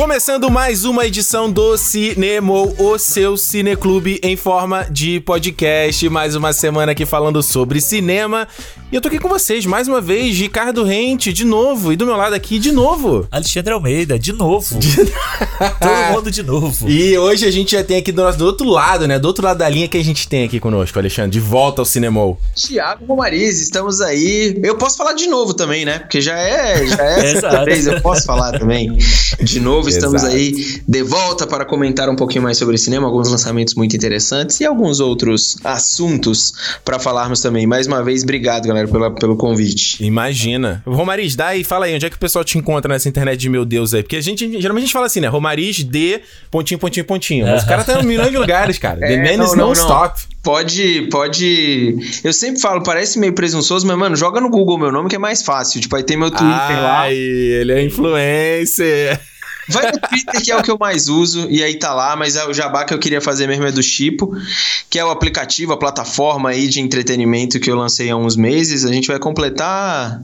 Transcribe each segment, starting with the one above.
Começando mais uma edição do Cinema, o seu cineclube em forma de podcast. Mais uma semana aqui falando sobre cinema. E eu tô aqui com vocês mais uma vez, Ricardo Rente, de novo. E do meu lado aqui, de novo. Alexandre Almeida, de novo. De... Todo mundo de novo. E hoje a gente já tem aqui do, nosso, do outro lado, né? Do outro lado da linha que a gente tem aqui conosco, Alexandre. De volta ao Cinema. Tiago Romariz, estamos aí. Eu posso falar de novo também, né? Porque já é, já é vez, eu posso falar também. De novo, estamos Exato. aí de volta para comentar um pouquinho mais sobre cinema, alguns lançamentos muito interessantes e alguns outros assuntos para falarmos também. Mais uma vez, obrigado, galera, pela, pelo convite. Imagina. Romariz, dá aí, fala aí, onde é que o pessoal te encontra nessa internet de meu Deus aí? Porque a gente, geralmente a gente fala assim, né? Romariz de pontinho, pontinho, pontinho. Mas o cara tá em milhões de lugares, cara. É, The man is não, stop. Pode, pode. Eu sempre falo, parece meio presunçoso, mas, mano, joga no Google meu nome que é mais fácil. Tipo, aí tem meu Twitter Ai, lá. Ai, ele é influencer. Vai no Twitter, que é o que eu mais uso, e aí tá lá, mas é o jabá que eu queria fazer mesmo é do Chipo, que é o aplicativo, a plataforma aí de entretenimento que eu lancei há uns meses. A gente vai completar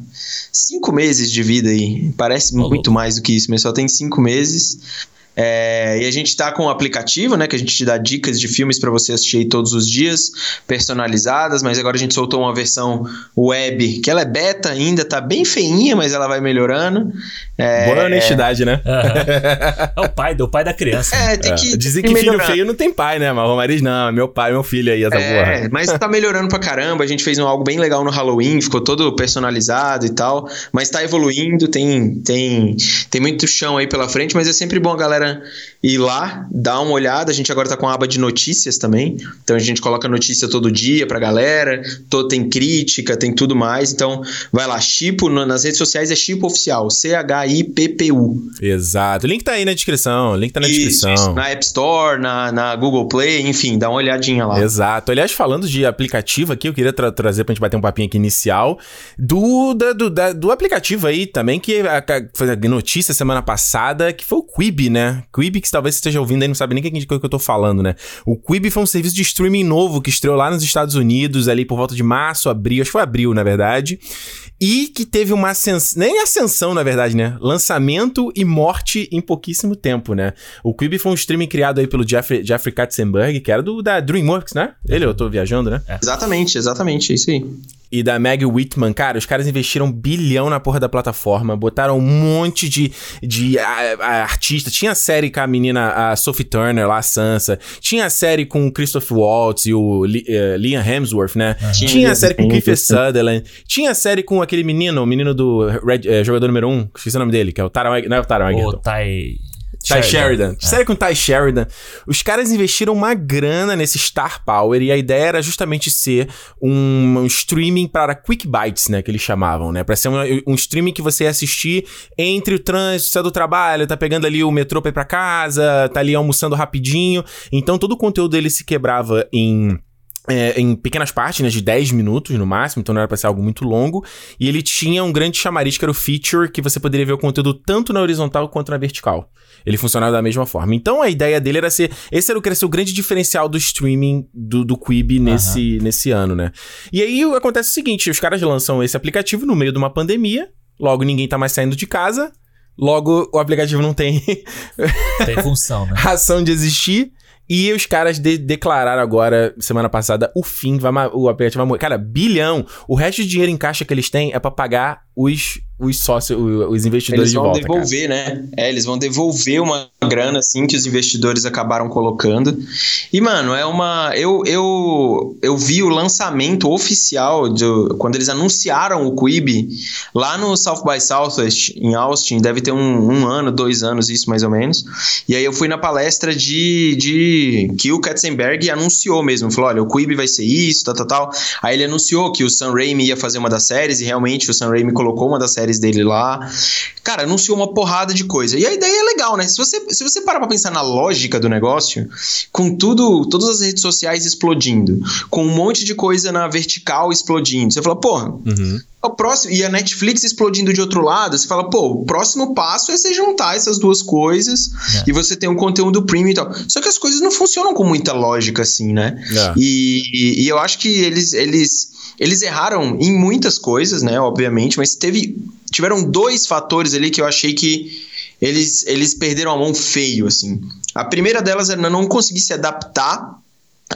cinco meses de vida aí. Parece muito mais do que isso, mas só tem cinco meses. É, e a gente está com um aplicativo, né, que a gente te dá dicas de filmes para você assistir todos os dias, personalizadas, mas agora a gente soltou uma versão web, que ela é beta ainda, tá bem feinha, mas ela vai melhorando. É, Boa honestidade, né? Uhum. É o pai, do pai da criança. É, tem que. É. Dizem que, que filho feio não tem pai, né? Mas o Romariz não, meu pai, meu filho aí, essa é, porra. Mas tá melhorando pra caramba. A gente fez um, algo bem legal no Halloween, ficou todo personalizado e tal. Mas tá evoluindo, tem, tem, tem muito chão aí pela frente, mas é sempre bom a galera Instagram ir lá, dar uma olhada. A gente agora tá com a aba de notícias também. Então a gente coloca notícia todo dia pra galera. Todo, tem crítica, tem tudo mais. Então vai lá, Chipo, nas redes sociais é Chipo Oficial, C-H-I-P-P-U. Exato. O link tá aí na descrição. O link tá na isso, descrição. Isso. Na App Store, na, na Google Play, enfim, dá uma olhadinha lá. Exato. Aliás, falando de aplicativo aqui, eu queria tra trazer pra gente bater um papinho aqui inicial do, da, do, da, do aplicativo aí também, que a, a, foi a notícia semana passada, que foi o Quibi, né? Quibi, que talvez você esteja ouvindo aí não sabe nem o que, que, eu tô falando, né? O Quibi foi um serviço de streaming novo que estreou lá nos Estados Unidos, ali por volta de março, abril, acho que foi abril, na verdade. E que teve uma ascensão, nem ascensão, na verdade, né? Lançamento e morte em pouquíssimo tempo, né? O Quibi foi um streaming criado aí pelo Jeffrey, Jeffrey Katzenberg, que era do da DreamWorks, né? Ele, eu tô viajando, né? É. Exatamente, exatamente, isso aí e da Meg Whitman, cara, os caras investiram bilhão na porra da plataforma, botaram um monte de, de a, a, artista. Tinha a série com a menina, a Sophie Turner lá, a Sansa. Tinha a série com o Christopher Waltz e o uh, Liam Hemsworth, né? Tinha a série com o Kiefer Sutherland. Tinha a série com aquele menino, o menino do Red, uh, jogador número 1, um, esqueci o nome dele, que é o Taron, não é o Taron O Ty... Ty Sheridan. É. Série com Ty Sheridan. Os caras investiram uma grana nesse Star Power e a ideia era justamente ser um, um streaming para quick bites, né? Que eles chamavam, né? Pra ser um, um streaming que você ia assistir entre o trânsito, sai do trabalho, tá pegando ali o metrô pra ir pra casa, tá ali almoçando rapidinho. Então todo o conteúdo dele se quebrava em é, em pequenas partes, né, de 10 minutos no máximo, então não era pra ser algo muito longo. E ele tinha um grande chamariz que era o feature, que você poderia ver o conteúdo tanto na horizontal quanto na vertical. Ele funcionava da mesma forma. Então a ideia dele era ser. Esse era o, ser o grande diferencial do streaming do, do Quibi nesse, uhum. nesse ano, né? E aí acontece o seguinte: os caras lançam esse aplicativo no meio de uma pandemia, logo ninguém tá mais saindo de casa. Logo, o aplicativo não tem. tem função, né? Ração de existir. E os caras de declararam agora, semana passada, o fim, vai, o aplicativo vai morrer. Cara, bilhão. O resto de dinheiro em caixa que eles têm é para pagar os os sócios, os investidores de volta. Eles vão devolver, cara. né? É, eles vão devolver uma grana, assim, que os investidores acabaram colocando. E, mano, é uma. Eu, eu, eu vi o lançamento oficial, de, quando eles anunciaram o Quibi, lá no South by Southwest, em Austin, deve ter um, um ano, dois anos, isso mais ou menos. E aí eu fui na palestra de. de que o Katzenberg anunciou mesmo. Falou: olha, o Quibi vai ser isso, tal, tal, tal. Aí ele anunciou que o Sam Raimi ia fazer uma das séries, e realmente o Sam Raimi colocou uma das séries séries dele lá. Cara, anunciou uma porrada de coisa. E a ideia é legal, né? Se você, se você parar pra pensar na lógica do negócio, com tudo, todas as redes sociais explodindo, com um monte de coisa na vertical explodindo, você fala, porra. Uhum. O próximo, e a Netflix explodindo de outro lado, você fala, pô, o próximo passo é você juntar essas duas coisas é. e você ter um conteúdo premium e tal. Só que as coisas não funcionam com muita lógica assim, né? É. E, e, e, eu acho que eles, eles eles erraram em muitas coisas, né? Obviamente, mas teve tiveram dois fatores ali que eu achei que eles, eles perderam a mão feio, assim. A primeira delas era não conseguir se adaptar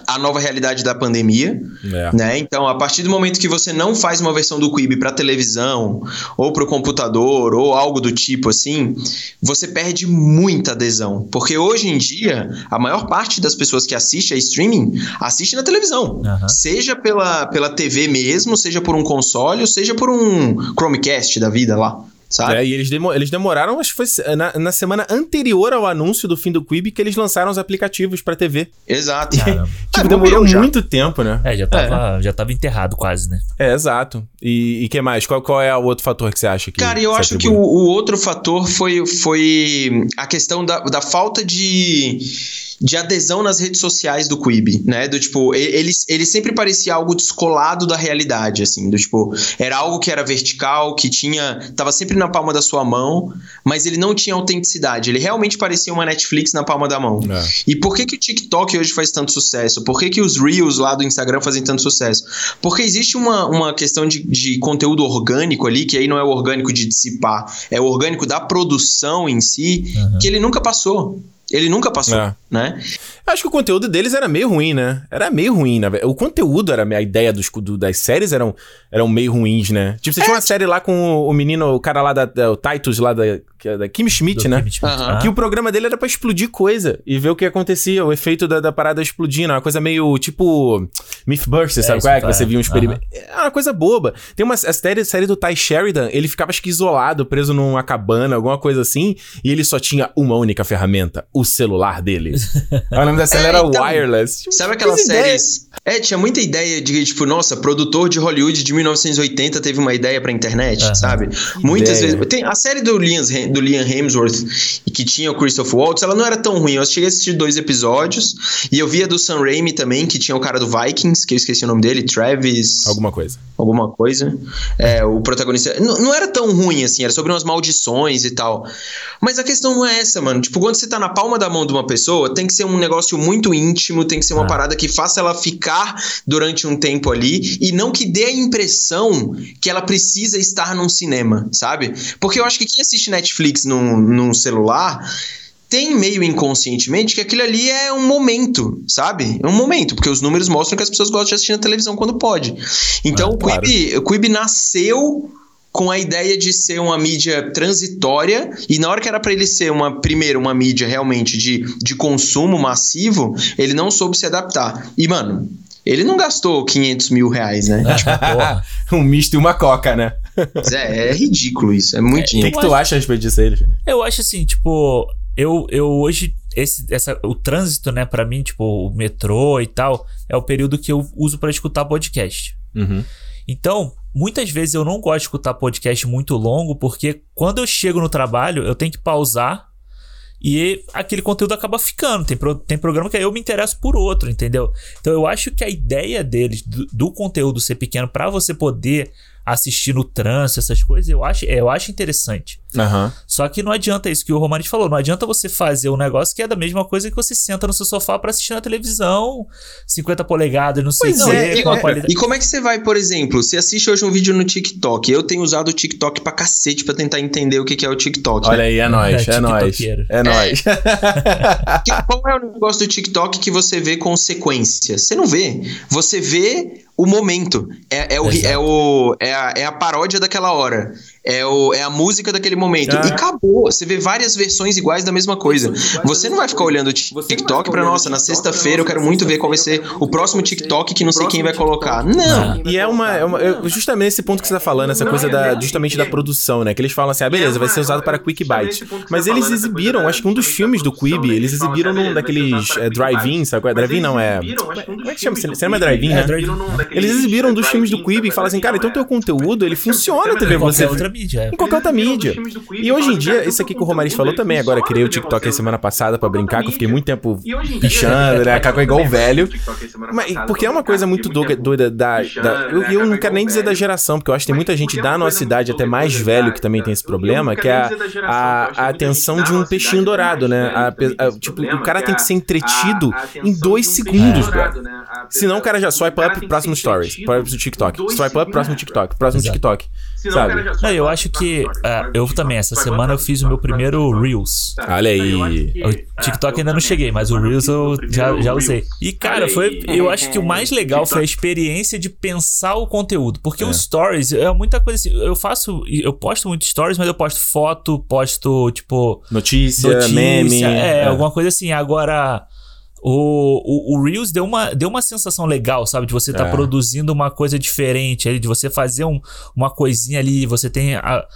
à nova realidade da pandemia, É. né? Então, a partir do momento que você não faz uma versão do Quibi para televisão, ou para o computador, ou algo do tipo assim, você perde muita adesão. Porque hoje em dia, a maior parte das pessoas que assiste a streaming assiste na televisão. Aham. Seja pela, pela TV mesmo, seja por um console, seja por um Chromecast da vida lá, sabe? É, e eles, demo- eles demoraram, acho que foi na, na semana anterior ao anúncio do fim do Quibi que eles lançaram os aplicativos pra TV. Exato. Caramba. Tipo, É, demorou muito tempo, né? É, já tava, já tava enterrado quase, né? É, exato. E, e que mais? Qual, qual é o outro fator que você acha que Cara, eu acho que o, atribui? o outro fator foi, foi a questão da, da falta de, de adesão nas redes sociais do Quibi, né? Do tipo, ele, ele sempre parecia algo descolado da realidade, assim, do tipo, era algo que era vertical, que tinha, tava sempre na palma da sua mão, mas ele não tinha autenticidade, ele realmente parecia uma Netflix na palma da mão. É. E por que, que o TikTok hoje faz tanto sucesso? Por que, que os Reels lá do Instagram fazem tanto sucesso? Porque existe uma, uma questão de, de conteúdo orgânico ali, que aí não é o orgânico de dissipar, é o orgânico da produção em si, que ele nunca passou. Ele nunca passou, É. né? Acho que o conteúdo deles era meio ruim, né? Era meio ruim, né? O conteúdo era a ideia dos, do- das séries eram, eram meio ruins, né? Tipo, você tinha uma série lá com o, o menino, o cara lá da, da o Titus lá da, é da Kim Schmidt, Do né? Kim Schmidt. Ah, Que o programa dele era pra explodir coisa e ver o que acontecia, o efeito da, da parada explodindo. Uma coisa meio tipo Mythbusters, sabe isso qual é? Que você via um experimento. É uma coisa boba. Tem uma a série, série do Ty Sheridan, ele ficava acho que isolado, preso numa cabana, alguma coisa assim, e ele só tinha uma única ferramenta: o celular dele. O nome da série É, era então, Wireless. Tipo, Sabe aquelas ideia. séries? É, tinha muita ideia de que, tipo, nossa, produtor de Hollywood de 1980 teve uma ideia pra internet, sabe? Muitas ideia. vezes. Tem a série do Liam, do Liam Hemsworth, e que tinha o Christopher Waltz, ela não era tão ruim. Eu cheguei a assistir dois episódios, e eu via do Sam Raimi também, que tinha o cara do Vikings, que eu esqueci o nome dele, Travis. Alguma coisa. alguma coisa. É, o protagonista. Não, não era tão ruim assim, era sobre umas maldições e tal. Mas a questão não é essa, mano. Tipo, quando você tá na palma da mão de uma pessoa, tem que ser um negócio muito íntimo, tem que ser uma Ah. parada que faça ela ficar durante um tempo ali e não que dê a impressão que ela precisa estar num cinema, sabe? Porque eu acho que quem assiste Netflix num, num celular tem meio inconscientemente que aquilo ali é um momento, sabe? É um momento, porque os números mostram que as pessoas gostam de assistir na televisão quando pode. Então Ah, o, Quibi, o Quibi nasceu com a ideia de ser uma mídia transitória e na hora que era pra ele ser uma primeiro uma mídia realmente de, de consumo massivo, ele não soube se adaptar. E mano, ele não gastou 500 mil reais, né? Tipo, porra. um misto e uma coca, né? é, é ridículo isso, é muito O que, dinheiro. que tu acha a respeito disso aí? Eu acho assim, tipo, eu, eu hoje, esse, essa, o trânsito, né, pra mim, tipo, o metrô e tal, é o período que eu uso pra escutar podcast. Uhum. Então, muitas vezes eu não gosto de escutar podcast muito longo, porque quando eu chego no trabalho, eu tenho que pausar e aquele conteúdo acaba ficando. Tem, pro- tem programa que eu me interesso por outro, entendeu? Então eu acho que a ideia deles, do, do conteúdo ser pequeno, pra você poder assistir no trânsito, essas coisas, eu acho, eu acho interessante. Aham. Só que não adianta isso que o Romanis falou. Não adianta você fazer um negócio que é da mesma coisa que você senta no seu sofá pra assistir na televisão, 50 polegadas, não sei o é, com a é. qualidade. E como é que você vai, por exemplo, você assiste hoje um vídeo no TikTok? Eu tenho usado o TikTok pra cacete pra tentar entender o que que é o TikTok. Olha aí, é nóis, é, É, nóis. É nóis. Qual é o negócio do TikTok que você vê consequência? Você não vê. Você vê o momento. É, é, o, é, o, é, a, é a paródia daquela hora. É, o, é a música daquele momento. Ah. E acabou. Você vê várias versões iguais da mesma coisa. Você não vai ficar olhando o TikTok pra, nossa, na sexta-feira eu quero muito ver qual vai ser o próximo TikTok que não sei quem vai colocar. Não. E é uma. é uma- é justamente esse ponto que você tá falando, essa coisa da, justamente da produção, né? Que eles falam assim, ah, beleza, vai ser usado para Quick Bite. Mas eles exibiram, acho que um dos filmes do Quibi, eles exibiram num daqueles é, drive-in, sabe? qual é? Drive-in não, é. Como é que chama? Cinema drive-in, É, né? drive-in. Eles exibiram um dos filmes do Quibi e falam assim, cara, então teu conteúdo, ele funciona também pra você. Mídia. é. Em qualquer outra mídia. E hoje em dia, isso aqui que o Romariz falou também, agora criei o TikTok a semana passada pra brincar, que eu fiquei muito tempo pichando, né? Cacau igual o velho. Mas, porque é uma coisa muito doida, doida da. eu, eu não quero nem dizer da geração, porque eu acho que tem muita gente da nossa idade, até mais velho, que também tem esse problema, que é a, atenção de um peixinho dourado, né? Tipo, o cara tem que ser entretido em dois segundos, velho. Senão o cara já swipe up pro próximo Stories, próximo TikTok. Swipe up, próximo TikTok, próximo TikTok. Sabe? Não, eu acho que. Uh, eu também, essa semana eu fiz o meu primeiro Reels. Olha aí. O TikTok ainda não cheguei, mas o Reels eu já, já usei. E, cara, foi. Eu acho que o mais legal foi a experiência de pensar o conteúdo. Porque o Stories é muita coisa assim. Eu faço. Eu posto muito Stories, mas eu posto foto, posto, tipo. Notícia, notícia meme. É, é, alguma coisa assim. Agora. O, o, o, Reels deu uma, deu uma sensação legal, sabe? De você estar tá é. produzindo uma coisa diferente ali, de você fazer um, uma coisinha ali, você tem. A,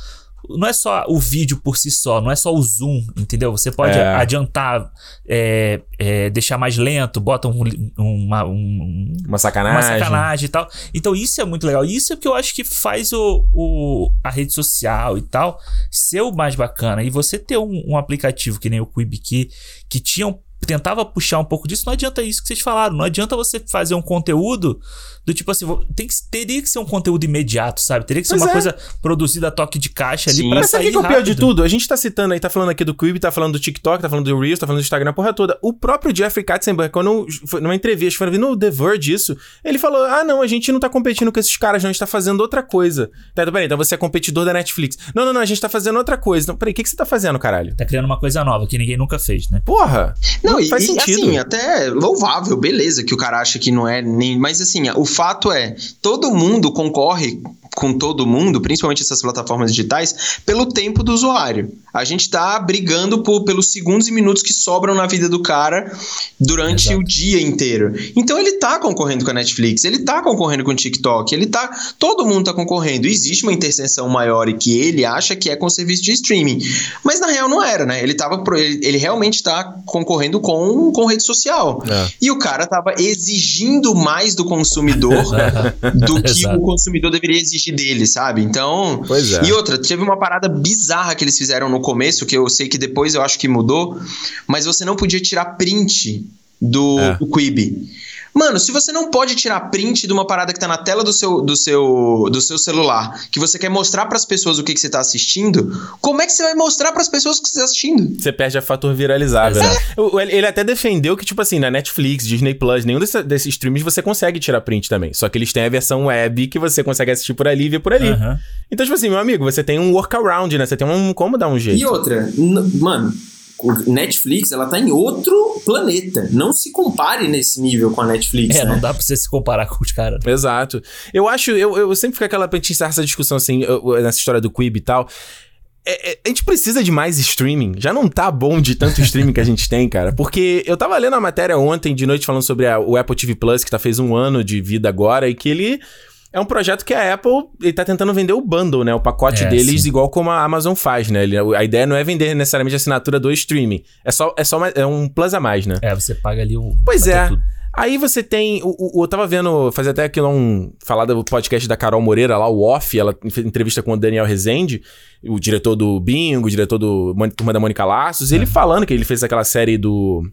não é só o vídeo por si só, não é só o zoom, entendeu? Você pode é. adiantar, é, é, deixar mais lento, bota um, uma, um, uma sacanagem. Uma sacanagem e tal. Então isso é muito legal. Isso é porque eu acho que faz o, o, a rede social e tal ser o mais bacana. E você ter um, um aplicativo que nem o QuibiKey, que tinha um tentava puxar um pouco disso, não adianta isso que vocês falaram. Não adianta você fazer um conteúdo do tipo assim, tem que, teria que ser um conteúdo imediato, sabe? Teria que ser pois uma é. coisa produzida a toque de caixa ali Sim. pra Mas sair sabe o que é o pior de tudo? A gente tá citando aí, tá falando aqui do Quibi, tá falando do TikTok, tá falando do Reels, tá falando do Instagram, a porra toda. O próprio Jeffrey Katzenberg, quando foi numa entrevista, foi no The Verge isso, ele falou, ah não, a gente não tá competindo com esses caras não, a gente tá fazendo outra coisa. Tá, então, peraí, então você é competidor da Netflix. Não, não, não, a gente tá fazendo outra coisa. Então, peraí, o que, que você tá fazendo, caralho? Tá criando uma coisa nova que ninguém nunca fez, né? Porra! Não, não e, faz sentido. assim, até louvável, beleza, que o cara acha que não é nem... Mas assim, o fato é, todo mundo concorre com todo mundo, principalmente essas plataformas digitais, pelo tempo do usuário. A gente está brigando por, pelos segundos e minutos que sobram na vida do cara durante Exato. o dia inteiro. Então ele está concorrendo com a Netflix, ele está concorrendo com o TikTok, ele tá. Todo mundo está concorrendo. Existe uma interseção maior e que ele acha que é com serviço de streaming. Mas na real não era, né? Ele tava. Ele, ele realmente está concorrendo com, com rede social. É. E o cara estava exigindo mais do consumidor do que o consumidor deveria exigir dele, sabe? Então. Pois é. E outra, teve uma parada bizarra que eles fizeram no começo, que eu sei que depois eu acho que mudou, mas você não podia tirar print do, é. do Quibi. Mano, se você não pode tirar print de uma parada que tá na tela do seu, do seu, do seu celular, que você quer mostrar para as pessoas o que, que você tá assistindo, como é que você vai mostrar para as pessoas o que você tá assistindo? Você perde a fator viralizável, né? Ele até defendeu que, tipo assim, na Netflix, Disney Plus, nenhum desses, desses streams você consegue tirar print também. Só que eles têm a versão web que você consegue assistir por ali e ver por ali. Uhum. Então, tipo assim, meu amigo, você tem um workaround, né? Você tem um como dar um jeito. E outra, mano, Netflix, ela tá em outro planeta. Não se compare nesse nível com a Netflix. É, né? não dá pra você se comparar com os caras. Exato. Eu acho, eu, eu sempre fico aquela pra gente essa discussão assim, eu, nessa história do Quib e tal. É, é, a gente precisa de mais streaming. Já não tá bom de tanto streaming que a gente tem, cara. Porque eu tava lendo a matéria ontem de noite falando sobre a, o Apple TV Plus, que tá fez um ano de vida agora, e que ele é um projeto que a Apple ele tá tentando vender o bundle, né? O pacote é, deles, sim. igual como a Amazon faz, né? Ele, a ideia não é vender necessariamente a assinatura do streaming. É só, é só uma, é um plus a mais, né? É, você paga ali o. Pois é. Tudo. Aí você tem. O, o, eu tava vendo, fazer até aqui um. Falar do podcast da Carol Moreira lá, o Off, ela fez entrevista com o Daniel Rezende, o diretor do Bingo, o diretor do Turma da Mônica Laços, ele falando que ele fez aquela série do.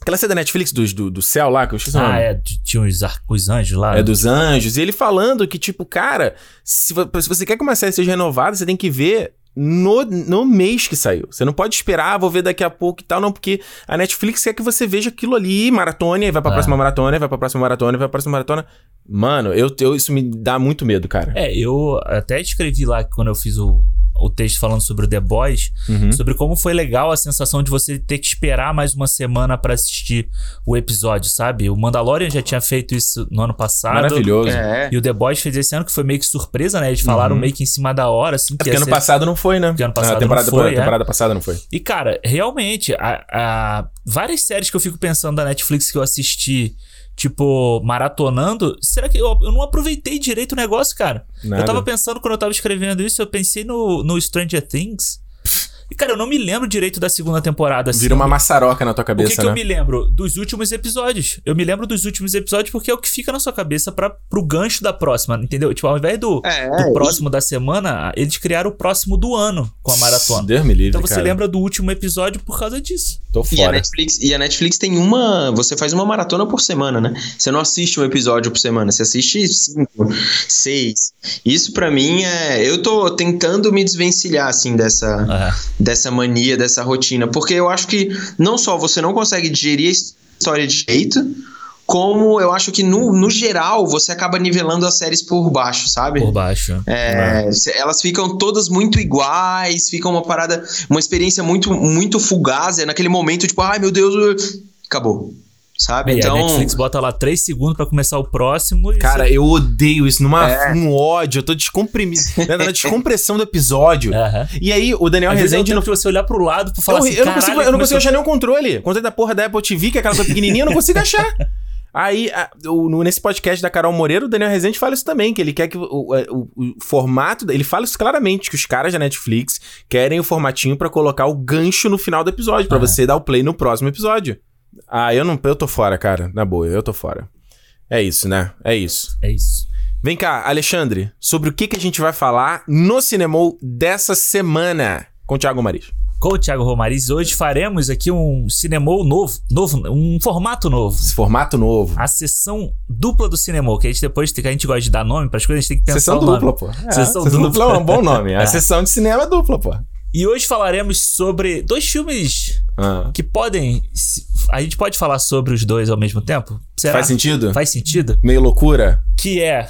Aquela série da Netflix do, do, do céu lá, que eu esqueci o ah, nome. Ah, é, tinha os, os anjos lá. É, né? dos anjos. E ele falando que, tipo, cara, se, se você quer que uma série seja renovada, você tem que ver no, no mês que saiu. Você não pode esperar, ah, vou ver daqui a pouco e tal, não, porque a Netflix quer que você veja aquilo ali, maratona, e vai pra é. próxima maratona, vai pra próxima maratona, vai pra próxima maratona. Mano, eu, eu, isso me dá muito medo, cara. É, eu até escrevi lá quando eu fiz o, o texto falando sobre o The Boys, uhum. sobre como foi legal a sensação de você ter que esperar mais uma semana para assistir o episódio, sabe? O Mandalorian já tinha feito isso no ano passado. Maravilhoso. É. E o The Boys fez esse ano, que foi meio que surpresa, né? Eles falaram uhum. meio que em cima da hora, assim. É porque ano ser... passado não foi, né? Porque ano passado a temporada, não foi. A temporada é. passada não foi. E, cara, realmente, a, a, várias séries que eu fico pensando da Netflix que eu assisti tipo, maratonando, será que eu, eu não aproveitei direito o negócio, cara? Nada. Eu tava pensando, quando eu tava escrevendo isso, eu pensei no, no Stranger Things. E, cara, eu não me lembro direito da segunda temporada. Assim. Vira uma maçaroca na tua cabeça, O que, que né? eu me lembro? Dos últimos episódios. Eu me lembro dos últimos episódios porque é o que fica na sua cabeça para pro gancho da próxima, entendeu? Tipo, ao invés do, é, do próximo e... da semana, eles criaram o próximo do ano com a maratona. Deus me livre, então você cara. lembra do último episódio por causa disso. Tô fora. E a, Netflix, e a Netflix tem uma... Você faz uma maratona por semana, né? Você não assiste um episódio por semana, você assiste cinco, seis. Isso para mim é... Eu tô tentando me desvencilhar, assim, dessa, uhum. Dessa mania dessa rotina, porque eu acho que não só você não consegue digerir a história de jeito, como eu acho que no, no geral você acaba nivelando as séries por baixo, sabe? Por baixo. É, Elas ficam todas muito iguais, fica uma parada, uma experiência muito, muito fugaz. É naquele momento, tipo, ai meu Deus, acabou. Sabe? É, então. A Netflix bota lá 3 segundos pra começar o próximo. e Cara, você- eu odeio isso, numa, É. um ódio, eu tô descomprimido, né, na descompressão do episódio. Aham. E aí, o Daniel Às é Rezende tempo não você olhar pro lado pra falar eu, assim, eu não consigo, "Caralho, eu não consigo achar nenhum controle. O controle da porra da Apple TV, que é aquela coisa pequenininha, eu não consigo achar. Aí, a- o- nesse podcast da Carol Moreira, o Daniel Rezende fala isso também, que ele quer que o, o- o- formato... Ele fala isso claramente, que os caras da Netflix querem o formatinho pra colocar o gancho no final do episódio, pra Ah. você dar o play no próximo episódio. Ah, eu não... Eu tô fora, cara. Na boa, eu tô fora. É isso, né? É isso. É isso. Vem cá, Alexandre, sobre o que, que a gente vai falar no Cinemol dessa semana com o Thiago Maris. Com o Thiago Romariz, hoje faremos aqui um cinemou novo, novo, um formato novo. Esse formato novo. A sessão dupla do cinemou, que a gente depois que a gente gosta de dar nome para as coisas, a gente tem que pensar Sessão o nome. dupla, pô. É, Sessão sessão, dupla. dupla. é um bom nome. A É. sessão de cinema é dupla, pô. E hoje falaremos sobre dois filmes Ah. que podem. A gente pode falar sobre os dois ao mesmo tempo? Será? Faz sentido? Faz sentido? Meio loucura? Que é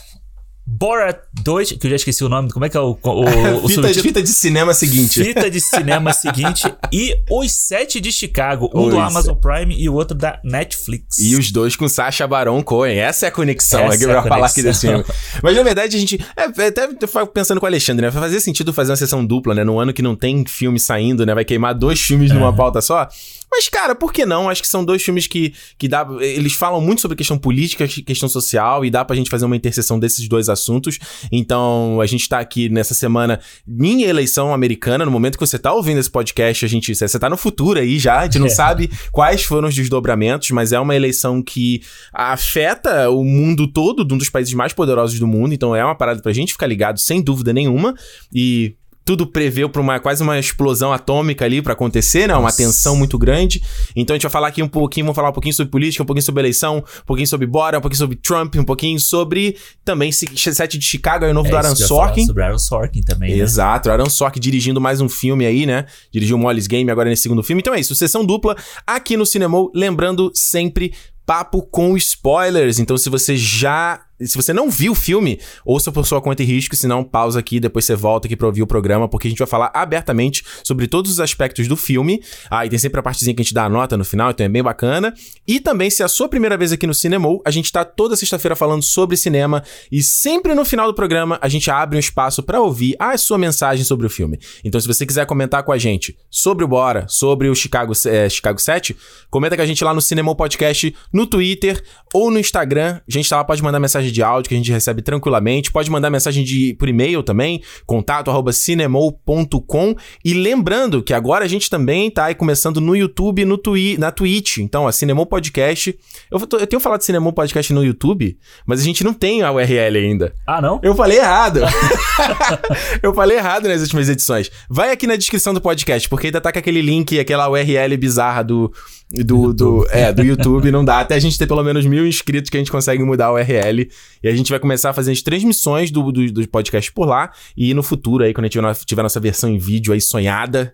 Borat 2, que eu já esqueci o nome, como é que é o, o, o fita, de, fita de cinema seguinte. Fita de cinema seguinte e Os Sete de Chicago, um do Os Amazon Prime e o outro da Netflix. E os dois com Sacha Baron Cohen. Essa é a conexão Essa aqui é pra falar aqui desse filme. Mas na verdade a gente. É, é, até eu pensando com o Alexandre, né? Vai fazer sentido fazer uma sessão dupla, né? Num ano que não tem filme saindo, né? Vai queimar dois filmes numa pauta só. Mas, cara, por que não? Acho que são dois filmes que, que dá. Eles falam muito sobre questão política, questão social, e dá pra gente fazer uma interseção desses dois assuntos. Então, a gente tá aqui nessa semana em eleição americana. No momento que você tá ouvindo esse podcast, a gente. Você tá no futuro aí já, a gente não É. sabe quais foram os desdobramentos, mas é uma eleição que afeta o mundo todo, de um dos países mais poderosos do mundo. Então, é uma parada pra gente ficar ligado, sem dúvida nenhuma. E tudo preveu para uma quase uma explosão atômica ali para acontecer, né? Uma Nossa. tensão muito grande. Então a gente vai falar aqui um pouquinho, vamos falar um pouquinho sobre política, um pouquinho sobre eleição, um pouquinho sobre Bora, um pouquinho sobre Trump, um pouquinho sobre também 7 de Chicago, é o novo É do Aaron Sorkin. Sobre Aaron Sorkin também, né? Exato, o Aaron Sorkin dirigindo mais um filme aí, né? Dirigiu Molly's Game agora nesse segundo filme. Então é isso, sessão dupla aqui no Cinemol, lembrando sempre papo com spoilers. Então se você já se você não viu o filme, ouça por sua conta e risco, senão pausa aqui, depois você volta aqui pra ouvir o programa, porque a gente vai falar abertamente sobre todos os aspectos do filme. Ah, e tem sempre a partezinha que a gente dá a nota no final, então é bem bacana. E também, se é a sua primeira vez aqui no Cinemol, a gente tá toda sexta-feira falando sobre cinema e sempre no final do programa a gente abre um espaço pra ouvir a sua mensagem sobre o filme. Então, se você quiser comentar com a gente sobre o Bora, sobre o Chicago, eh, Chicago 7, comenta com a gente lá no Cinemol Podcast, no Twitter ou no Instagram. A gente tá lá, pode mandar mensagem de áudio que a gente recebe tranquilamente. Pode mandar mensagem de, por e-mail também, contato arroba cinemol.com. E lembrando que agora a gente também tá aí começando no YouTube e no twi na Twitch. Então, a Cinemol Podcast. Eu, tô- eu tenho falado de Cinemol Podcast no YouTube, mas a gente não tem a URL ainda. Ah, não? Eu falei errado. eu falei errado nas últimas edições. Vai aqui na descrição do podcast, porque ainda tá com aquele link, aquela URL bizarra do. Do, do, é, do YouTube, não dá. Até a gente ter pelo menos mil inscritos que a gente consegue mudar a URL. E a gente vai começar a fazer as transmissões do, do, do podcast por lá. E no futuro, aí, quando a gente tiver nossa- tiver nossa versão em vídeo aí sonhada,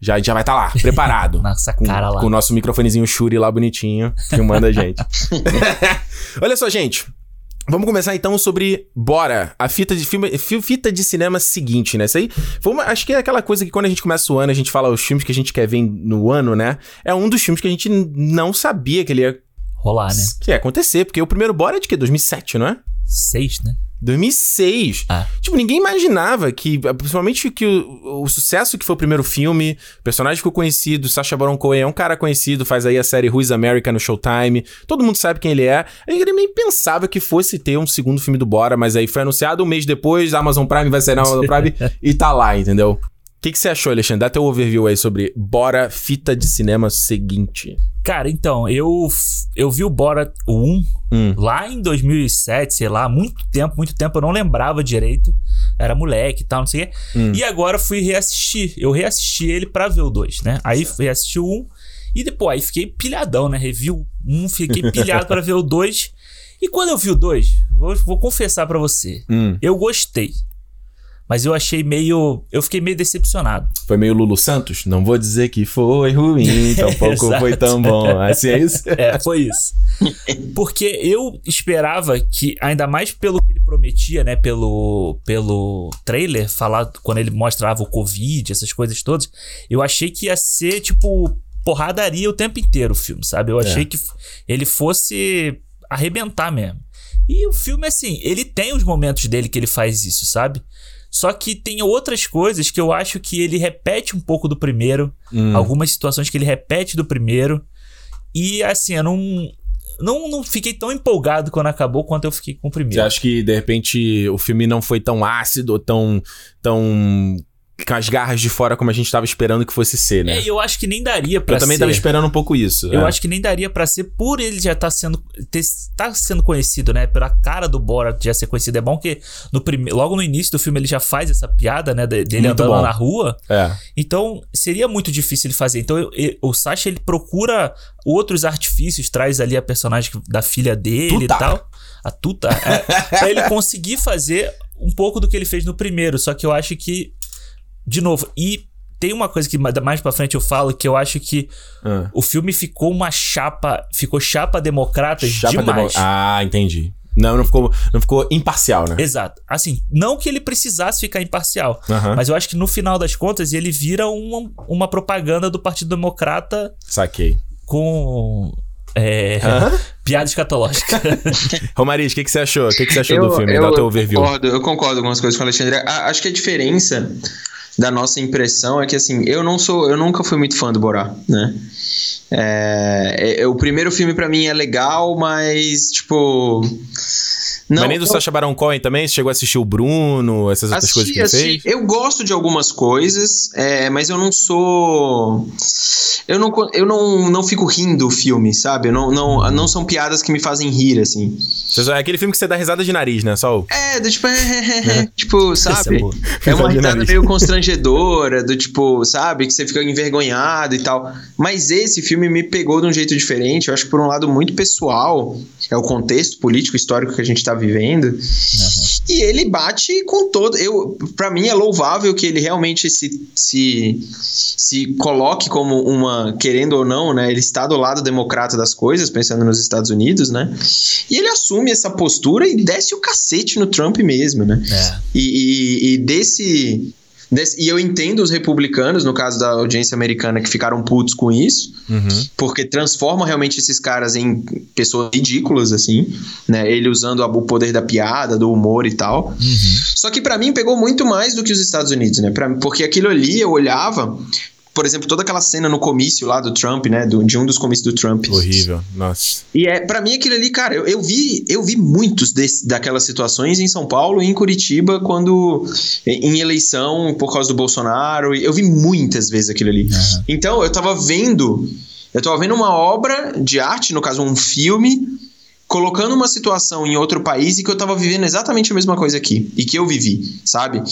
já, já vai estar lá, preparado. Nossa Com, cara lá. com o nosso microfonezinho Shure lá bonitinho, filmando a gente. Olha só, gente. Vamos começar então sobre Bora, a fita de filme, fi- fita de cinema seguinte, né? Isso aí uma, acho que é aquela coisa que quando a gente começa o ano, a gente fala os filmes que a gente quer ver no ano, né? É um dos filmes que a gente não sabia que ele ia, Rolar, né? que ia acontecer, porque o primeiro Bora é de que 2007, não é? Seis, né? 2006. Ah. Tipo, ninguém imaginava que, principalmente que o, o sucesso que foi o primeiro filme, o personagem ficou conhecido, Sacha Baron Cohen é um cara conhecido, faz aí a série Who's America no Showtime, todo mundo sabe quem ele é. A gente nem pensava que fosse ter um segundo filme do Bora, mas aí foi anunciado um mês depois, a Amazon Prime vai sair na Amazon Prime e tá lá, entendeu? O que, que você achou, Alexandre? Dá teu overview aí sobre Bora, fita de cinema seguinte. Cara, então, eu, eu vi o Bora 1 Hum. lá em 2007, sei lá, muito tempo, muito tempo, eu não lembrava direito. Era moleque e tal, não sei o quê. Hum. E agora fui reassistir. Eu reassisti ele pra ver o 2, né? Aí fui reassistir o 1 e depois aí fiquei pilhadão, né? Revi o 1, fiquei pilhado pra ver o 2. E quando eu vi o 2, vou, vou confessar pra você, Hum. eu gostei. Mas eu achei meio. Eu fiquei meio decepcionado. Foi meio Lulu Santos? Não vou dizer que foi ruim, tampouco foi tão bom. Assim é isso? é, foi isso. Porque eu esperava que, ainda mais pelo que ele prometia, né? Pelo, pelo trailer, falar quando ele mostrava o Covid, essas coisas todas, eu achei que ia ser, tipo, porradaria o tempo inteiro o filme, sabe? Eu achei é. que ele fosse arrebentar mesmo. E o filme, assim, ele tem os momentos dele que ele faz isso, sabe? Só que tem outras coisas que eu acho que ele repete um pouco do primeiro. Hum. Algumas situações que ele repete do primeiro. E assim, eu não, não, não fiquei tão empolgado quando acabou quanto eu fiquei com o primeiro. Você acha que, de repente, o filme não foi tão ácido, tão, tão com as garras de fora como a gente tava esperando que fosse ser, né? É, eu acho que nem daria para ser. Eu também tava esperando um pouco isso. Eu é. acho que nem daria para ser por ele já tá sendo ter, tá sendo conhecido, né? Pela cara do Borat já ser conhecido. É bom que no prime... logo no início do filme ele já faz essa piada, né, dele muito andando bom. na rua. É. Então, seria muito difícil ele fazer. Então, eu, eu, o Sasha ele procura outros artifícios, traz ali a personagem da filha dele e tal. A Tuta, é, pra ele conseguir fazer um pouco do que ele fez no primeiro, só que eu acho que de novo, e tem uma coisa que mais pra frente eu falo que eu acho que ah. o filme ficou uma chapa. Ficou chapa democrata chapa demais. Demo ah, entendi. Não, não ficou, não ficou imparcial, né? Exato. Assim, não que ele precisasse ficar imparcial, mas eu acho que no final das contas ele vira uma, uma propaganda do Partido Democrata. Saquei. Com. É, piada escatológica. Romariz, o que, que você achou? O que, que você achou eu, do filme? Eu, Dá o teu overview. Concordo, eu concordo com as coisas com o Alexandre. acho que a diferença da nossa impressão é que assim, eu não sou, eu nunca fui muito fã do Borá, né? É, é, o primeiro filme para mim é legal, mas tipo não, Mas nem do eu... Sacha Baron Cohen também? Você chegou a assistir o Bruno, essas outras coisas que ele fez? Eu gosto de algumas coisas, é, mas eu não sou. Eu não, eu não, não fico rindo o filme, sabe? Eu não, não, não são piadas que me fazem rir, assim. É aquele filme que você dá risada de nariz, né? Só o... É, do tipo, é, é, é, tipo, sabe? É, é uma risada meio constrangedora, do tipo, sabe? Que você fica envergonhado e tal. Mas esse filme me pegou de um jeito diferente. Eu acho que por um lado muito pessoal. É o contexto político, histórico que a gente tá vivendo. Uhum. E ele bate com todo. Eu, para mim é louvável que ele realmente se, se, se coloque como uma, querendo ou não, né? Ele está do lado democrata das coisas, pensando nos Estados Unidos, né? E ele assume essa postura e desce o cacete no Trump mesmo, né? É. E, e, e desse Desse, e eu entendo os republicanos, no caso da audiência americana, que ficaram putos com isso, uhum. porque transforma realmente esses caras em pessoas ridículas, assim, né? Ele usando o poder da piada, do humor e tal. Uhum. Só que para mim pegou muito mais do que os Estados Unidos, né? Pra, porque aquilo ali eu olhava por exemplo, toda aquela cena no comício lá do Trump, né? Do, de um dos comícios do Trump. Horrível, nossa. E é, para mim aquilo ali, cara, eu, eu, vi, eu vi muitos desse, daquelas situações em São Paulo e em Curitiba quando em eleição por causa do Bolsonaro, eu vi muitas vezes aquilo ali. Uhum. Então, eu tava vendo, eu tava vendo uma obra de arte, no caso um filme, colocando uma situação em outro país e que eu tava vivendo exatamente a mesma coisa aqui. E que eu vivi, sabe?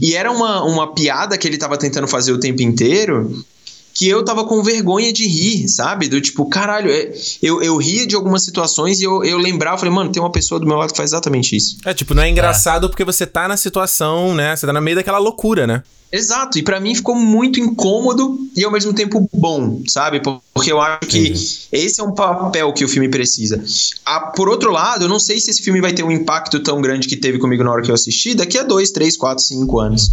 E era uma, uma piada que ele tava tentando fazer o tempo inteiro que eu tava com vergonha de rir, sabe? Do tipo, caralho, é, eu, eu ria de algumas situações e eu, eu lembrava, falei, mano, tem uma pessoa do meu lado que faz exatamente isso. É, tipo, não é engraçado é. porque você tá na situação, né? Você tá no meio daquela loucura, né? Exato, e para mim ficou muito incômodo e ao mesmo tempo bom, sabe? Porque eu acho que esse é um papel que o filme precisa. Ah, por outro lado, eu não sei se esse filme vai ter um impacto tão grande que teve comigo na hora que eu assisti daqui a dois, três, quatro, cinco anos.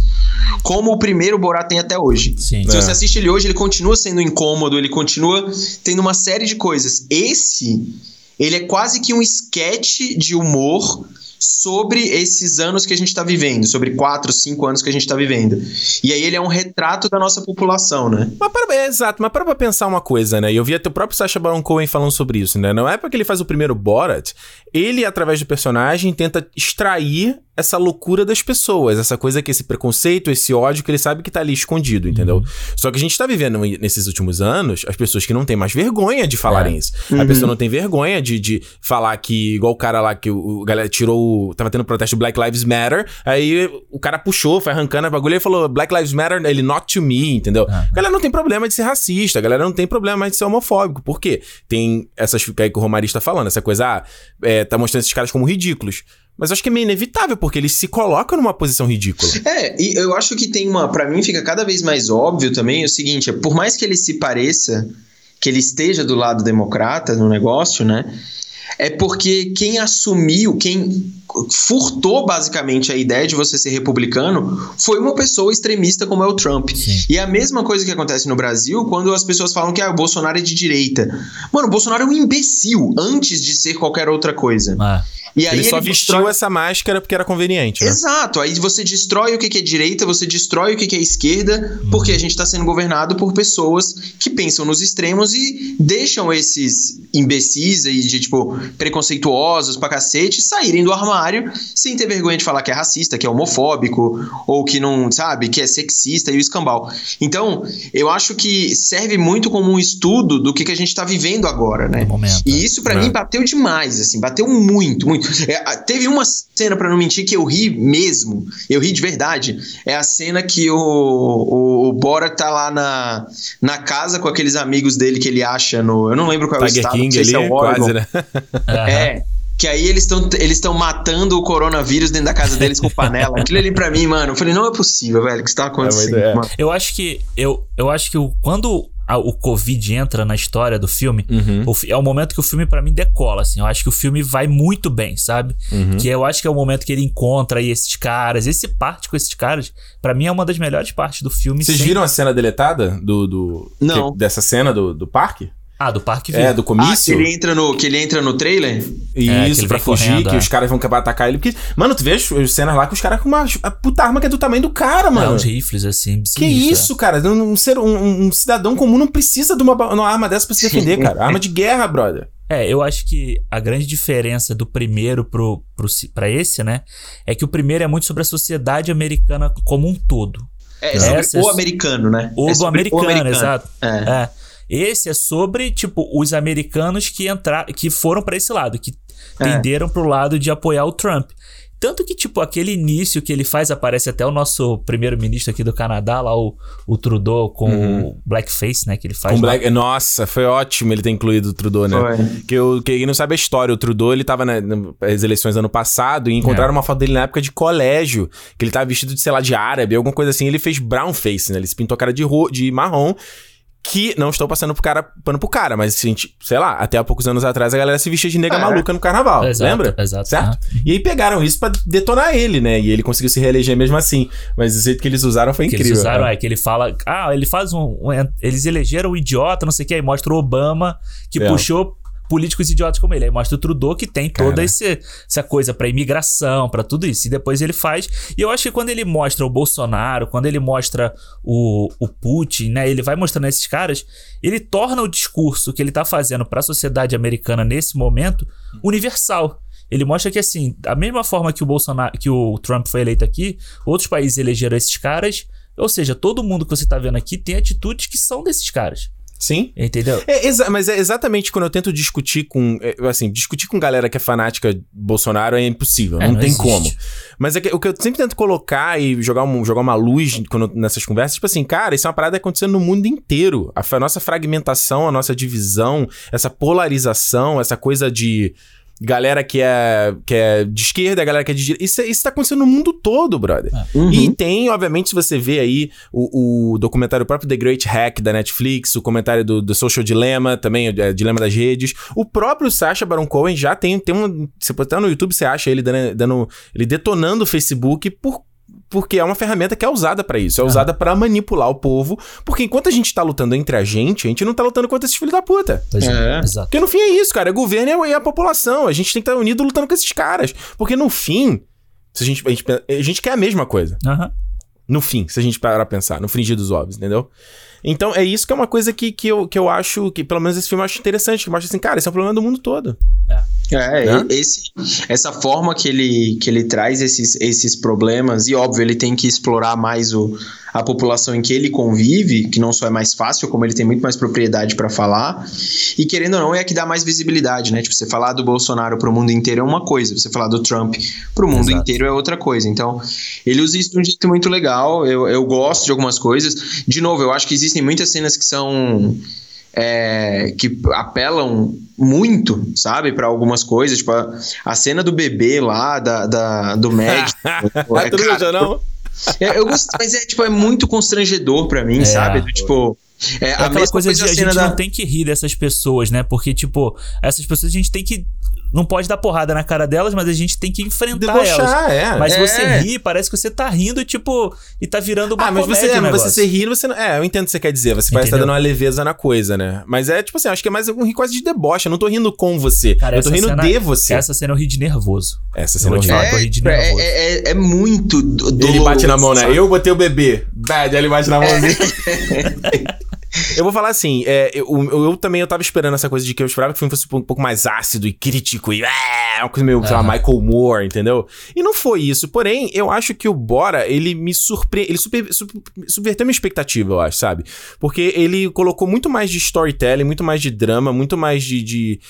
Como o primeiro Borat tem até hoje. Sim. Se é. você assiste ele hoje, ele continua sendo incômodo, ele continua tendo uma série de coisas. Esse, ele é quase que um sketch de humor sobre esses anos que a gente está vivendo, sobre quatro, cinco anos que a gente está vivendo. E aí ele é um retrato da nossa população, né? Mas para, é, exato, mas para pra pensar uma coisa, né? Eu vi até o próprio Sacha Baron Cohen falando sobre isso, né? Não é porque ele faz o primeiro Borat, ele, através do personagem, tenta extrair essa loucura das pessoas, essa coisa que esse preconceito, esse ódio que ele sabe que tá ali escondido, entendeu? Uhum. Só que a gente tá vivendo nesses últimos anos as pessoas que não têm mais vergonha de falarem é. isso. Uhum. A pessoa não tem vergonha de, de falar que, igual o cara lá que o, o galera tirou, tava tendo protesto Black Lives Matter, aí o cara puxou, foi arrancando a bagulho e falou Black Lives Matter, ele not to me, entendeu? Uhum. A galera não tem problema de ser racista, a galera não tem problema de ser homofóbico. Por quê? Tem essas que aí que o Romari está falando, essa coisa, ah, é, tá mostrando esses caras como ridículos. Mas acho que é meio inevitável, porque eles se colocam numa posição ridícula. É, e eu acho que tem uma. para mim fica cada vez mais óbvio também o seguinte: é, por mais que ele se pareça, que ele esteja do lado democrata no negócio, né? É porque quem assumiu, quem furtou basicamente a ideia de você ser republicano foi uma pessoa extremista como é o Trump. Sim. E é a mesma coisa que acontece no Brasil quando as pessoas falam que ah, o Bolsonaro é de direita. Mano, o Bolsonaro é um imbecil antes de ser qualquer outra coisa. Ah. E aí ele só ele vestiu destrói... essa máscara porque era conveniente. Né? Exato. Aí você destrói o que é direita, você destrói o que é esquerda, uhum. porque a gente está sendo governado por pessoas que pensam nos extremos e deixam esses imbecis aí de tipo preconceituosos pra cacete saírem do armário sem ter vergonha de falar que é racista, que é homofóbico ou que não, sabe, que é sexista e o escambau. Então, eu acho que serve muito como um estudo do que, que a gente está vivendo agora, né? Momento, e isso para é. mim bateu demais, assim, bateu muito, muito. É, teve uma cena, para não mentir, que eu ri mesmo. Eu ri de verdade. É a cena que o, o, o Bora tá lá na, na casa com aqueles amigos dele que ele acha no. Eu não lembro qual é o estado. King, sei ali, é o quase, né? É. Que aí eles estão eles matando o coronavírus dentro da casa deles com panela. Aquilo ali pra mim, mano, eu falei, não é possível, velho, que está acontecendo. É, é. Eu acho que. Eu, eu acho que o, quando a, o Covid entra na história do filme, uhum. o, é o momento que o filme para mim decola, assim. Eu acho que o filme vai muito bem, sabe? Uhum. Que eu acho que é o momento que ele encontra aí esses caras, esse parte com esses caras, para mim é uma das melhores partes do filme. Vocês viram a cena deletada do, do Não. Que, dessa cena do, do parque? Ah, do parque É, do comício. Ah, que ele entra no, que ele entra no trailer? Isso, é, pra fugir, correndo, que é. os caras vão acabar atacar ele. Porque, mano, tu vê as cenas lá com os caras com uma puta arma que é do tamanho do cara, mano. É, os rifles, assim. Que isso, cara? Um, ser, um, um, cidadão comum não precisa de uma, uma arma dessa pra se defender, cara. Arma de guerra, brother. É, eu acho que a grande diferença do primeiro pro, pro, pra esse, né? É que o primeiro é muito sobre a sociedade americana como um todo. É, sobre Essa, o americano, né? O é do americano, o americano, exato. É. Esse é sobre, tipo, os americanos que entraram, que foram para esse lado, que é. tenderam pro lado de apoiar o Trump. Tanto que, tipo, aquele início que ele faz, aparece até o nosso primeiro-ministro aqui do Canadá, lá, o, o Trudeau, com uhum. o blackface, né? Que ele faz. Com black... Nossa, foi ótimo ele ter incluído o Trudeau, né? Foi. Que eu, quem não sabe a história, o Trudeau, ele tava nas eleições ano passado e encontraram é. uma foto dele na época de colégio, que ele tava vestido de, sei lá, de árabe, alguma coisa assim. Ele fez brown face, né? Ele se pintou a cara de, ro... de marrom que não estou passando pro cara, pano pro cara, mas gente, sei lá, até há poucos anos atrás a galera se vestia de nega é. maluca no carnaval, exato, lembra? Exato. Certo? E aí pegaram isso para detonar ele, né? E ele conseguiu se reeleger mesmo assim. Mas o jeito que eles usaram foi que incrível. Eles usaram, é que ele fala, ah, ele faz um, um eles elegeram o idiota, não sei o que, aí mostra o Obama que é. puxou políticos idiotas como ele. Aí mostra o Trudeau que tem toda esse, essa coisa para imigração, para tudo isso. E depois ele faz. E eu acho que quando ele mostra o Bolsonaro, quando ele mostra o, o Putin, né? Ele vai mostrando esses caras, ele torna o discurso que ele tá fazendo para a sociedade americana nesse momento universal. Ele mostra que, assim, da mesma forma que o Bolsonaro, que o Trump foi eleito aqui, outros países elegeram esses caras. Ou seja, todo mundo que você tá vendo aqui tem atitudes que são desses caras. Sim. Entendeu? É, mas é exatamente quando eu tento discutir com. É, assim, discutir com galera que é fanática Bolsonaro é impossível. É, não, não, tem existe. como. Mas é que, o que eu sempre tento colocar e jogar, um, jogar uma luz quando, nessas conversas, tipo assim, cara, isso é uma parada acontecendo no mundo inteiro. A, a nossa fragmentação, a nossa divisão, essa polarização, essa coisa de galera que é, que é de esquerda, galera que é de direita. Isso, isso tá acontecendo no mundo todo, brother. É. Uhum. E tem, obviamente, se você vê aí o, o, documentário próprio The Great Hack da Netflix, o comentário do, do Social Dilemma, também, é, Dilema das Redes. O próprio Sacha Baron Cohen já tem, tem um. Você pode estar no YouTube, você acha ele dando, dando ele detonando o Facebook por porque é uma ferramenta que é usada para isso, é uhum. usada para manipular o povo, porque enquanto a gente tá lutando entre a gente, a gente não tá lutando contra esses filhos da puta. Pois é. é. Exato. Porque no fim é isso, cara, é governo e a população, a gente tem que estar tá unido lutando com esses caras, porque no fim, se a gente, a gente, a gente quer a mesma coisa. Uhum. No fim, se a gente parar pra pensar, no fringir dos ovos, entendeu? Então é isso que é uma coisa que, que, eu, que eu acho, que pelo menos esse filme eu acho interessante, que mostra assim, cara, esse é um problema do mundo todo. É. É, né? esse, essa forma que ele, que ele traz esses, esses problemas, e óbvio, ele tem que explorar mais o, a população em que ele convive, que não só é mais fácil, como ele tem muito mais propriedade para falar, e querendo ou não, é que dá mais visibilidade, né? Tipo, você falar do Bolsonaro pro mundo inteiro é uma coisa, você falar do Trump pro mundo Exato. inteiro é outra coisa. Então, ele usa isso de um jeito muito legal, eu, eu gosto de algumas coisas. De novo, eu acho que existem muitas cenas que são é, que apelam muito, sabe, para algumas coisas, tipo a, a, cena do bebê lá, da, da do médico. é, cara, não? É, eu gosto, mas é tipo, é muito constrangedor para mim, é. sabe? Do, tipo. É, é aquela coisa, coisa de a gente da... não tem que rir dessas pessoas, né? Porque, tipo, essas pessoas a gente tem que não pode dar porrada na cara delas, mas a gente tem que enfrentar Debochar, elas. É. Mas é. você ri, parece que você tá rindo, tipo, e tá virando uma ah, mas você, é, você se ri, você não, É, eu entendo o que você quer dizer. Você Entendeu? parece que tá dando uma leveza na coisa, né? Mas é, tipo assim, acho que é mais um rir quase de deboche. Eu não tô rindo com você. Cara, eu tô rindo cena, de você. Essa cena eu ri de nervoso. Essa cena eu, eu, é, ri de nervoso. É, é, é muito doloroso. Ele bate na mão, né? Eu botei o bebê. Bad, ele bate na mãozinha. Eu vou falar assim, é, eu, eu, eu, também eu tava esperando essa coisa de que eu esperava que o filme fosse um pouco mais ácido e crítico e é, uma coisa meio, uhum. sei lá, Michael Moore, entendeu? E não foi isso. Porém, eu acho que o Bora, ele me surpreendeu, ele super, super, subverteu minha expectativa, eu acho, sabe? Porque ele colocou muito mais de storytelling, muito mais de drama, muito mais de, de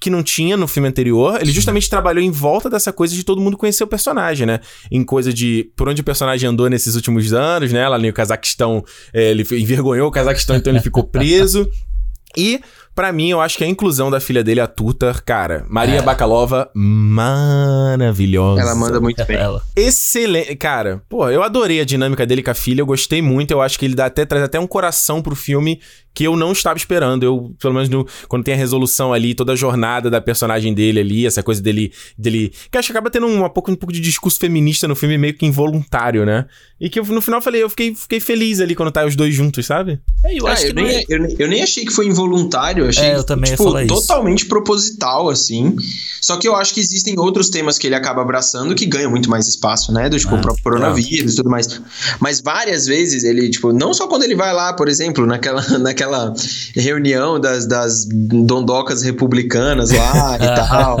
que não tinha no filme anterior. Ele justamente trabalhou em volta dessa coisa de todo mundo conhecer o personagem, né? Em coisa de por onde o personagem andou nesses últimos anos, né? Lá no Cazaquistão, é, ele envergonhou o Cazaquistão, então ele ficou preso. E para mim, eu acho que a inclusão da filha dele, a Tutar, cara, Maria é. Bakalova, maravilhosa. Ela manda muito bem. Ela. Excelente. Cara, pô, eu adorei a dinâmica dele com a filha, eu gostei muito, eu acho que ele dá até, traz até um coração pro filme que eu não estava esperando. Eu, pelo menos no, quando tem a resolução ali, toda a jornada da personagem dele ali, essa coisa dele. dele que acho que acaba tendo um, um, pouco, um pouco de discurso feminista no filme, meio que involuntário, né? E que eu, no final falei, eu fiquei, fiquei feliz ali quando tá os dois juntos, sabe? É, eu acho ah, que eu nem, é... eu, eu, nem achei que foi involuntário, eu achei é, eu também tipo, totalmente isso. proposital, assim. Só que eu acho que existem outros temas que ele acaba abraçando que ganham muito mais espaço, né? Do tipo, ah, o próprio coronavírus e tudo mais. Mas várias vezes ele, tipo, não só quando ele vai lá, por exemplo, naquela, naquela reunião das, das dondocas republicanas lá e tal.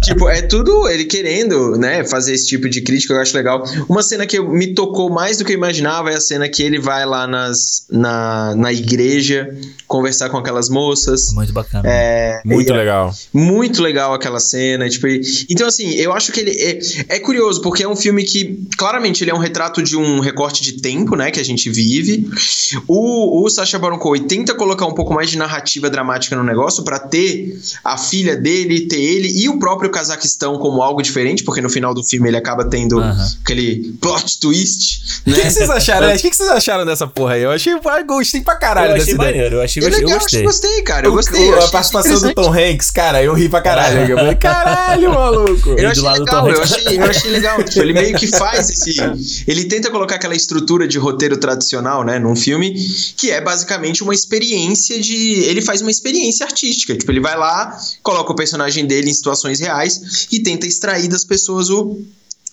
tipo, é tudo ele querendo, né, fazer esse tipo de crítica, eu acho legal. Uma cena que me tocou mais do que eu imaginava é a cena que ele vai lá nas, na, na igreja conversar com aquelas moças. Muito bacana. É, muito é, legal. Muito legal aquela cena. Tipo, então, assim, eu acho que ele. É, é curioso, porque é um filme que, claramente, ele é um retrato de um recorte de tempo, né? Que a gente vive. O, o Sacha Baron Cohen tenta colocar um pouco mais de narrativa dramática no negócio para ter a filha dele, ter ele e o próprio Cazaquistão como algo diferente, porque no final do filme ele acaba tendo aquele plot twist. Né? O que, vocês acharam? O que, vocês acharam dessa porra aí? Eu achei, gostei pra caralho. Eu achei maneiro, eu achei eu, legal, eu gostei. gostei, cara. Eu gostei. a participação do Tom Hanks, cara, eu ri pra caralho. Eu falei, caralho, maluco. Eu achei legal, eu achei, eu achei legal. Tipo, ele meio que faz esse. Ele tenta colocar aquela estrutura de roteiro tradicional, né, num filme, que é basicamente uma experiência de. Ele faz uma experiência artística. Tipo, ele vai lá, coloca o personagem dele em situações reais e tenta extrair das pessoas o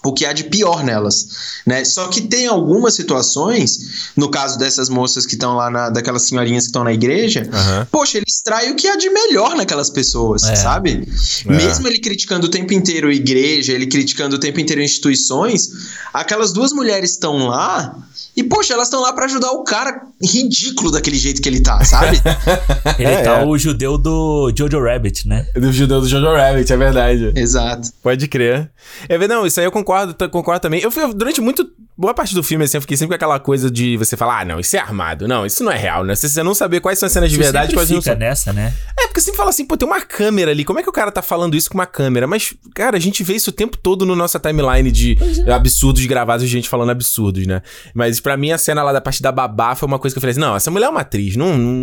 o que há de pior nelas, né? Só que tem algumas situações, no caso dessas moças que estão lá, na, daquelas senhorinhas que estão na igreja, uhum. poxa, ele extrai o que há de melhor naquelas pessoas, é. sabe? É. Mesmo ele criticando o tempo inteiro a igreja, ele criticando o tempo inteiro instituições, aquelas duas mulheres estão lá e, poxa, elas estão lá para ajudar o cara ridículo daquele jeito que ele tá, sabe? ele é, tá é. o judeu do Jojo Rabbit, né? Do judeu do Jojo Rabbit, é verdade. Exato. Pode crer. É, não, isso aí eu concordo, concordo também. Eu fui, durante muito boa parte do filme, assim, eu fiquei sempre com aquela coisa de você falar, ah, não, isso é armado. Não, isso não é real, né? Você, você não saber quais são as cenas de verdade, quais não são. nessa, né? É, porque você fala assim, pô, tem uma câmera ali. Como é que o cara tá falando isso com uma câmera? Mas, cara, a gente vê isso o tempo todo no nossa timeline de é. absurdos gravados, gente falando absurdos, né? Mas para mim a cena lá da parte da babá foi uma coisa que eu falei assim, não, essa mulher é uma atriz, não, não,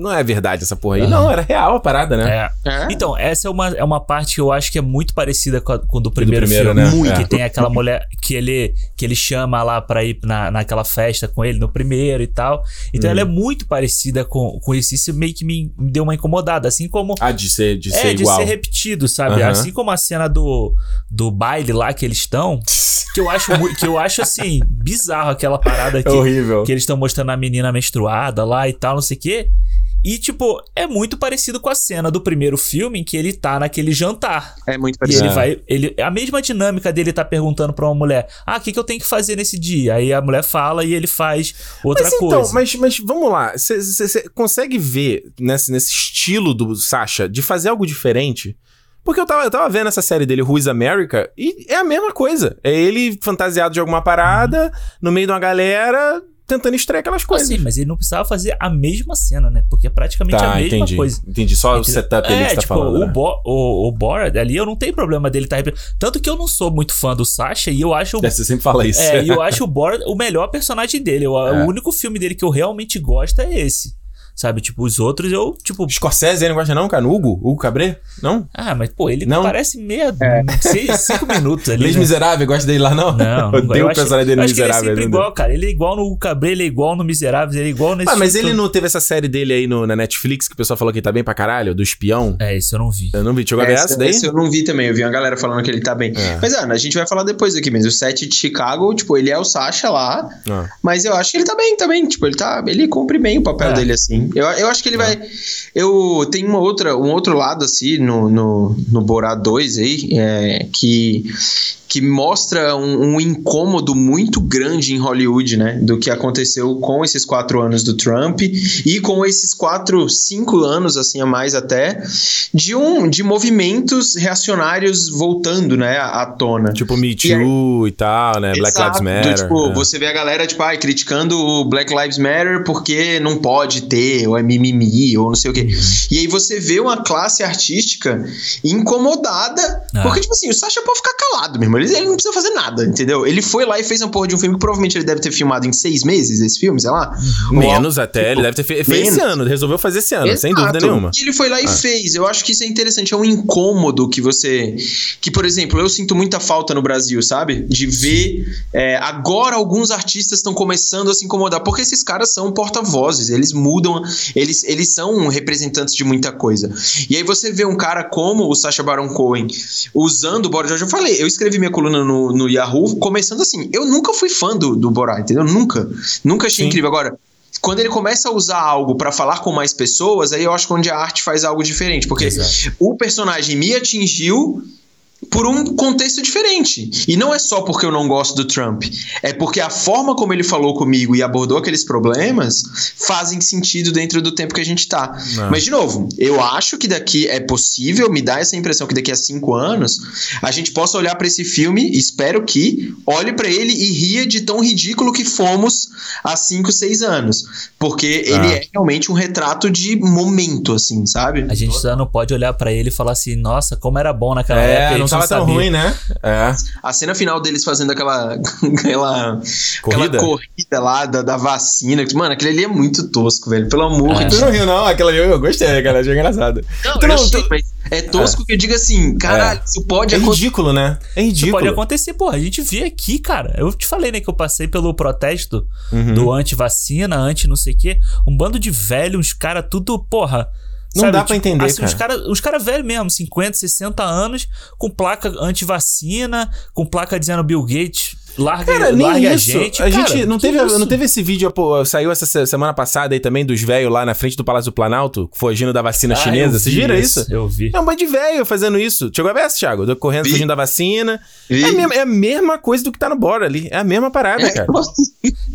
não é verdade essa porra aí. Uhum. Não, era real a parada, né? É. é. Então, essa é uma, é uma parte que eu acho que é muito parecida com, a, com do primeiro, do primeiro filme. Né? Muito. Que tem aquela mulher que ele, que ele chama lá pra ir na, naquela festa com ele no primeiro e tal. Então hum. ela é muito parecida com, com isso. Isso meio que me, me deu uma incomodada. Assim como. Ah, de ser, de é, ser igual. de ser repetido, sabe? Uhum. Assim como a cena do, do baile lá que eles estão. Que eu acho, que eu acho assim, bizarro aquela parada que, é horrível. que eles estão mostrando a menina menstruada lá e tal, não sei o quê. E, tipo, é muito parecido com a cena do primeiro filme em que ele tá naquele jantar. É muito parecido. E ele vai. Ele, a mesma dinâmica dele tá perguntando pra uma mulher: Ah, o que, que eu tenho que fazer nesse dia? Aí a mulher fala e ele faz outra mas, coisa. Então, mas, mas vamos lá. Você consegue ver nesse, nesse estilo do Sasha de fazer algo diferente? Porque eu tava, eu tava vendo essa série dele, Who is America, e é a mesma coisa. É ele fantasiado de alguma parada, no meio de uma galera, tentando extrair aquelas coisas. Sim, mas ele não precisava fazer a mesma cena, né? Porque é praticamente Tá, a mesma entendi. coisa. Entendi. Só o setup ali é, que você tá tipo, falando. o, né? Bo, o, o Borat ali, eu não tenho problema dele estar... Tá... Tanto que eu não sou muito fã do Sasha e eu acho... É, você sempre fala isso. É, e eu acho o Borat o melhor personagem dele. Eu- É. O único filme dele que eu realmente gosto é esse. Sabe? Tipo, os outros eu, tipo... Scorsese ele não gosta não, cara? Hugo? Hugo Cabré? Não? Ah, mas pô, ele Não? parece meia... seis, cinco minutos ali, Leis né? Miserável, gosta dele lá não? Não, não Eu o personagem dele acho que ele é miserável. sempre não igual, cara. Ele é igual no Cabré, ele é igual no Miseráveis, ele é igual nesse Ah, mas ele todo. não teve essa série dele aí no, na Netflix que o pessoal falou que tá bem pra caralho? Do espião? É, isso eu não vi. Eu não vi. Chegou a ver essa daí? essa eu não vi também, eu vi uma galera falando que ele tá bem. É. Mas, Ana, a gente vai falar depois aqui mesmo. O set de Chicago, tipo, ele é o Sasha lá, Ah. mas eu acho que ele tá bem também. Tipo, ele tá. Ele cumpre bem o papel É. dele, assim. Eu, eu acho que ele vai. Eu tenho uma outra, um outro lado, assim, no, no, no Borá 2 aí, é, que. Que mostra um, um incômodo muito grande em Hollywood, né? Do que aconteceu com esses quatro anos do Trump e com esses quatro, cinco anos, assim, a mais até, de um de movimentos reacionários voltando, né, à tona. Tipo Me E Too e, tal, né? Black Lives Exato, Matter. do tipo, é. você vê a galera, tipo, ai, criticando o Black Lives Matter porque não pode ter, ou é mimimi, ou não sei o quê. E aí você vê uma classe artística incomodada, Ah. porque, tipo assim, o Sacha pode ficar calado mesmo, ele, ele não precisa fazer nada, entendeu? Ele foi lá e fez uma porra de um filme que provavelmente ele deve ter filmado em seis meses, esse filme, sei lá. Menos Ou- até, tipo, ele deve ter feito. Fez esse menos. ano, resolveu fazer esse ano, sem Exato. dúvida nenhuma. E ele foi lá e fez. Eu acho que isso é interessante. É um incômodo que você. Que, por exemplo, eu sinto muita falta no Brasil, sabe? De ver. é, agora alguns artistas estão começando a se incomodar. Porque esses caras são porta-vozes. Eles mudam. Eles, eles são representantes de muita coisa. E aí você vê um cara como o Sacha Baron Cohen usando o Borat. Eu já falei, eu escrevi minha coluna no, no Yahoo começando assim. Eu nunca fui fã do, do Borat, entendeu? Nunca. Nunca achei Sim. incrível. Agora, quando ele começa a usar algo pra falar com mais pessoas, aí eu acho que onde a arte faz algo diferente. Porque Exato. o personagem me atingiu por um contexto diferente. E não é só porque eu não gosto do Trump. É porque a forma como ele falou comigo e abordou aqueles problemas fazem sentido dentro do tempo que a gente tá. Ah. Mas, de novo, eu acho que daqui é possível, me dá essa impressão que daqui a cinco anos a gente possa olhar pra esse filme, espero que, olhe pra ele e ria de tão ridículo que fomos há cinco, seis anos. Porque ele Ah. é realmente um retrato de momento, assim, sabe? A gente só não pode olhar pra ele e falar assim, nossa, como era bom naquela época. É, gente não tava tão ruim, né? É. A cena final deles fazendo aquela. aquela Corrida? Aquela corrida lá da, da vacina. que, Mano, aquele ali é muito tosco, velho. Pelo amor É. de Tu não riu, não? Aquela ali eu gostei, aquela ali é engraçada. Não, Tu eu não- achei, tu- mas é tosco que eu digo assim, caralho, isso pode É acontecer. ridículo, né? É Isso ridículo. pode acontecer, porra. A gente vê aqui, cara. Eu te falei, né, que eu passei pelo protesto Uhum. do anti-vacina, anti não sei o quê. Um bando de velhos, uns caras tudo, porra. Não dá pra entender, assim, cara. caras uns cara velhos mesmo, 50, 60 anos, com placa anti-vacina, com placa dizendo Bill Gates, larga, Cara, nem larga isso. a gente. a Cara, gente não teve, isso? não teve esse vídeo, pô, saiu essa se- semana passada aí também dos velhos lá na frente do Palácio do Planalto, fugindo da vacina Ah, chinesa. Vocês vi viram isso? Eu vi. É um bando de velho fazendo isso. Chegou a ver essa, Thiago? Correndo, Vi. fugindo da vacina. É a, mesma, é a mesma coisa do que tá no Bora ali. É a mesma parada, É, cara.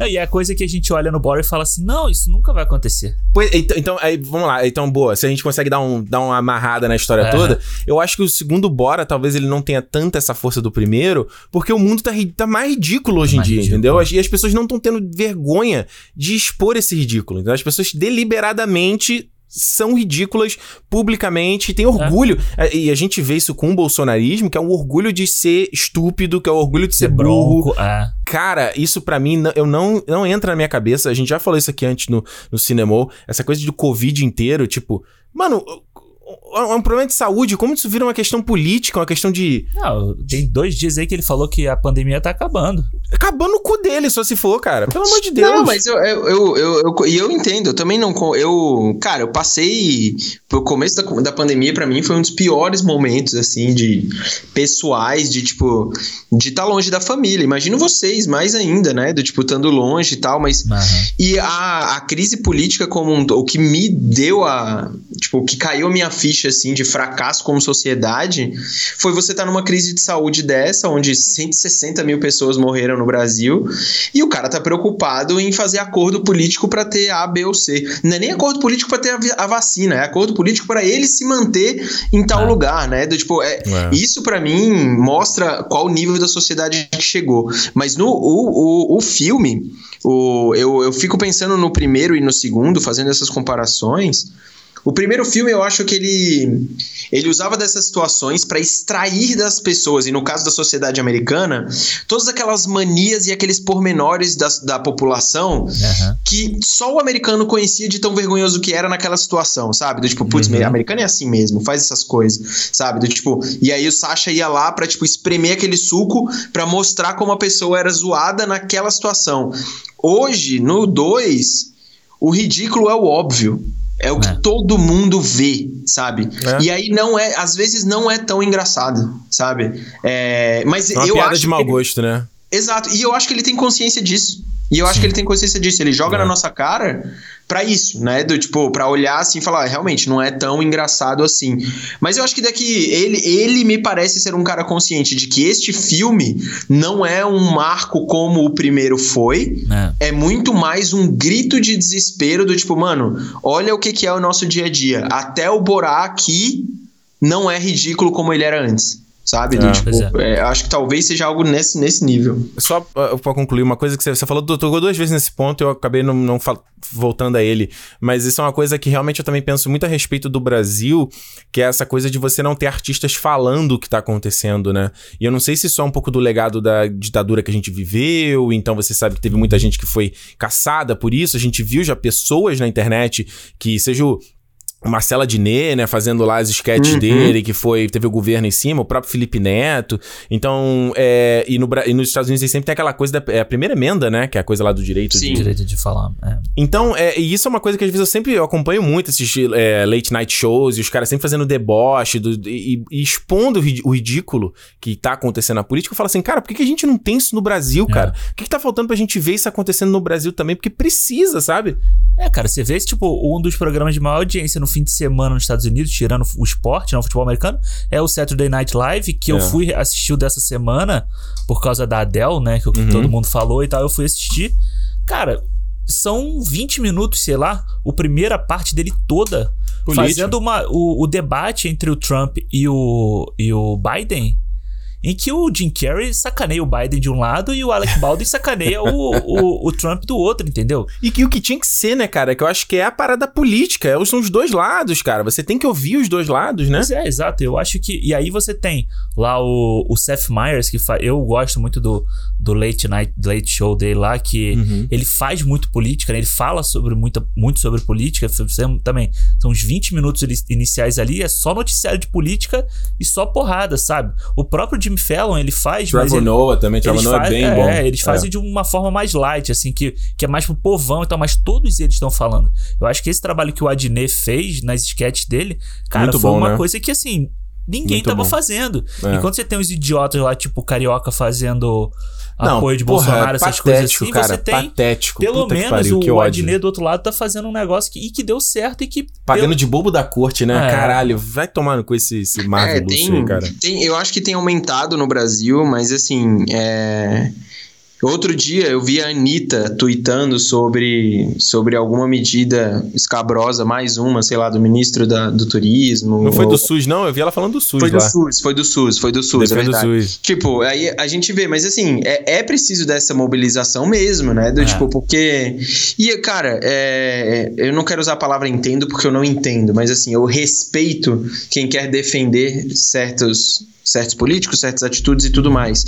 E é a coisa que a gente olha no Bora e fala assim: não, isso nunca vai acontecer. Pois, então, então, aí, vamos lá. Então, boa. Se a gente consegue dar, um, dar uma amarrada na história É. toda, eu acho que o segundo Bora, talvez ele não tenha tanta essa força do primeiro, porque o mundo tá, tá mais ridículo hoje em dia, ridículo. entendeu? E as pessoas não estão tendo vergonha de expor esse ridículo. Então, as pessoas deliberadamente são ridículas publicamente, têm orgulho. É, E a gente vê isso com o bolsonarismo, que é um orgulho de ser estúpido, que é o orgulho de ser, burro, bronco. É. Cara, isso pra mim, não- eu não, não entra na minha cabeça. A gente já falou isso aqui antes no, no cinema. Essa coisa do Covid inteiro, tipo, mano, é um problema de saúde. Como isso vira uma questão política, uma questão de. Não, tem dois dias aí que ele falou que a pandemia tá acabando. Acabando o cu dele, só se for, cara. Pelo amor de Deus. Não, mas eu, eu, eu, eu, eu- e eu entendo, eu também não. Eu, cara, eu passei. Pro começo da, da pandemia, pra mim, foi um dos piores momentos, assim, de pessoais, de tipo. De estar longe da família. Imagino vocês, mais ainda, né? Do tipo, estando longe e tal, mas. Aham. E a, a crise política como um, o que me deu a. Tipo, o que caiu a minha ficha assim de fracasso como sociedade foi você estar tá numa crise de saúde dessa, onde 160 mil pessoas morreram no Brasil, e o cara tá preocupado em fazer acordo político para ter A, B ou C. Não é nem acordo político para ter a, a, vacina, é acordo político para ele se manter em tal é. lugar, né? Do, tipo, é, é. Isso para mim mostra qual nível da sociedade que chegou. Mas no o, o, o filme, o, eu, eu fico pensando no primeiro e no segundo, fazendo essas comparações. O primeiro filme eu acho que ele ele usava dessas situações para extrair das pessoas, e no caso da sociedade americana, todas aquelas manias e aqueles pormenores da, da população uhum. que só o americano conhecia de tão vergonhoso que era naquela situação, sabe? Do tipo, putz, uhum. americano é assim mesmo, faz essas coisas, sabe? Do tipo, e aí o Sasha ia lá pra, tipo, espremer aquele suco para mostrar como a pessoa era zoada naquela situação. Hoje, no 2, o ridículo é o óbvio. É o que é. todo mundo vê, sabe? É. E aí não é, às vezes não é tão engraçado, sabe? É, mas é uma eu piada acho de mau gosto, né? Exato. E eu acho que ele tem consciência disso. E eu acho Sim. que ele tem consciência disso. Ele joga é. na nossa cara para isso, né? Do tipo, para olhar assim e falar, realmente, não é tão engraçado assim. Mas eu acho que daqui ele, ele me parece ser um cara consciente de que este filme não é um marco como o primeiro foi. É, é muito mais um grito de desespero do tipo, mano, olha o que, que é o nosso dia a dia. Até o Borá aqui não é ridículo como ele era antes sabe? Do, é, tipo, é. É, acho que talvez seja algo nesse, nesse nível. Só uh, pra concluir, uma coisa que você, você falou, tocou duas vezes nesse ponto, eu acabei não, não voltando a ele, mas isso é uma coisa que realmente eu também penso muito a respeito do Brasil, que é essa coisa de você não ter artistas falando o que tá acontecendo, né? E eu não sei se isso é um pouco do legado da ditadura que a gente viveu, então você sabe que teve muita gente que foi caçada por isso, a gente viu já pessoas na internet que, seja o Marcela Diné, né, fazendo lá as sketches uhum. dele, que foi, teve o governo em cima, o próprio Felipe Neto. Então, é, e, no, e nos Estados Unidos sempre tem aquela coisa da é a primeira emenda, né, que é a coisa lá do direito Sim. de... direito de falar. É. Então, é, e isso é uma coisa que às vezes eu sempre eu acompanho muito, esses é, late night shows, e os caras sempre fazendo deboche do, e, e, expondo o ridículo que tá acontecendo na política. Eu falo assim, cara, por que, que a gente não tem isso no Brasil, é. cara? O que, que tá faltando pra gente ver isso acontecendo no Brasil também? Porque precisa, sabe? É, cara, você vê esse, tipo, um dos programas de maior audiência no fim de semana nos Estados Unidos, tirando o esporte, não o futebol americano, é o Saturday Night Live, que é. eu fui assistir dessa semana por causa da Adele, né? Que uhum. todo mundo falou e tal. Eu fui assistir. Cara, são 20 minutos, sei lá, a primeira parte dele toda. Política. Fazendo uma, o, o debate entre o Trump e o, e o Biden em que o Jim Carrey sacaneia o Biden de um lado e o Alec Baldwin sacaneia o, o, o, Trump do outro, entendeu? E que o que tinha que ser, né, cara, que eu acho que é a parada política, é são os dois lados, cara, você tem que ouvir os dois lados, né? Pois é, exato, eu acho que, e aí você tem lá o, o Seth Meyers, que fa... eu gosto muito do, do Late Night Late Show dele lá, que uhum. ele faz muito política, né? ele fala sobre muita, muito sobre política, também, são uns 20 minutos iniciais ali, é só noticiário de política e só porrada, sabe? O próprio Jim Jimmy Fallon, ele faz. Trevor ele, Noah também, Trevor Noah é bem é, bom. É, eles fazem é. de uma forma mais light, assim, que, que é mais pro povão e tal, mas todos eles estão falando. Eu acho que esse trabalho que o Adnet fez nas sketches dele, cara, Muito foi bom, uma né? coisa que, assim, ninguém Muito tava bom. fazendo. É. Enquanto você tem os idiotas lá, tipo Carioca fazendo não, apoio de porra, Bolsonaro, essas patético, coisas assim, cara, você tem. Patético, pelo menos pariu, o, o Adnet do outro lado tá fazendo um negócio que, e que deu certo e que. Pagando pelo... de bobo da corte, né? É. Caralho, vai tomando com esse, esse Marvel é, tem, aí, cara. Tem, eu acho que tem aumentado no Brasil, mas assim, é. Outro dia eu vi a Anitta tweetando sobre, sobre alguma medida escabrosa, mais uma, sei lá, do ministro da, do turismo. Não foi ou... do SUS, não? Eu vi ela falando do SUS. Foi lá. do SUS, foi do SUS, foi do SUS, Defende é verdade. Do SUS. Tipo, aí a gente vê, mas assim, é, é preciso dessa mobilização mesmo, né? Do, é. Tipo, porque. E, cara, é, eu não quero usar a palavra entendo porque eu não entendo, mas assim, eu respeito quem quer defender certos certos políticos, certas atitudes e tudo mais.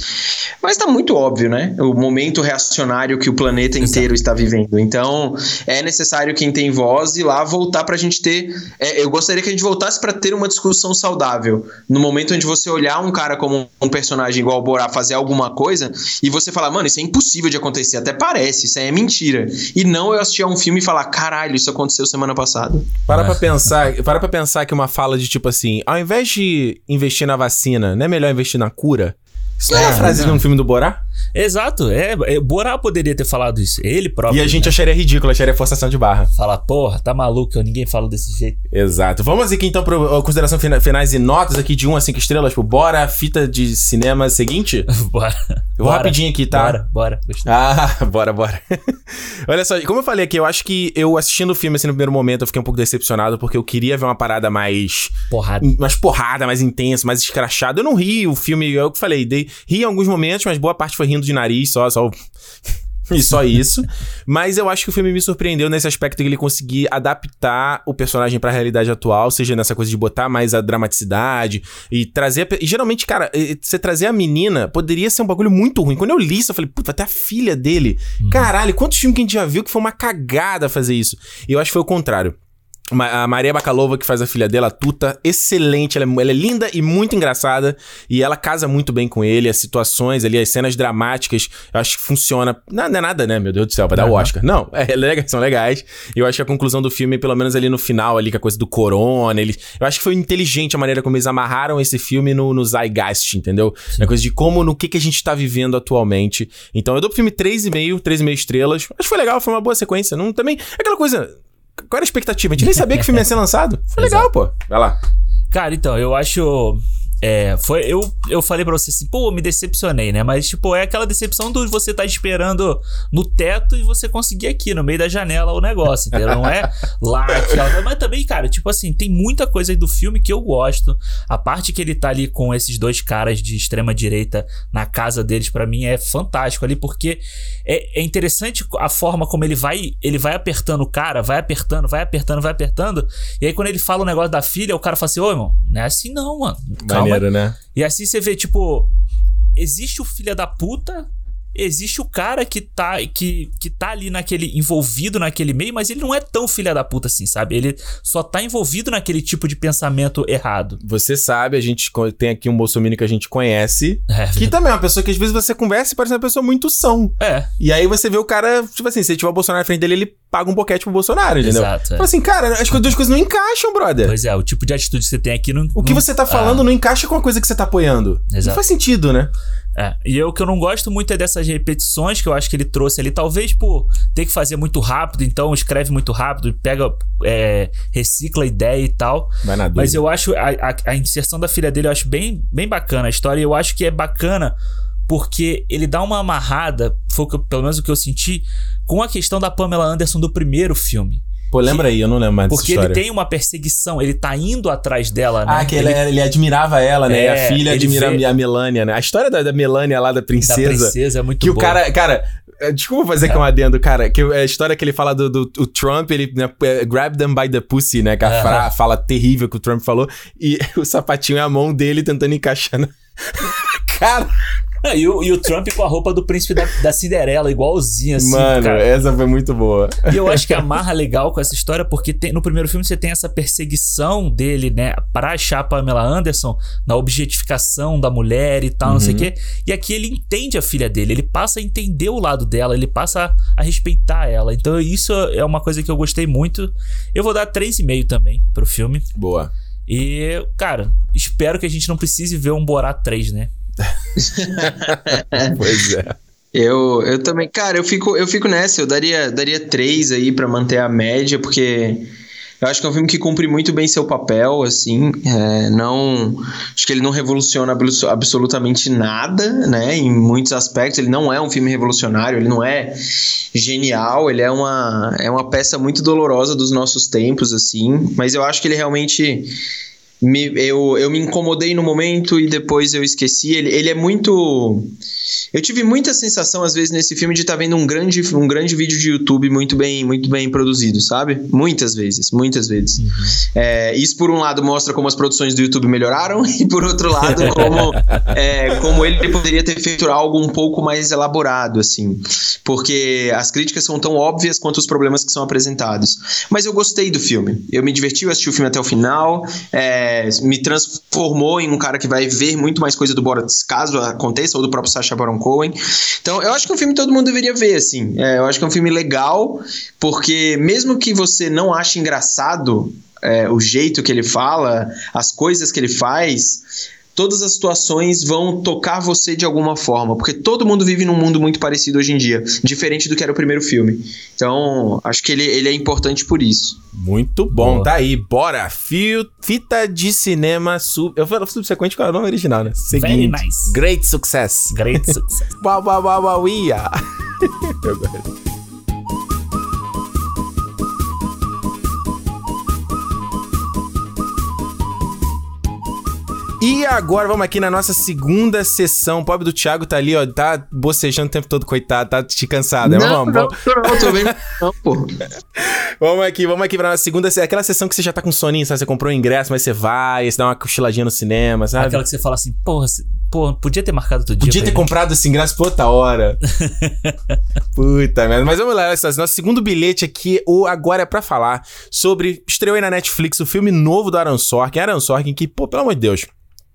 Mas está muito óbvio, né? O momento reacionário que o planeta Exato. inteiro está vivendo. Então, é necessário quem tem voz ir lá voltar para a gente ter. É, eu gostaria que a gente voltasse para ter uma discussão saudável. No momento onde você olhar um cara como um personagem igual o Borá fazer alguma coisa e você falar, mano, isso é impossível de acontecer. Até parece, isso aí é mentira. E não eu assistir a um filme e falar, caralho, isso aconteceu semana passada. Para é. pra pensar, para pra pensar que uma fala de tipo assim, ao invés de investir na vacina, não é melhor investir na cura? Isso não é, é uma frase de um filme do Borá? Exato, é, é. Borá poderia ter falado isso. Ele próprio. E a gente né? acharia ridículo, acharia forçação de barra. Fala, porra, tá maluco, ninguém fala desse jeito. Exato. Vamos aqui então para consideração fina- finais e notas aqui de 1 a 5 estrelas. Tipo, bora, fita de cinema seguinte. bora. Eu vou Bora. rapidinho aqui, tá? Bora, bora. Gostei. Ah, bora, bora. Olha só, como eu falei aqui, eu acho que eu assistindo o filme assim no primeiro momento, eu fiquei um pouco decepcionado porque eu queria ver uma parada mais Porrada. mais porrada, mais intensa, mais escrachada. Eu não ri, o filme, é o que eu falei, dei, ri em alguns momentos, mas boa parte foi rindo de nariz, só, só. E só isso. Mas eu acho que o filme me surpreendeu nesse aspecto que ele conseguir adaptar o personagem pra realidade atual, seja nessa coisa de botar mais a dramaticidade e trazer. a E geralmente, cara, você trazer a menina poderia ser um bagulho muito ruim. Quando eu li isso, eu falei, puta, até a filha dele. Caralho, quantos filmes que a gente já viu que foi uma cagada fazer isso? E eu acho que foi o contrário. A Maria Bakalova, que faz a filha dela, a Tuta, excelente. Ela é, ela é linda e muito engraçada. E ela casa muito bem com ele. As situações ali, as cenas dramáticas, eu acho que funciona. Não, não é nada, né? Meu Deus do céu, vai dar o Aham. Oscar. Não, é, legal, são legais. E eu acho que a conclusão do filme, pelo menos ali no final, ali, com a coisa do corona, ele, eu acho que foi inteligente a maneira como eles amarraram esse filme no, no Zeitgeist, entendeu? Na coisa de como, no que, que a gente tá vivendo atualmente. Então eu dou pro filme 3,5, 3,5 estrelas. Acho que foi legal, foi uma boa sequência. Não, também, aquela coisa. Qual era a expectativa? A gente nem sabia que o filme ia ser lançado. Foi legal, pô. Vai lá. Cara, então, eu acho. É, foi. Eu, eu falei pra você assim, pô, me decepcionei, né? Mas, tipo, é aquela decepção do você tá esperando no teto e você conseguir aqui, no meio da janela, o negócio, entendeu? Não é lá, aquela. Mas também, cara, tipo assim, tem muita coisa aí do filme que eu gosto. A parte que ele tá ali com esses dois caras de extrema direita na casa deles, pra mim, é fantástico ali, porque é, é interessante a forma como ele vai. Ele vai apertando o cara, vai apertando, vai apertando, vai apertando. E aí, quando ele fala o negócio da filha, o cara fala assim: Ô, irmão, não é assim não, mano. Calma Maneiro, né? e assim você vê, tipo, existe o filho da puta, existe o cara que tá, que, que tá ali naquele, envolvido naquele meio, mas ele não é tão filha da puta assim, sabe? Ele só tá envolvido naquele tipo de pensamento errado. Você sabe, a gente tem aqui um bolsominion que a gente conhece. É, Que também é uma pessoa que às vezes você conversa e parece uma pessoa muito são. é E aí você vê o cara, tipo assim, se tiver o Bolsonaro na frente dele, ele paga um boquete pro Bolsonaro, entendeu? exato. é. Fala assim, cara, as duas coisas não encaixam, brother. Pois é, o tipo de atitude que você tem aqui não. O que não- você tá falando não encaixa com a coisa que você tá apoiando. Não Exato. faz sentido, né? É, e eu, que eu não gosto muito é dessas repetições que eu acho que ele trouxe ali. Talvez por ter que fazer muito rápido, então escreve muito rápido, pega, é, recicla a ideia e tal. Mas eu acho a, a, a inserção da filha dele eu acho bem, bem bacana a história. E eu acho que é bacana porque ele dá uma amarrada, foi que pelo menos o que eu senti, com a questão da Pamela Anderson do primeiro filme. Pô, lembra aí, eu não lembro mais Porque ele tem uma perseguição, ele tá indo atrás dela, né? Ah, que ele, ele admirava ela, né? É, e a filha ele admira vê- a Melania, né? A história da, da Melania lá, da da princesa. princesa é muito Que o boa. cara, cara, é, desculpa fazer aqui um adendo, cara, que a história que ele fala do, do- o Trump, ele né, é, grab them by the pussy, né? Que a Aham. fra- fala terrível que o Trump falou, e o sapatinho é a mão dele tentando encaixar na... Cara, Ah, e, o, e o Trump com a roupa do príncipe da, da Cinderela, igualzinho assim, mano, cara. essa foi muito boa. E eu acho que amarra legal com essa história, porque tem- no primeiro filme você tem essa perseguição dele, né, pra achar a Pamela Anderson, na objetificação da mulher e tal, não sei o quê. E aqui ele entende a filha dele, ele passa a entender o lado dela, ele passa a, a respeitar ela. Então isso é uma coisa que eu gostei muito. Eu vou dar 3,5 também pro filme. Boa. E, cara, espero que a gente não precise ver um Borá 3, né? Pois é. Eu, eu também, cara, eu fico, eu fico nessa, eu daria, daria três aí pra manter a média, porque eu acho que é um filme que cumpre muito bem seu papel, assim, é, não, acho que ele não revoluciona abso- absolutamente nada, né, em muitos aspectos, ele não é um filme revolucionário, ele não é genial, ele é uma, é uma peça muito dolorosa dos nossos tempos, assim, mas eu acho que ele realmente me, eu, eu me incomodei no momento e depois eu esqueci. Ele, ele é muito. Eu tive muita sensação, às vezes, nesse filme de estar vendo um grande, um grande vídeo de YouTube muito bem, muito bem produzido, sabe? Muitas vezes, muitas vezes. É, isso, por um lado, mostra como as produções do YouTube melhoraram, e por outro lado, como, é, como ele poderia ter feito algo um pouco mais elaborado, assim. Porque as críticas são tão óbvias quanto os problemas que são apresentados. Mas eu gostei do filme. Eu me diverti, eu assisti o filme até o final. é, me transformou em um cara que vai ver muito mais coisa do Borat, caso aconteça, ou do próprio Sacha Baron Cohen. Então, eu acho que é um filme que todo mundo deveria ver, assim. É, eu acho que é um filme legal, porque mesmo que você não ache engraçado é, o jeito que ele fala, as coisas que ele faz, todas as situações vão tocar você de alguma forma, porque todo mundo vive num mundo muito parecido hoje em dia, diferente do que era o primeiro filme. Então, acho que ele, ele é importante por isso. Muito bom, Boa. tá aí, bora. Fio, fita de cinema sub. Eu falo subsequente com o nome original, né? Seguinte. Very nice. Great success. Great success. Uau, uau, uau, uau, ia. Eu gosto. E agora vamos aqui na nossa segunda sessão. O pobre do Thiago tá ali, ó, tá bocejando o tempo todo, coitado, tá te cansado. Né? Não, vamos, não, não, não, tô bem. Não, pô. vamos aqui, vamos aqui pra nossa segunda sessão. Aquela sessão que você já tá com soninho, sabe? Você comprou o ingresso, mas você vai, você dá uma cochiladinha no cinema, sabe? Aquela que você fala assim, porra, pô, podia ter marcado outro dia. Podia ter comprado esse ingresso por outra hora. Puta merda. Mas vamos lá, nosso segundo bilhete aqui, o agora é pra falar sobre. Estreou aí na Netflix o filme novo do Aaron Sorkin. Aaron Sorkin, que, pô, pelo amor de Deus.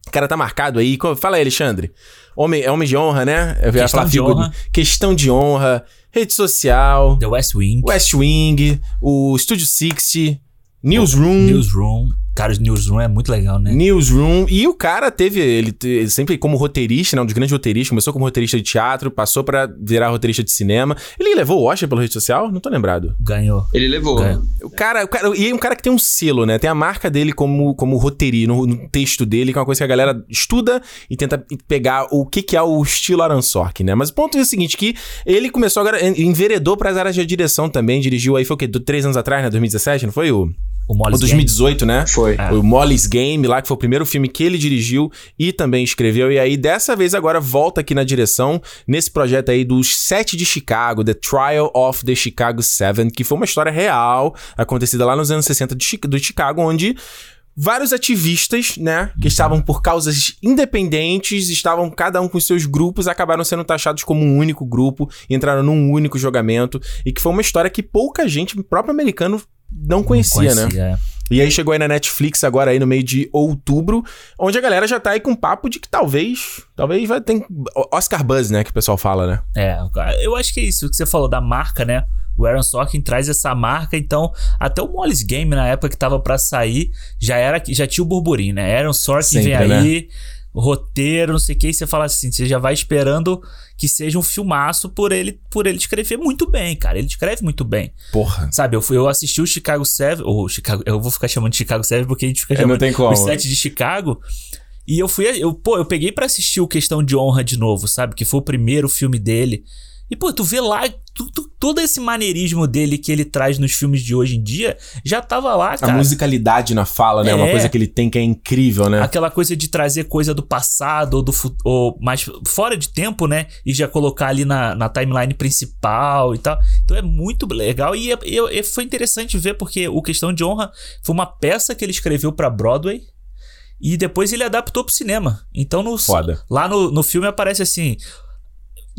O cara tá marcado aí. Fala aí, Alexandre. Homem, é homem de honra, né? Eu ia Questão falar de honra. Questão de honra. Rede social. The West Wing. West Wing. O Studio 60. Newsroom. Newsroom. Cara, o Newsroom é muito legal, né? Newsroom. E o cara teve, ele, ele sempre como roteirista, né? Um dos grandes roteiristas. Começou como roteirista de teatro, passou para virar roteirista de cinema. Ele levou o Oscar pela rede social? Não tô lembrado. Ganhou. Ele levou. Ganhou. O cara, o cara. E é um cara que tem um selo, né? Tem a marca dele como, como roteirista, no, no, texto dele, que é uma coisa que a galera estuda e tenta pegar o que, que é o estilo Aaron Sorkin, né? Mas o ponto é o seguinte: que ele começou agora, enveredou para as áreas de direção também, dirigiu aí, foi o quê? Do, três anos atrás, né? 2017, não foi o. O Molly's o 2018, Game. né? Foi. É. O Molly's Game lá, que foi o primeiro filme que ele dirigiu e também escreveu. E aí, dessa vez, agora volta aqui na direção, nesse projeto aí dos Sete de Chicago, The Trial of the Chicago Seven, que foi uma história real, acontecida lá nos anos 60 de, do Chicago, onde vários ativistas, né, que estavam por causas independentes, estavam cada um com seus grupos, acabaram sendo taxados como um único grupo, entraram num único julgamento, e que foi uma história que pouca gente, próprio americano, não conhecia, não conhecia né? É. E aí chegou aí na Netflix agora aí no meio de outubro, onde a galera já tá aí com papo de que talvez, talvez vai ter Oscar Buzz, né, que o pessoal fala, né? É, eu acho que é isso que você falou da marca, né? O Aaron Sorkin traz essa marca, então até o Molly's Game na época que tava para sair, já era já tinha o burburinho, né? Aaron Sorkin Sempre, vem aí, né? Roteiro, não sei o que, e você fala assim, você já vai esperando que seja um filmaço por ele por ele escrever muito bem, cara. Ele escreve muito bem. Porra. Sabe, eu, fui, eu assisti o Chicago Seven, ou Chicago, eu vou ficar chamando de Chicago Seven porque a gente fica é, chamando o set de Chicago. E eu fui, eu, pô, eu peguei para assistir o Questão de Honra de novo, sabe? Que foi o primeiro filme dele. E, pô, tu vê lá, tu, tu, todo esse maneirismo dele que ele traz nos filmes de hoje em dia já tava lá, cara. A musicalidade na fala, né? É. Uma coisa que ele tem que é incrível, né? Aquela coisa de trazer coisa do passado ou do ou mais fora de tempo, né? E já colocar ali na, na timeline principal e tal. Então é muito legal. E, e, e foi interessante ver porque o Questão de Honra foi uma peça que ele escreveu para Broadway. E depois ele adaptou pro cinema. Então no, Foda. lá no, no filme aparece assim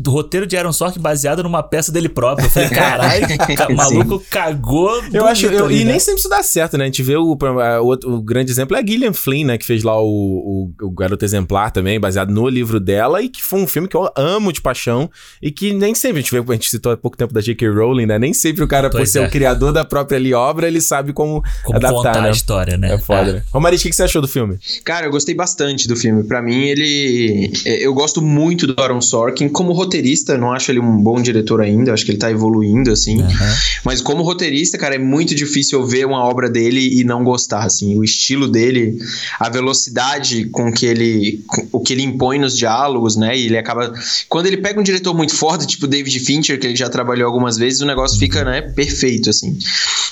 do roteiro de Aaron Sorkin baseado numa peça dele próprio. Eu falei, caralho, o maluco cagou. Eu acho, eu, ali, e né? nem sempre isso dá certo, né? A gente vê o, o, o, grande exemplo é a Gillian Flynn, né? Que fez lá o, o, o, Garoto Exemplar também, baseado no livro dela, e que foi um filme que eu amo de paixão, e que nem sempre, a gente vê, a gente citou há pouco tempo da J.K. Rowling, né? Nem sempre o cara, pois por ser é. o criador da própria ali, obra, ele sabe como, como adaptar, contar né? a história, né? É foda, é. né? Romariz, o que você achou do filme? Cara, eu gostei bastante do filme. Para mim, ele... É, eu gosto muito do Aaron Sorkin. Como roteirista, não acho ele um bom diretor ainda, acho que ele tá evoluindo, assim. Uhum. Mas como roteirista, cara, é muito difícil eu ver uma obra dele e não gostar, assim. O estilo dele, a velocidade com que ele. Com, o que ele impõe nos diálogos, né? E ele acaba. Quando ele pega um diretor muito forte, tipo David Fincher, que ele já trabalhou algumas vezes, o negócio fica, né, perfeito, assim.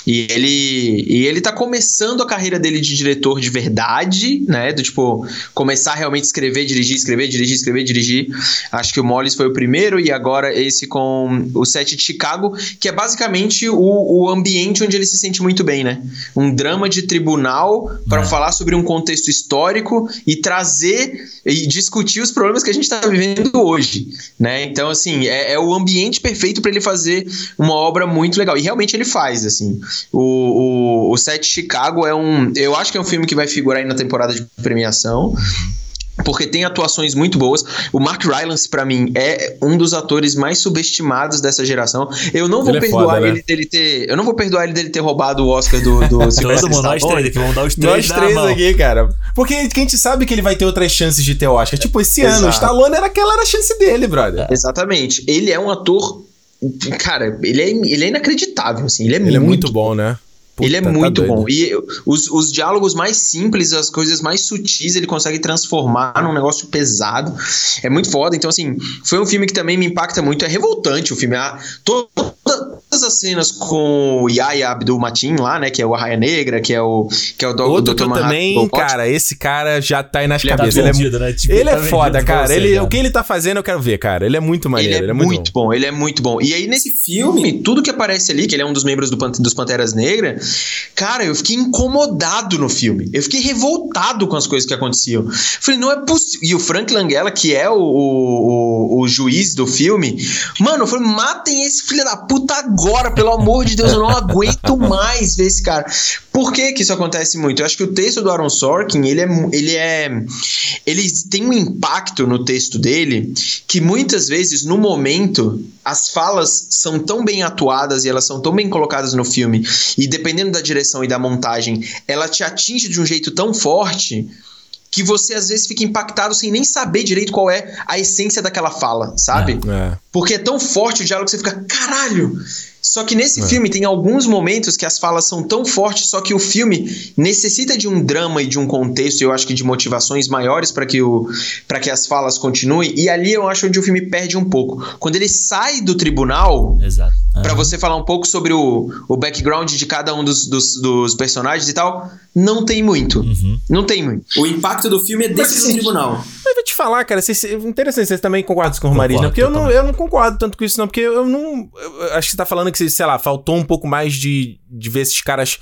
E ele. E ele tá começando a carreira dele de diretor de verdade, né? Do tipo, começar a realmente escrever, dirigir, escrever, dirigir, escrever, dirigir. Acho que o Mollis foi o primeiro e agora esse com o set de Chicago, que é basicamente o, o ambiente onde ele se sente muito bem, né? Um drama de tribunal para é. falar sobre um contexto histórico e trazer e discutir os problemas que a gente está vivendo hoje, né? Então, assim, é, é o ambiente perfeito para ele fazer uma obra muito legal. E realmente ele faz, assim. O, o, o set Chicago é um. Eu acho que é um filme que vai figurar aí na temporada de premiação. Porque tem atuações muito boas. O Mark Rylance, para mim, é um dos atores mais subestimados dessa geração. Eu não vou ele perdoar é foda, ele né? dele ter. Eu não vou perdoar ele dele ter roubado o Oscar do, do Todo mundo, nós três aqui, vamos dar os três. Nós três aqui, cara. Porque a gente sabe que ele vai ter outras chances de ter o Oscar. Tipo, esse Exato. ano, o Stallone era aquela era a chance dele, brother. Exatamente. Ele é um ator. Cara, ele é, ele é inacreditável, assim. Ele é, ele muito, é muito bom, né? Puta, ele é tá muito bom. E os, os diálogos mais simples, as coisas mais sutis, ele consegue transformar num negócio pesado. É muito foda. Então, assim, foi um filme que também me impacta muito. É revoltante o filme. Ah, toda, todas as cenas com o Yaya Abdul Matin lá, né? Que é o Arraia Negra, que é o, que é o Outro Dr. Manhattan, também, cara, esse cara já tá aí nas ele cabeças. Tá ele é, né? tipo, ele é tá foda, cara. Ele, o que ele tá fazendo eu quero ver, cara. Ele é muito maneiro. Ele é, ele é muito, muito bom. bom. Ele é muito bom. E aí, nesse filme, tudo que aparece ali, que ele é um dos membros do, dos Panteras Negras, Cara, eu fiquei incomodado no filme. Eu fiquei revoltado com as coisas que aconteciam. Falei, não é possível. E o Frank Langella, que é o, o, o, juiz do filme, mano, eu falei, matem esse filho da puta agora, pelo amor de Deus, eu não aguento mais ver esse cara. Por que que isso acontece muito? Eu acho que o texto do Aaron Sorkin, ele é, ele é, ele tem um impacto no texto dele que muitas vezes, no momento, as falas são tão bem atuadas e elas são tão bem colocadas no filme, e dependendo da direção e da montagem, ela te atinge de um jeito tão forte que você às vezes fica impactado sem nem saber direito qual é a essência daquela fala, sabe? É, é. Porque é tão forte o diálogo que você fica, caralho, só que nesse é. filme tem alguns momentos que as falas são tão fortes, só que o filme necessita de um drama e de um contexto, eu acho que de motivações maiores para que, o, que as falas continuem. E ali eu acho onde o filme perde um pouco. Quando ele sai do tribunal, para você falar um pouco sobre o, o background de cada um dos, dos, dos personagens e tal, não tem muito. Uhum. Não tem muito. O impacto do filme é desse do tribunal. Eu vou te falar, cara, interessante, vocês também concordam com o Marina, porque eu não, eu não concordo tanto com isso, não, porque eu não. Eu acho que você tá falando que, sei lá, faltou um pouco mais de, de ver esses caras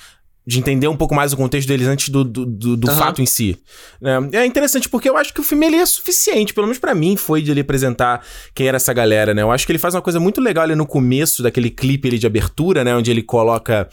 de entender um pouco mais o contexto deles antes do, do, do, do uhum. fato em si. É, é, interessante porque eu acho que o filme ele é suficiente, pelo menos para mim foi de ele apresentar quem era essa galera, né? Eu acho que ele faz uma coisa muito legal ali no começo daquele clipe ali de abertura, né? Onde ele coloca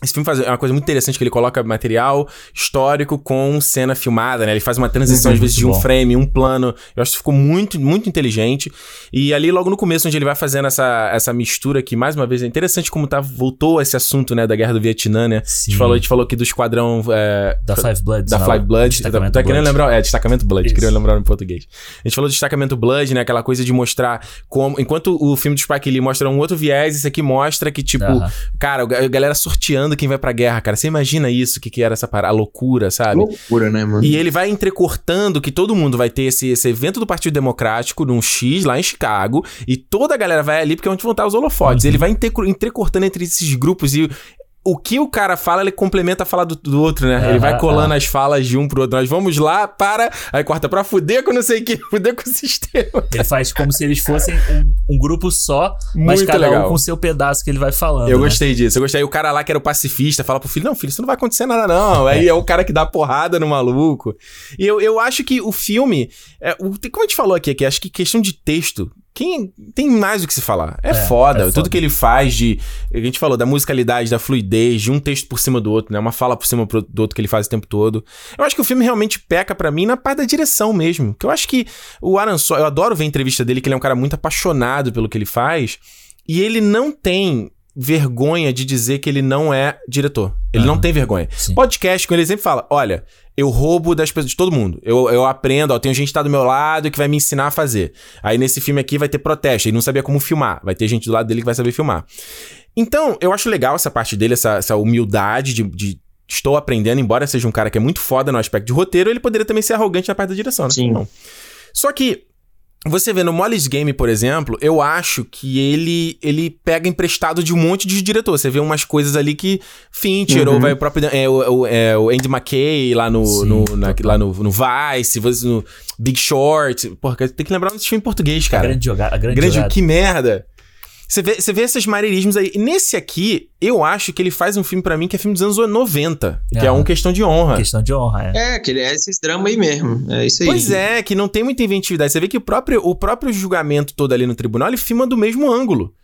esse filme faz é uma coisa muito interessante que ele coloca material histórico com cena filmada, né? Ele faz uma transição, uhum, às vezes, de um bom. frame, um plano. Eu acho que ficou muito, muito inteligente. E ali, logo no começo, onde ele vai fazendo essa, essa mistura que, mais uma vez, é interessante como tá, voltou esse assunto, né, da Guerra do Vietnã, né? Sim. A gente falou, a gente falou aqui do esquadrão... É, da Five Blood. Da Five Blood. Tá, tá querendo lembrar... É, Destacamento Blood, queria lembrar em português. A gente falou do Destacamento Blood, né? Aquela coisa de mostrar como... Enquanto o filme do Spike Lee mostra um outro viés, esse aqui mostra que, tipo... Uh -huh. Cara, a galera sorteando quem vai pra guerra, cara. Você imagina isso, o que, que era essa parada, a loucura, sabe? Loucura, né, mano? E ele vai entrecortando que todo mundo vai ter esse, esse evento do Partido Democrático num X lá em Chicago e toda a galera vai ali porque é onde vão estar os holofotes. Uhum. Ele vai entrecortando entre esses grupos e o que o cara fala, ele complementa a fala do, do outro, né? ele vai colando as falas de um pro outro. Nós vamos lá para. Aí corta pra fuder com não sei o que, fuder com o sistema. Ele faz como se eles fossem um, um grupo só, mas cada legal. um com seu pedaço que ele vai falando. Eu né? gostei disso. Eu gostei. Aí o cara lá que era o pacifista fala pro filho: Não, filho, isso não vai acontecer nada, não. Aí é o cara que dá porrada no maluco. E eu, eu acho que o filme. É, o, como a gente falou aqui, aqui, acho que questão de texto quem tem mais o que se falar. É, é, foda. é, foda. Tudo que ele faz de. A gente falou da musicalidade, da fluidez, de um texto por cima do outro, né? Uma fala por cima do outro que ele faz o tempo todo. Eu acho que o filme realmente peca para mim na parte da direção mesmo. Que eu acho que o Aaron Sorkin, eu adoro ver a entrevista dele, que ele é um cara muito apaixonado pelo que ele faz. E ele não tem vergonha de dizer que ele não é diretor. Ele não tem vergonha. Sim. Podcast, com ele sempre fala: olha, eu roubo das pessoas de todo mundo. Eu, eu aprendo, ó, tem gente que tá do meu lado que vai me ensinar a fazer. Aí nesse filme aqui vai ter protesto, ele não sabia como filmar. Vai ter gente do lado dele que vai saber filmar. Então, eu acho legal essa parte dele, essa, essa humildade de, de estou aprendendo, embora seja um cara que é muito foda no aspecto de roteiro, ele poderia também ser arrogante na parte da direção, né? Sim. Não. Só que você vê no Molly's Game, por exemplo, eu acho que ele ele pega emprestado de um monte de diretor. Você vê umas coisas ali que Fincher uhum. ou vai o próprio é, o, é, o Andy McKay lá no, no na, lá no, no Vice, no Big Short. Porra, tem que lembrar desse filme em português, cara. A grande jogada. A grande, grande jogada. Que merda. Você vê, você vê esses maneirismos aí. Nesse aqui, eu acho que ele faz um filme para mim que é filme dos anos 90, é. que é um Questão de Honra. Questão de Honra, é. É, que ele é esses drama aí mesmo. É isso aí. Pois é, que não tem muita inventividade. Você vê que o próprio, o próprio julgamento todo ali no tribunal, ele filma do mesmo ângulo.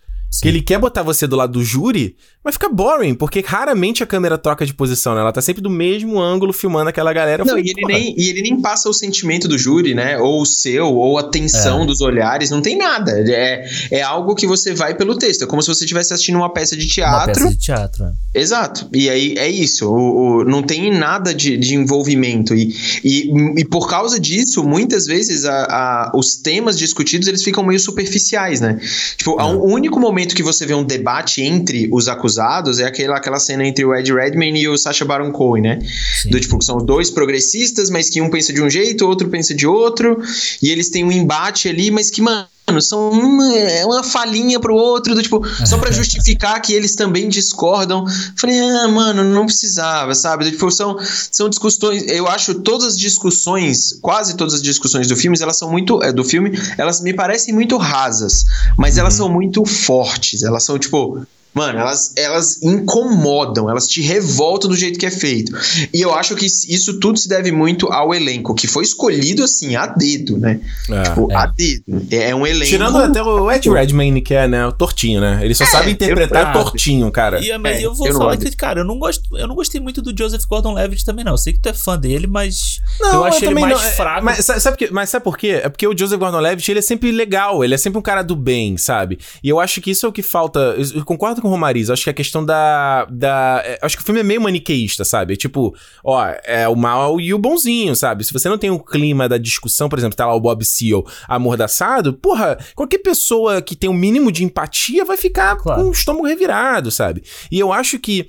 Que ele quer botar você do lado do júri, mas fica boring, porque raramente a câmera troca de posição, né? Ela tá sempre do mesmo ângulo filmando aquela galera. Não, falei, e, ele nem, e ele nem passa o sentimento do júri, né? Ou o seu, ou a tensão é. dos olhares, não tem nada. É, é algo que você vai pelo texto. É como se você estivesse assistindo uma peça de teatro. Uma peça de teatro. É. Exato. E aí é isso. O, o, não tem nada de, de envolvimento. E, e, e por causa disso, muitas vezes a, a, os temas discutidos eles ficam meio superficiais, né? Tipo, é. o único momento que você vê um debate entre os acusados é aquela, aquela cena entre o Ed Redmayne e o Sacha Baron Cohen, né? Sim. Do tipo, são dois progressistas, mas que um pensa de um jeito, outro pensa de outro, e eles têm um embate ali, mas que, mano, são uma, é uma falhinha pro outro, do tipo, só para justificar que eles também discordam. Falei, ah, mano, não precisava, sabe? Do, tipo, são, são discussões. Eu acho todas as discussões, quase todas as discussões do filme, elas são muito. É, do filme, elas me parecem muito rasas, mas uhum. elas são muito fortes. Elas são, tipo, Mano, elas, elas incomodam, elas te revoltam do jeito que é feito. E eu acho que isso tudo se deve muito ao elenco, que foi escolhido assim, a dedo, né? É, tipo, é. a dedo. É um elenco. Tirando até o Ed Redmayne, que é, né, o tortinho, né? Ele só é, sabe interpretar eu, tortinho, cara. E, mas é, eu vou eu falar que, cara, eu não, gosto, eu não gostei muito do Joseph Gordon-Levitt também, não. Eu sei que tu é fã dele, mas não, eu achei ele mais não, é, fraco. Mas sabe, que, mas sabe por quê? É porque o Joseph Gordon-Levitt, ele é sempre legal, ele é sempre um cara do bem, sabe? E eu acho que isso é o que falta. Eu concordo com o Romariz. Acho que a questão da. da é, acho que o filme é meio maniqueísta, sabe? Tipo, ó, é o mal e o bonzinho, sabe? Se você não tem o clima da discussão, por exemplo, tá lá o Bob Seal amordaçado, porra, qualquer pessoa que tem o um mínimo de empatia vai ficar claro. com o estômago revirado, sabe? E eu acho que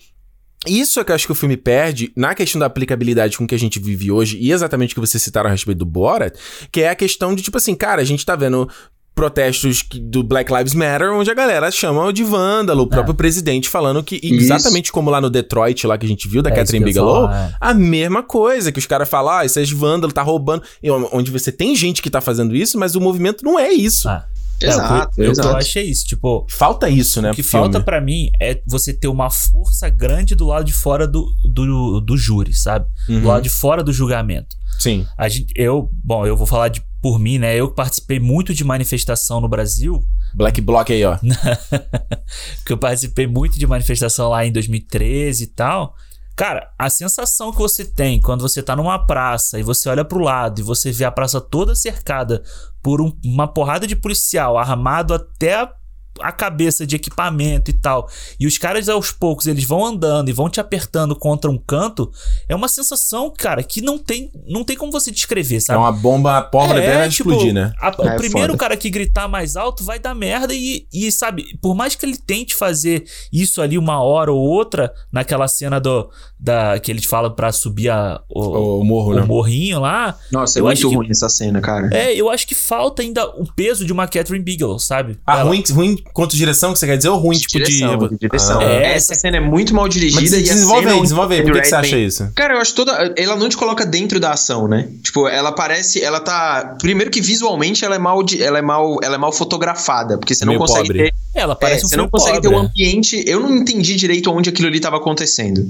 isso é que eu acho que o filme perde na questão da aplicabilidade com que a gente vive hoje, e exatamente o que você citaram a respeito do Borat, que é a questão de, tipo assim, cara, a gente tá vendo protestos do Black Lives Matter, onde a galera chama de vândalo, o próprio é. presidente falando que, Isso. exatamente como lá no Detroit, lá que a gente viu, da é Catherine Bigelow, falar, é. a mesma coisa, que os caras falam, ah, isso é de vândalo, tá roubando. E onde você tem gente que tá fazendo isso, mas o movimento não é isso. É. Exato, eu, exato. eu achei isso, tipo... Falta isso, né? O que falta para mim é você ter uma força grande do lado de fora do, do, do júri, sabe? Uhum. Do lado de fora do julgamento. Sim. A gente, eu, bom, eu vou falar de por mim, né? Eu participei muito de manifestação no Brasil. Black Bloc aí, ó. que eu participei muito de manifestação lá em 2013 e tal. Cara, a sensação que você tem quando você tá numa praça e você olha pro lado e você vê a praça toda cercada por um, uma porrada de policial armado até a a cabeça de equipamento e tal, e os caras aos poucos eles vão andando e vão te apertando contra um canto, é uma sensação, cara, que não tem, não tem como você descrever, sabe? É uma bomba, a pólvora é, vai tipo, explodir, né? A, é, o primeiro foda. cara que gritar mais alto vai dar merda e, e, sabe, por mais que ele tente fazer isso ali uma hora ou outra, naquela cena do, da, que eles falam para subir a, o, o, morro, o né? morrinho lá. Nossa, é muito ruim que, essa cena, cara. É, eu acho que falta ainda o peso de uma Catherine Bigelow, sabe? Ah, Ela... ruim, ruim quanto direção que você quer dizer ou ruim, tipo direção, de. direção. Ah. É, essa cena é muito mal dirigida Mas desenvolve aí, desenvolve aí. Por que, que, você acha isso? Cara, eu acho toda. Ela não te coloca dentro da ação, né? Tipo, ela parece. Ela tá. Primeiro que visualmente ela é mal, ela é mal, ela é mal fotografada, porque você não consegue pobre. ter. Ela parece é, um Você não consegue pobre. ter um ambiente. Eu não entendi direito onde aquilo ali tava acontecendo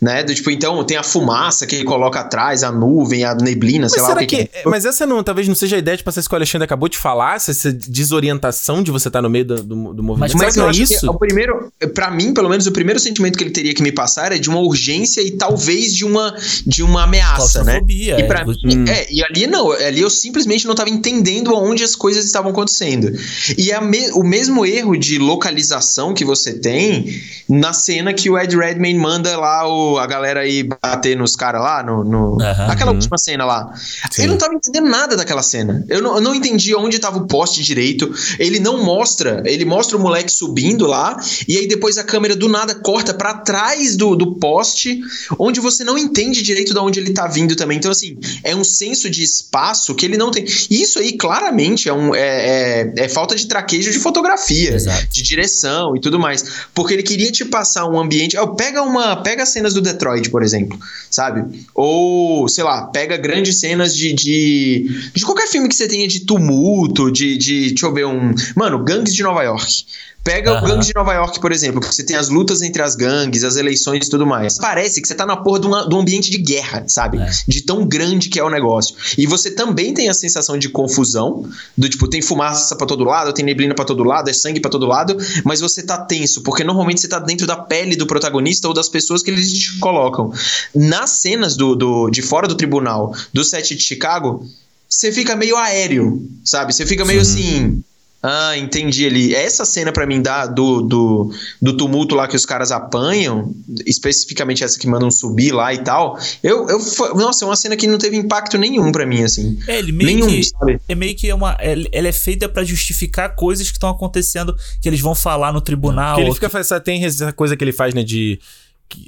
né? Do, tipo, então tem a fumaça que ele coloca atrás, a nuvem, a neblina, mas sei lá o que, que, que é. Mas essa não, talvez não seja a ideia de passar isso que o Alexandre acabou de falar, essa desorientação de você estar tá no meio do, do, do movimento. Mas, mas eu é isso? o primeiro, para mim, pelo menos, o primeiro sentimento que ele teria que me passar é de uma urgência e talvez de uma, de uma ameaça, né? E pra é. mim, é, e ali não, ali eu simplesmente não estava entendendo onde as coisas estavam acontecendo. E é me, o mesmo erro de localização que você tem na cena que o Ed Redmayne manda lá o a galera aí bater nos caras lá, no, no uhum. aquela última cena lá. Sim. Eu não tava entendendo nada daquela cena. Eu não, eu não entendi onde tava o poste direito. Ele não mostra, ele mostra o moleque subindo lá, e aí depois a câmera do nada corta para trás do, do poste, onde você não entende direito de onde ele tá vindo também. Então, assim, é um senso de espaço que ele não tem. Isso aí, claramente, é, um, é, é, é falta de traquejo de fotografia, Exato. de direção e tudo mais. Porque ele queria te passar um ambiente. Oh, pega uma. Pega cenas do Detroit, por exemplo, sabe? Ou, sei lá, pega grandes cenas de, de, de qualquer filme que você tenha de tumulto, de, de. Deixa eu ver um. Mano, Gangues de Nova York. Pega uhum. o Gangue de Nova York, por exemplo, que você tem as lutas entre as gangues, as eleições e tudo mais. Parece que você tá na porra de, um ambiente de guerra, sabe? É. De tão grande que é o negócio. E você também tem a sensação de confusão, do tipo, tem fumaça para todo lado, tem neblina para todo lado, é sangue para todo lado, mas você tá tenso, porque normalmente você tá dentro da pele do protagonista ou das pessoas que eles te colocam. Nas cenas do, do de fora do tribunal, do set de Chicago, você fica meio aéreo, sabe? Você fica meio Sim. assim ah, entendi ali. Essa cena para mim da, do, do, do, tumulto lá que os caras apanham, especificamente essa que mandam subir lá e tal, eu, eu nossa, é uma cena que não teve impacto nenhum para mim, assim. É, ele meio nenhum, que, sabe? É meio que uma. Ela é feita para justificar coisas que estão acontecendo, que eles vão falar no tribunal. Que ele fica que... tem essa coisa que ele faz, né, de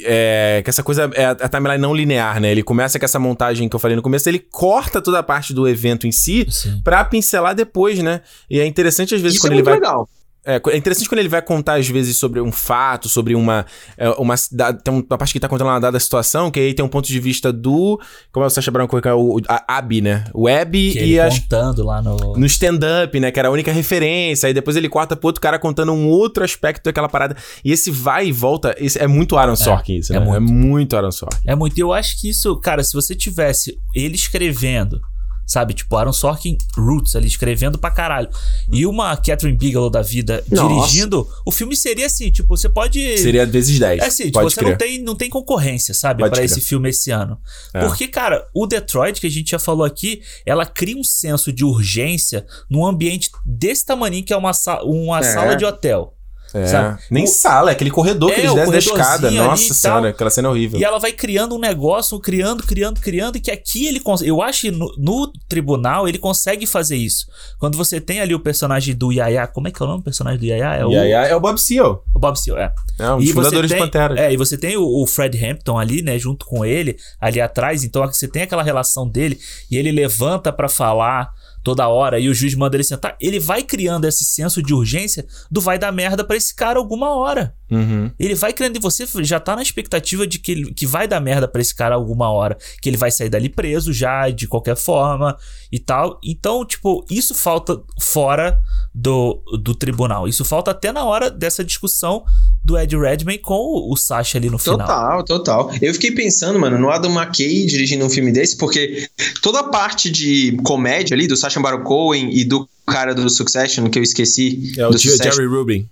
é, que essa coisa é a timeline não linear, né? Ele começa com essa montagem que eu falei no começo, ele corta toda a parte do evento em si Sim. pra pincelar depois, né? E é interessante às vezes Isso quando é ele vai. Legal. É, é interessante quando ele vai contar, às vezes, sobre um fato, sobre uma. É, uma tem uma parte que tá contando uma dada situação, que aí tem um ponto de vista do. Como é o Sacha Baron Cohen? O, a Abby, né? O Web que e as. contando lá no. No stand-up, né? Que era a única referência. Aí depois ele corta pro outro cara contando um outro aspecto daquela parada. E esse vai e volta. Esse, é muito Aaron é, Sorkin, é, isso, né? É muito. é muito Aaron Sorkin. É muito. Eu acho que isso, cara, se você tivesse ele escrevendo sabe? Tipo, Aaron Sorkin Roots ali, escrevendo pra caralho. E uma Catherine Bigelow da vida Nossa. dirigindo, o filme seria assim, tipo, você pode... Seria vezes 10. É assim, tipo, você não tem, não tem concorrência, sabe? para esse filme esse ano. É. Porque, cara, o Detroit, que a gente já falou aqui, ela cria um senso de urgência num ambiente desse tamanho que é uma, uma é. sala de hotel. É, sabe? nem o... sala, é aquele corredor que é, eles descem da escada. Nossa senhora, aquela cena é horrível. E ela vai criando um negócio, criando, criando, criando, e que aqui ele Eu acho que no, no, tribunal ele consegue fazer isso. Quando você tem ali o personagem do Yaya, como é que é o nome do personagem do Yaya? É o Yaya é o Bob Seal. O Bob Seal, é. É, um dos fundadores tem, de Pantera. É, e você tem o, o, Fred Hampton ali, né, junto com ele, ali atrás, então você tem aquela relação dele, e ele levanta para falar toda hora e o juiz manda ele sentar, ele vai criando esse senso de urgência do vai dar merda para esse cara alguma hora. Uhum. Ele vai criando e você já tá na expectativa de que, ele, que vai dar merda para esse cara alguma hora, que ele vai sair dali preso já de qualquer forma e tal. Então, tipo, isso falta fora do, do tribunal. Isso falta até na hora dessa discussão do Ed Redmayne com o, o Sasha ali no final. Total, total. Eu fiquei pensando, mano, no Adam McKay dirigindo um filme desse, porque toda a parte de comédia ali do Sacha Baron Cohen e do cara do Succession, que eu esqueci. É o Jerry Rubin.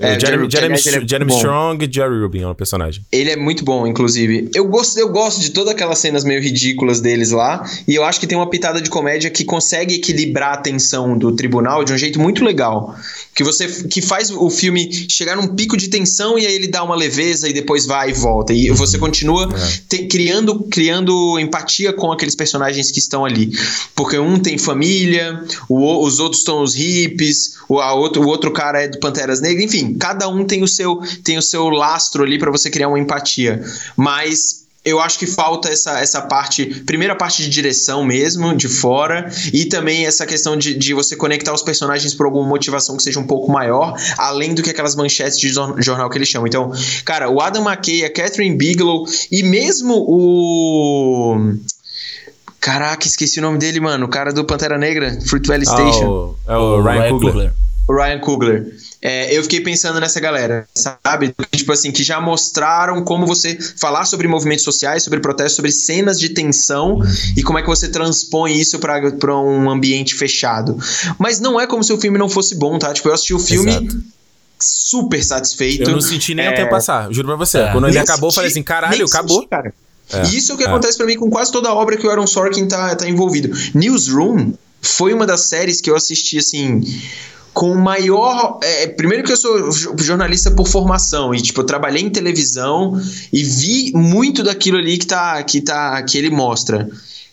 É, Jeremy, Jeremy, Jeremy, Jeremy Strong e Jerry Rubin é um personagem. Ele é muito bom, inclusive. Eu gosto, eu gosto de todas aquelas cenas meio ridículas deles lá. E eu acho que tem uma pitada de comédia que consegue equilibrar a tensão do tribunal de um jeito muito legal. Que você que faz o filme chegar num pico de tensão e aí ele dá uma leveza e depois vai e volta. E você continua é. te, criando, criando empatia com aqueles personagens que estão ali. Porque um tem família, o, os outros estão os hippies, o, outro, o outro cara é do Panteras Negras, enfim cada um tem o seu, tem o seu lastro ali para você criar uma empatia. Mas eu acho que falta essa, essa parte, primeira parte de direção mesmo, de fora, e também essa questão de, de você conectar os personagens por alguma motivação que seja um pouco maior, além do que aquelas manchetes de jornal que eles chamam. Então, cara, o Adam McKay, a Catherine Bigelow e mesmo o. Caraca, esqueci o nome dele, mano. O cara do Pantera Negra, Fruit Valley Station. Ah, o, é o, Ryan, Ryan Coogler. O Ryan Coogler é, eu fiquei pensando nessa galera, sabe? Tipo assim, que já mostraram como você falar sobre movimentos sociais, sobre protestos, sobre cenas de tensão e como é que você transpõe isso para um ambiente fechado. Mas não é como se o filme não fosse bom, tá? Tipo, eu assisti o filme. Exato. Super satisfeito. Eu não senti nem é... o tempo passar, juro pra você. É. Quando ele acabou, eu falei assim: caralho, acabou. Senti, cara. É, e isso é o que é. acontece para mim com quase toda a obra que o Aaron Sorkin tá, tá envolvido. Newsroom foi uma das séries que eu assisti assim com maior. É, primeiro que eu sou jornalista por formação e, tipo, eu trabalhei em televisão e vi muito daquilo ali que, tá, que, tá, que ele mostra.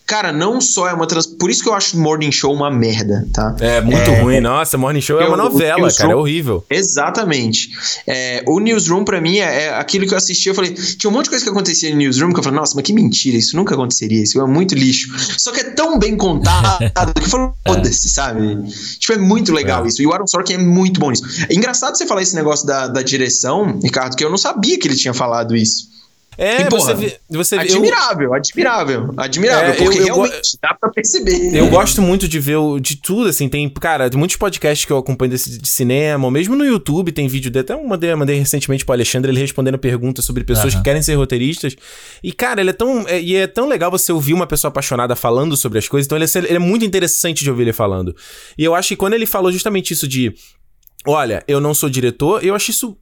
Cara, não só é uma trans... Por isso que eu acho Morning Show uma merda, tá? É muito é... ruim. Nossa, Morning Show é uma novela, cara. É horrível. Exatamente. É, o Newsroom, pra mim, é, é, aquilo que eu assisti. Eu falei, tinha um monte de coisa que acontecia no Newsroom que eu falei, nossa, mas que mentira, isso nunca aconteceria. Isso é muito lixo. Só que é tão bem contado que eu falo, foda-se, sabe? Tipo, é muito legal é. isso. E o Aaron Sorkin é muito bom nisso. É engraçado você falar esse negócio da, da direção, Ricardo, que eu não sabia que ele tinha falado isso. É, E, porra, você vê. Você vê- eu- Admirável, admirável, admirável, É, porque eu- eu realmente dá pra perceber. Eu gosto muito de ver de tudo, assim, tem, cara, tem muitos podcasts que eu acompanho desse, de cinema, ou mesmo no YouTube tem vídeo dele, até eu mandei, mandei recentemente pro Alexandre, ele respondendo perguntas sobre pessoas Aham. que querem ser roteiristas, e cara, ele é tão, é, e é tão legal você ouvir uma pessoa apaixonada falando sobre as coisas, então ele é, ele é muito interessante de ouvir ele falando. E eu acho que quando ele falou justamente isso de, olha, eu não sou diretor, eu acho isso...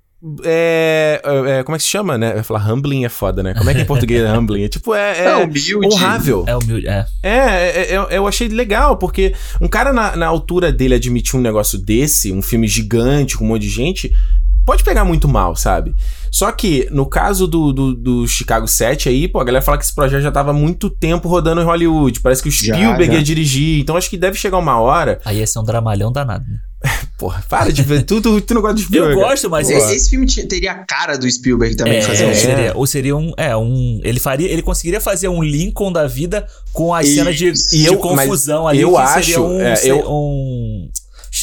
É, é, como é que se chama, né? Eu ia falar humbling é foda, né? Como é que em português é humbling? É tipo, é, é É humilde. honrável. É humilde. É. É, é, é, eu achei legal, porque um cara na, na altura dele admitir um negócio desse, um filme gigante com um monte de gente, pode pegar muito mal, sabe? Só que, no caso do, do, do Chicago 7 aí, pô, a galera fala que esse projeto já tava muito tempo rodando em Hollywood. Parece que o Já, Spielberg já. ia dirigir. Então acho que deve chegar uma hora. Aí ia ser um dramalhão danado. né? Porra, para de ver. tu, tu, tu não gosta de Eu Spielberg. gosto, mas esse, esse, filme teria a cara do Spielberg também é, fazer um é. seria, ou seria um, é, um, ele faria, ele conseguiria fazer um Lincoln da vida com as Isso. cenas de, E de eu- confusão ali, eu que acho, seria um, é, eu- um,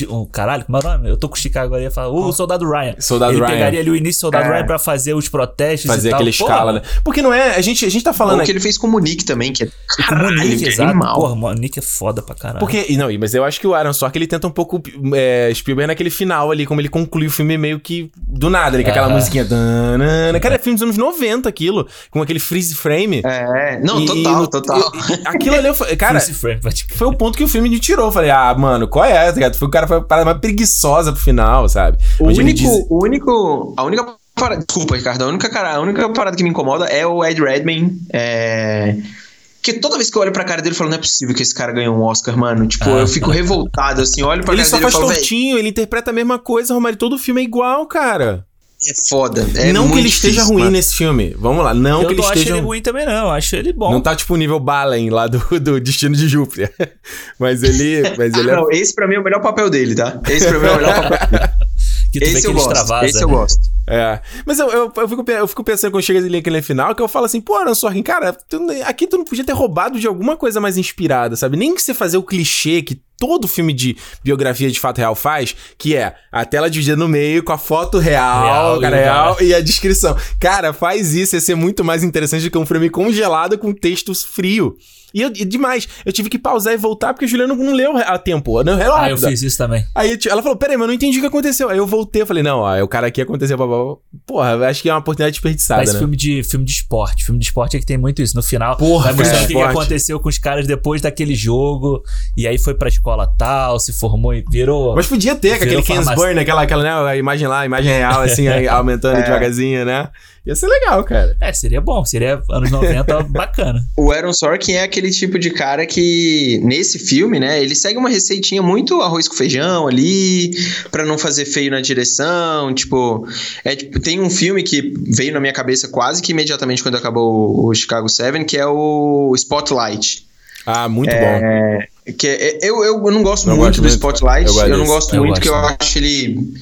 um- caralho, como é o nome? Eu tô com o Chicago agora ia falar, o Soldado Ryan. Soldado ele Ryan. pegaria ali o início do Soldado É. Ryan pra fazer os protestos Fazer e tal. aquela escala, né? Porque não é. A gente, a gente tá falando o que ele fez com o Monique também, que é. E com o Monique, Caralho, que exato. animal. Porra, o Monique é foda pra caralho. Porque, e não, e- mas eu acho que o Aaron Sorkin ele tenta um pouco é, Spielberg naquele final ali, como ele conclui o filme meio que do nada, ali, com aquela musiquinha. Danana. Cara, é filme dos anos 90 aquilo, com aquele freeze frame. É, não, E- total, e no- total. e- e- aquilo ali, eu, cara, foi o ponto que o filme me tirou. Eu falei, ah, mano, qual é? tá ligado? Foi o cara foi a parada mais preguiçosa pro final, sabe? O Onde ele único, diz- o único, a única parada, desculpa, Ricardo, a única, cara, a única parada que me incomoda é o Ed Redmayne, é... Que toda vez que eu olho pra cara dele, eu falo, não é possível que esse cara ganhou um Oscar, mano. Tipo, Ah, eu fico revoltado, assim, olho pra Ele cara só dele e faz falo, velho, tortinho, ele interpreta a mesma coisa, Romário. Todo filme é igual, cara. É foda. É não que ele esteja difícil, ruim mano. nesse filme. Vamos lá, não eu que ele não acho esteja ele ruim também, não. Eu acho ele bom. Não tá tipo o nível Balen lá do, do Destino de Júpiter. Mas ele. Mas ele Ah, é. não, esse pra mim é o melhor papel dele, tá? Esse pra mim é o melhor papel dele. Esse que eu ele gosto, extravasa. esse eu né? gosto. É. Mas eu, eu, eu, fico, eu fico pensando quando chega ali naquele final, que eu falo assim, pô, Aaron Sorkin, cara, tu aqui tu não podia ter roubado de alguma coisa mais inspirada, sabe? Nem que você fazer o clichê que todo filme de biografia de fato real faz, que é a tela dividida no meio com a foto real, Real, cara e real, e a descrição. Cara, faz isso, ia ser muito mais interessante do que um filme congelado com texto frio. E, eu, e demais, eu tive que pausar e voltar porque a Juliana não, não leu a tempo. Não, Ah, eu fiz isso também. Aí ela falou, peraí, mas eu não entendi o que aconteceu. Aí eu voltei, eu falei, não, ó, é o cara aqui aconteceu, blá, blá, blá. Porra, eu acho que é uma oportunidade desperdiçada, Mas né? filme de, filme de esporte. Filme de esporte é que tem muito isso. No final, Porra, vai mostrando filme o que, que aconteceu com os caras depois daquele jogo. E aí foi pra escola tal, se formou e virou. Mas podia ter, com aquele Virou Ken's. Burn, aquela, aquela, né, a imagem lá, a imagem real, assim, aumentando É. devagarzinho, né? Ia ser legal, cara. É, seria bom. Seria anos 90 bacana. O Aaron Sorkin é aquele tipo de cara que, nesse filme, né, ele segue uma receitinha muito arroz com feijão ali, pra não fazer feio na direção, tipo, é, tipo, tem um filme que veio na minha cabeça quase que imediatamente quando acabou o Chicago 7, que é o Spotlight. Ah, muito bom. Que é- eu, eu não gosto Eu muito gosto do. Spotlight, Eu eu, não gosto Eu muito, gosto que eu acho ele...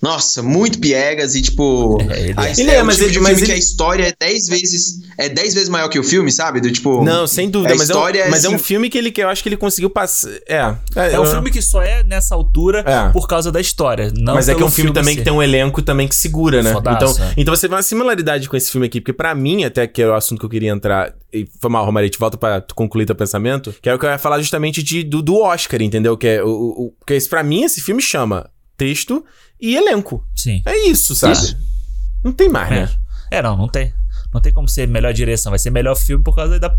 Nossa, muito piegas e tipo. É, ele é. a- Ele é, o mas tipo ele- de mas filme que ele- a história é 10 vezes. É 10 vezes maior que o filme, sabe? Do tipo. Não, sem dúvida, a mas, é um, história é mas é um assim- filme que ele que eu acho que ele conseguiu passar. É. É um filme que só é nessa altura É. por causa da história. Não Mas é que é um filme, também em que tem um elenco também que segura, né? Fodaço, então, é. então você vê uma similaridade com esse filme aqui, porque pra mim, até que é o assunto que eu queria entrar, e foi mal, Romaria, te volta pra tu concluir teu pensamento, que é o que eu ia falar justamente de, do, do Oscar, entendeu? Que é o, o, que esse, pra mim esse filme chama texto e elenco. Sim. É isso, sabe? Isso. Não tem mais, né? É, não, não tem. Não tem como ser melhor direção. Vai ser melhor filme por causa da,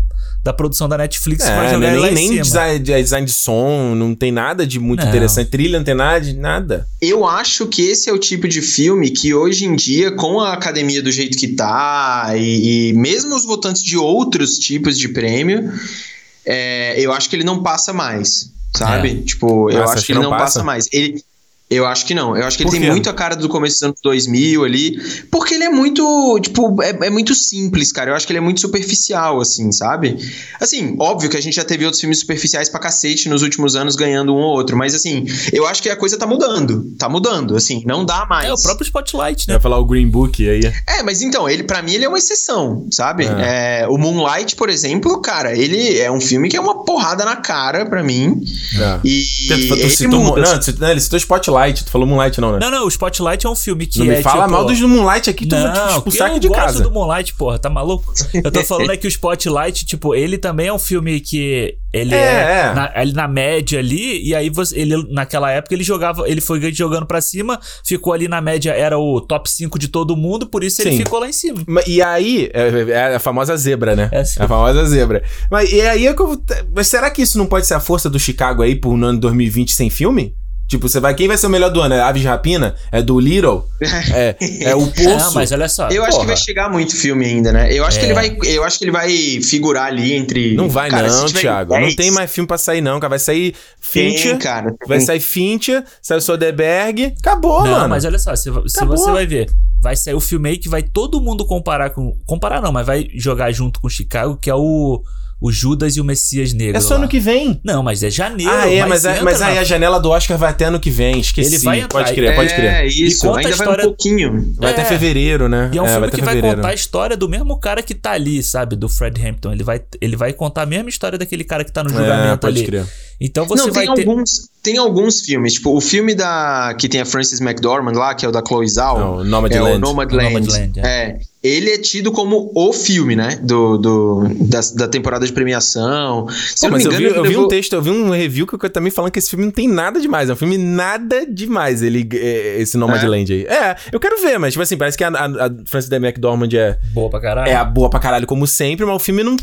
da produção da Netflix que É, né? nem em nem cima. design, de- design de som, não tem nada de muito Não. interessante. Trilha, não tem nada de nada. Eu acho que esse é o tipo de filme que hoje em dia, com a academia do jeito que tá, e, e mesmo os votantes de outros tipos de prêmio, é, eu acho que ele não passa mais, sabe? Tipo, eu Nossa, acho que ele não passa, passa? mais. Ele. Eu acho que não. Eu acho que ele tem muito a cara do começo dos anos 2000 ali. Porque ele é muito. Tipo, é, é muito simples, cara. Eu acho que ele é muito superficial, assim, sabe? Assim, óbvio que a gente já teve outros filmes superficiais pra cacete nos últimos anos ganhando um ou outro. Mas, assim, eu acho que a coisa tá mudando. Tá mudando, assim. Não dá mais. É o próprio Spotlight, né? Vai falar o Green Book aí. É, mas então, ele para mim ele é uma exceção, sabe? É, o Moonlight, por exemplo, cara, ele é um filme que é uma porrada na cara pra mim. É. E Tu, tu ele citou, muda, não, tu citou- não, ele citou Spotlight, Spotlight. Tu falou Moonlight, não, né? Não, não, o Spotlight é um filme que não é. me fala tipo... mal dos do Moonlight aqui, tu te Não, expulsar eu aqui de gosto casa. do Moonlight, porra, tá maluco? Eu tô falando é que o Spotlight, tipo, ele também é um filme que ele É, é, é. Na, ele na média ali, e aí você, ele, naquela época ele jogava, ele foi jogando pra cima, ficou ali na média, era o top 5 de todo mundo, por isso ele Sim. ficou lá em cima. Ma- E aí, é, é a famosa zebra, né? É, sim. a famosa zebra. Mas e aí é que eu. Mas será que isso não pode ser a força do Chicago aí por no ano 2020 sem filme? Tipo, você vai. Quem vai ser o melhor do ano? É Aves de Rapina? É do Little? É, é o Poço? Não, mas olha só. Eu acho que porra. vai chegar muito filme ainda, né? Eu acho que É. ele vai, eu acho que ele vai figurar ali entre Não vai Cara, não, Thiago. 10, Não tem mais filme pra sair não, cara. Vai sair tem, Fincher, cara. vai tem. sair Fincher, sai o Soderbergh. Acabou, não, mano. mas olha só, se, se você vai ver, vai sair o filme aí que vai todo mundo comparar com. Comparar não, mas vai jogar junto com Chicago, que é o, o Judas e o Messias Negro. É só lá. ano que vem. Não, mas é janeiro. ah, é, mas, é- entra mas na- aí a janela do Oscar vai até ano que vem. Esqueci. Ele vai entrar. Pode crer, pode crer. É, isso. conta a Ainda vai história- um pouquinho. Vai É. até fevereiro, né? E é um filme até que vai contar a história do mesmo cara que tá ali, sabe? Do Fred Hampton. Ele vai, ele vai contar a mesma história daquele cara que tá no julgamento É, pode ali. crer. Então você Não, vai tem ter. alguns, tem alguns filmes, tipo o filme da que tem a Frances McDormand lá, que é o da Chloe Zhao. Não. É o Nomadland. Nomadland, é. Ele é tido como o filme, né? Do, do, da, da temporada de premiação. Se Pô, eu mas me eu engano, vi, eu vi levou- um texto, eu vi um review que eu também falando que esse filme não tem nada demais. É um filme nada demais, ele, é, esse Nomadland aí. É, eu quero ver, mas, tipo assim, parece que a, a, a Frances. McDormand é, Boa pra caralho. é a boa pra caralho, como sempre, mas o filme não.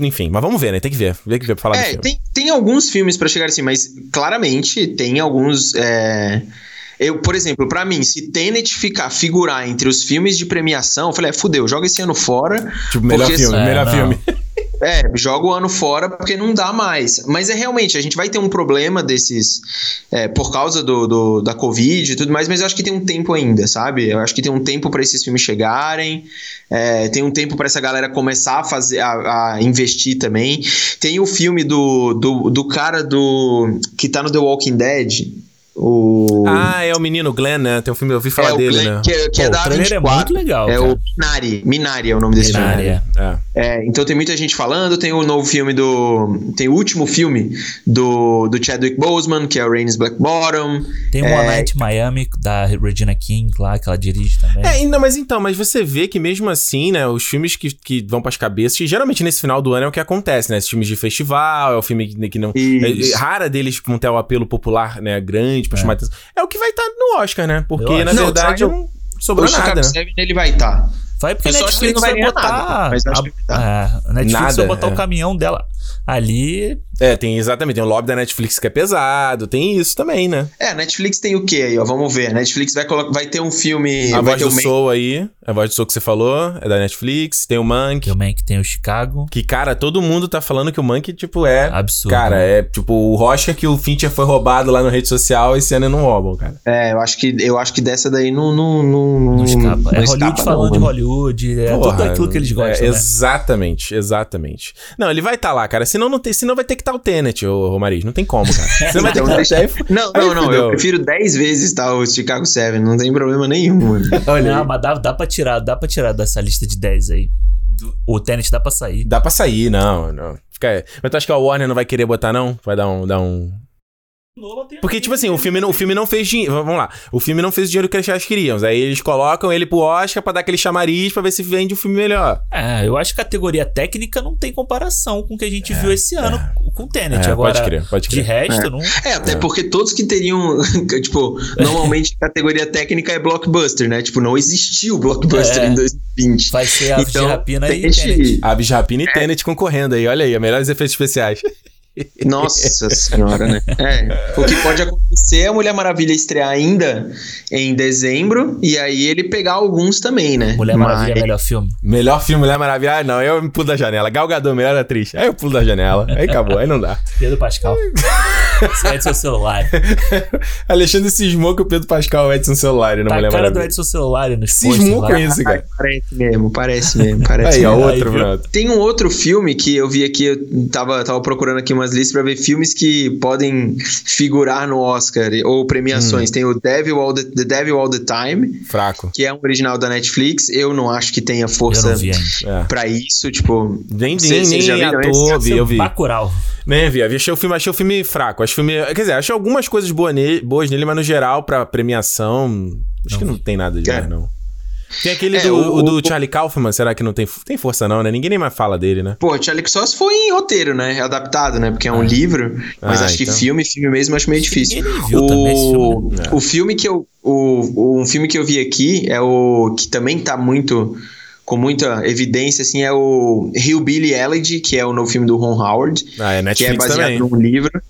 Enfim, mas vamos ver, né? Tem que ver. Tem que ver pra falar do É, filme. tem, tem alguns filmes pra chegar assim, mas claramente tem alguns. é, Eu, por exemplo, pra mim, se Tenet ficar figurar entre os filmes de premiação, eu falei, é, fudeu, joga esse ano fora. Tipo, melhor porque, filme, assim, melhor é, filme. É, joga o ano fora porque não dá mais. Mas é realmente, a gente vai ter um problema desses. é, por causa do, do- da Covid e tudo mais, mas eu acho que tem um tempo ainda, sabe? Eu acho que tem um tempo pra esses filmes chegarem. é, tem um tempo pra essa galera começar a fazer. A, a investir também. Tem o filme do, do, do cara do. que tá no The Walking Dead. O. Ah, é o menino Glenn, né? Tem um filme, eu ouvi é, falar o dele, Glenn, né? que, é- que é Pô, da o trailer é A24. muito legal, É cara. o Minari. Minari é o nome desse Minari, filme. é. É. É, então tem muita gente falando, tem o novo filme do. Tem o último filme do, do Chadwick Boseman, que é o Rain's Black Bottom. Tem É. One Night Miami, da Regina King lá, que ela dirige também. É, ainda, mas então, mas você vê que mesmo assim, né, os filmes que, que vão pras cabeças, que geralmente nesse final do ano é o que acontece, né? Esses filmes de festival, é o filme que, que não. É, é rara deles vão ter o apelo popular, né, grande pra chamar atenção. É o que vai estar no Oscar, né? Porque, na acho. Não, verdade, não sobrou o nada, né? Seven ele vai estar. Vai porque a só acho que ele Netflix não vai botar. nada, mas acho a- que tá. é, a Netflix Nada, vai botar é. o caminhão dela ali. É, tem exatamente, tem o lobby da Netflix que é pesado, tem isso também, né? É, a Netflix tem o quê aí, ó? Vamos ver. A Netflix vai, vai ter um filme. A vai voz ter do o Ma- Soul aí, a voz do Soul que você falou, é da Netflix, tem o Monk. Também que tem o Chicago. Que, cara, todo mundo tá falando que o Monkey, tipo, é. Absurdo. Cara, é tipo o Rocha que o Fincher foi roubado lá na rede social, esse ano não roubam, cara. É, eu acho que, eu acho que dessa daí não. Não, não, Não escapa. não é Hollywood escapa, falando não, de. Hollywood. É Porra, tudo aquilo que eles é, gostam, né? Exatamente, exatamente. Não, ele vai estar tá lá, cara. Senão, não tem, senão vai ter que estar o Tenet, ô Romariz. Não tem como, cara. Você vai ter Então que deixa- estar. Não, não, não. Eu prefiro 10 vezes tá, o Chicago Seven. Não tem problema nenhum, mano. Olha, Não, mas dá, dá pra tirar, dá pra tirar dessa lista de 10 aí. O Tenet dá pra sair. dá pra sair, não, não. Fica... Mas tu acha que a Warner não vai querer botar, não? Vai dar um. Dar um... Porque, tipo assim, o filme, não, o filme não fez dinheiro. Vamos lá. O filme não fez o dinheiro que eles queriam. Aí eles colocam ele pro Oscar pra dar aquele chamariz pra ver se vende um filme melhor. É, eu acho que categoria técnica não tem comparação com o que a gente viu esse ano com o Tenet. É, Agora, pode crer, pode de crer. resto, não. É, até porque todos que teriam, tipo, normalmente a categoria técnica é blockbuster, né? Tipo, não existiu blockbuster É. em 2020. Vai ser Aves Então, de Rapina e Tenet- Tenet. Aves de Rapina e É. Tenet concorrendo aí. Olha aí, melhores efeitos especiais. Nossa senhora, né? É. O que pode acontecer é a Mulher Maravilha estrear ainda em dezembro e aí ele pegar alguns também, né? Mulher Maravilha, Mas- melhor filme. Melhor filme, Mulher Maravilha. Ah, não, eu me pulo da janela. Gal Gadot, melhor atriz. Aí eu pulo da janela. Aí acabou, aí não dá. Pedro Pascal. Você seu celular. Alexandre cismou que o Pedro Pascal é Edson celular na Tá a Mulher cara do. Edson celular nos Cismou com isso, cara. Parece mesmo, parece mesmo, parece Aí, mesmo. outro, Aí, viu? pronto. Tem um outro filme que eu vi aqui, eu tava, tava procurando aqui umas listas pra ver filmes que podem figurar no Oscar ou premiações. Hum. Tem o Devil All the, the Devil All the Time, Fraco. que é um original da Netflix. Eu não acho que tenha força não. É. pra isso, tipo. Nem, nem, nem já viram ator, vi, eu vi. Bacurau. Nem vi, vi. Achei o filme, achei o filme fraco. Acho filme. Quer dizer, acho algumas coisas boas nele, boas nele mas no geral, pra premiação, acho que não tem nada de É. mais, não. Tem aquele É, do, o- o do o- Charlie Kaufman, será que não tem, tem força, não, né? Ninguém nem mais fala dele, né? Pô, Charlie só se foi em roteiro, né? Adaptado, né? Porque é um livro. Mas Ah, acho que então. filme, filme mesmo, acho meio difícil. Esse filme, né? o filme que eu. O, um filme que eu vi aqui é o. que também tá muito. com muita evidência, assim, é o Hillbilly Elegy, que é o novo filme do Ron Howard. Ah, é que é Netflix baseado também. num livro.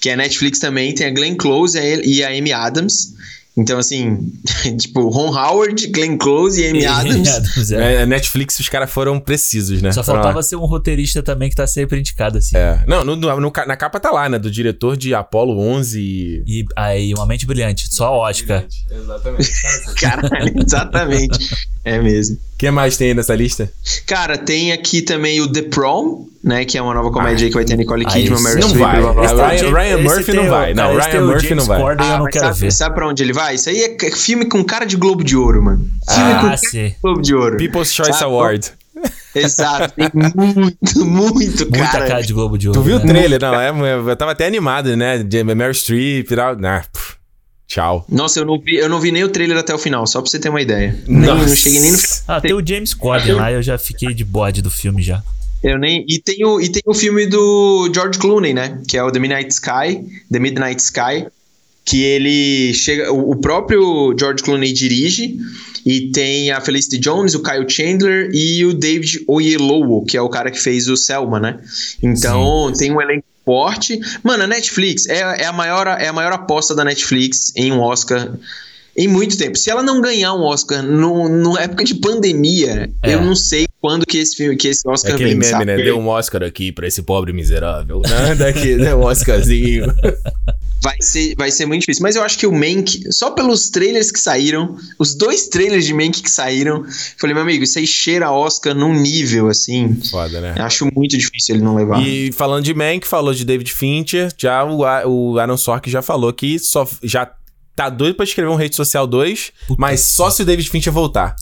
Que é Netflix também, tem a Glenn Close e a- a Amy Adams. Então, assim, tipo, Ron Howard, Glenn Close e Amy Adams. Adams, é. É, Netflix, os caras foram precisos, né? Só faltava lá. ser um roteirista também que tá sempre indicado, assim. É. Não, no- no- no na capa tá lá, né? Do diretor de Apollo 11 e... E aí, Uma Mente Brilhante, só Oscar. Exatamente. Caralho, exatamente. É mesmo. O que mais tem aí nessa lista? Cara, tem aqui também o The Prom, né? Que é uma nova comédia aí que vai ter a Nicole Ah, Kidman, não Streep, vai. blá, blá, blá. o Ryan- Ryan Murphy não o- vai. Não, cara, Ryan o Murphy James não vai. Corden, eu Ah, não mas quero sabe, ver. sabe pra onde ele vai? Isso aí é filme com cara de Globo de Ouro, mano. Filme com Ah, cara sim. de Globo de Ouro. People's Choice Sabe? Award. Exato, tem muito, muito Muita cara. cara de Globo de Ouro. Tu viu o né? trailer? Não, é, eu tava até animado, né? De Meryl Streep e tal. Ah, pff, tchau. Nossa, eu não, vi, eu não vi nem o trailer até o final, só pra você ter uma ideia. Nem, não cheguei nem no Ah, tem o James Corden lá, eu já fiquei de bode do filme já. Eu nem. E tem, o, e tem o filme do George Clooney, né? Que é o The Midnight Sky. The Midnight Sky. Que ele chega. O, o próprio George Clooney dirige. E tem a Felicity Jones, o Kyle Chandler e o David Oyelowo, que é o cara que fez o Selma, né? Então tem um elenco forte. Mano, a Netflix é, é, a maior, é a maior aposta da Netflix em um Oscar. Em muito tempo. Se ela não ganhar um Oscar no, no época de pandemia, É. eu não sei quando que esse filme, que esse É Oscar aquele vem, meme, sabe? né? Deu um Oscar aqui pra esse pobre miserável. Né? Daqui, deu um Oscarzinho. Vai ser, vai ser muito difícil. Mas eu acho que o Mank, só pelos trailers que saíram, os dois trailers de Mank que saíram, falei, meu amigo, isso aí cheira Oscar num nível assim. Foda, né? Eu acho muito difícil ele não levar. E falando de Mank, falou de David Fincher, já o, o Aaron Sorkin já falou que só já tá doido pra escrever um Rede Social 2, Puta mas só se o David Fincher voltar.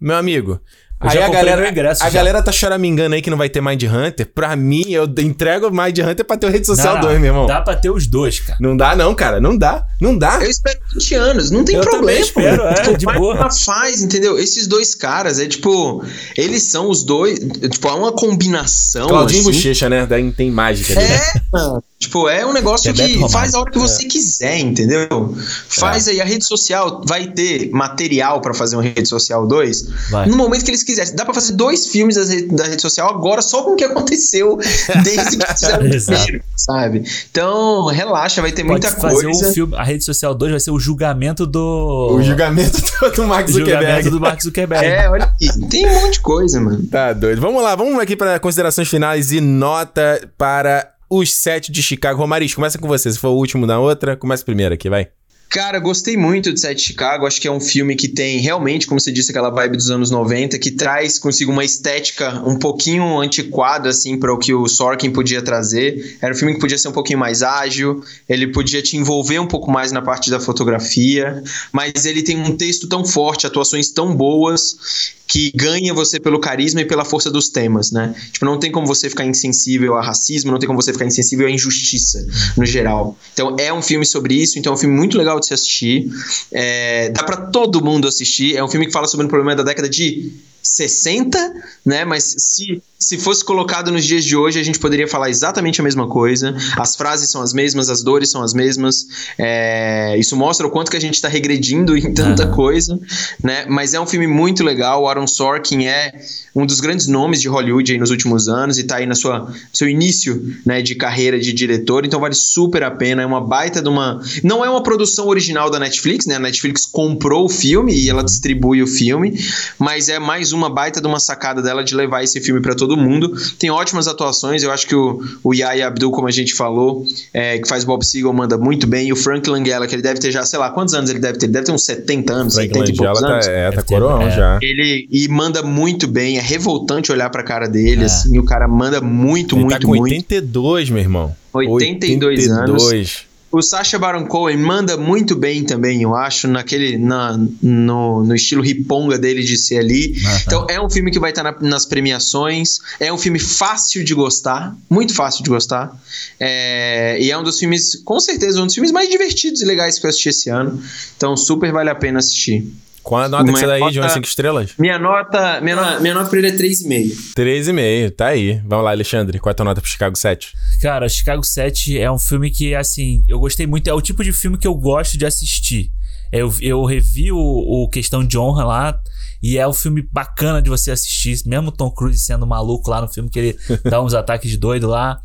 Meu amigo, Eu aí já a galera, meu ingresso a já. galera tá choramingando aí que não vai ter Mind Hunter. Pra mim, eu entrego o Mind Hunter pra ter o Rede Social Não, 2, meu irmão. Dá pra ter os dois, cara. Não dá não, cara, não dá. Não dá. Eu espero 20 anos, não tem Eu problema. também espero, é, Tipo, de faz boa. uma Faz, entendeu? Esses dois caras, é tipo, eles são os dois, tipo, é uma combinação. Claudinho assim, Bochecha, né? Daí tem mágica ali. É, mano. Tipo, é um negócio É que Romário. faz a hora que você quiser, entendeu? Faz aí, a rede social vai ter material pra fazer uma rede social 2 Vai. no momento que eles quiserem. Dá pra fazer dois filmes da rede, da rede social agora só com o que aconteceu desde que fizeram o primeiro, sabe? Então, relaxa, vai ter Pode muita fazer coisa. o filme, a rede social 2 vai ser o julgamento do. O julgamento do Mark o julgamento Zuckerberg. do Mark Zuckerberg. É, olha aqui, tem um monte de coisa, mano. Tá doido. Vamos lá, vamos aqui para considerações finais e nota para os sete de Chicago. Romariz, começa com você. Se for o último da outra, começa primeiro aqui, vai. Cara, gostei muito de Sete Chicago. Acho que é um filme que tem realmente, como você disse, aquela vibe dos anos 90, que traz consigo uma estética um pouquinho antiquada, assim, para o que o Sorkin podia trazer. Era um filme que podia ser um pouquinho mais ágil, ele podia te envolver um pouco mais na parte da fotografia, mas ele tem um texto tão forte, atuações tão boas, que ganha você pelo carisma e pela força dos temas, né? Tipo, não tem como você ficar insensível a racismo, não tem como você ficar insensível à injustiça, no geral. Então, é um filme sobre isso, então é um filme muito legal se assistir. É, dá pra todo mundo assistir. É um filme que fala sobre um problema da década de 60, né? Mas se, se fosse colocado nos dias de hoje, a gente poderia falar exatamente a mesma coisa. As frases são as mesmas, as dores são as mesmas. É, isso mostra o quanto que a gente tá regredindo em tanta Aham. coisa, né? Mas é um filme muito legal. O Aaron Sorkin é um dos grandes nomes de Hollywood nos últimos anos e tá aí na sua seu início, né, de carreira de diretor, então vale super a pena. É uma baita de uma, não é uma produção original da Netflix, né? A Netflix comprou o filme e ela distribui o filme, mas é mais uma baita de uma sacada dela de levar esse filme pra todo mundo. Tem ótimas atuações, eu acho que o, o Yaya Abdul, como a gente falou, é, que faz Bob Seagull, manda muito bem. E o Frank Langella, que ele deve ter já, sei lá, quantos anos ele deve ter? Ele deve ter uns 70 anos, Frank 70 e poucos Langella anos. tá, é, tá coroão é. já. Ele e manda muito bem, é revoltante olhar pra cara dele, É. assim, o cara manda muito, Ele muito, tá com muito. 82, meu irmão. 82 anos. O Sacha Baron Cohen manda muito bem também, eu acho, naquele na, no, no estilo riponga dele de ser ali. Uhum. Então é um filme que vai estar na, nas premiações. É um filme fácil de gostar, muito fácil de gostar. É, e é um dos filmes, com certeza, um dos filmes mais divertidos e legais que eu assisti esse ano. Então super vale a pena assistir. Qual a nota que você dá aí de umas 5 estrelas? Minha nota, minha, no, minha nota pra ele é 3,5. 3,5, tá aí. Vamos lá, Alexandre. Qual é a tua nota pro Chicago 7? Cara, Chicago 7 é um filme que, assim, eu gostei muito. É o tipo de filme que eu gosto de assistir. Eu, eu revi o, o Questão de Honra lá. E é um filme bacana de você assistir. Mesmo Tom Cruise sendo maluco lá no filme, que ele dá uns ataques de doido lá.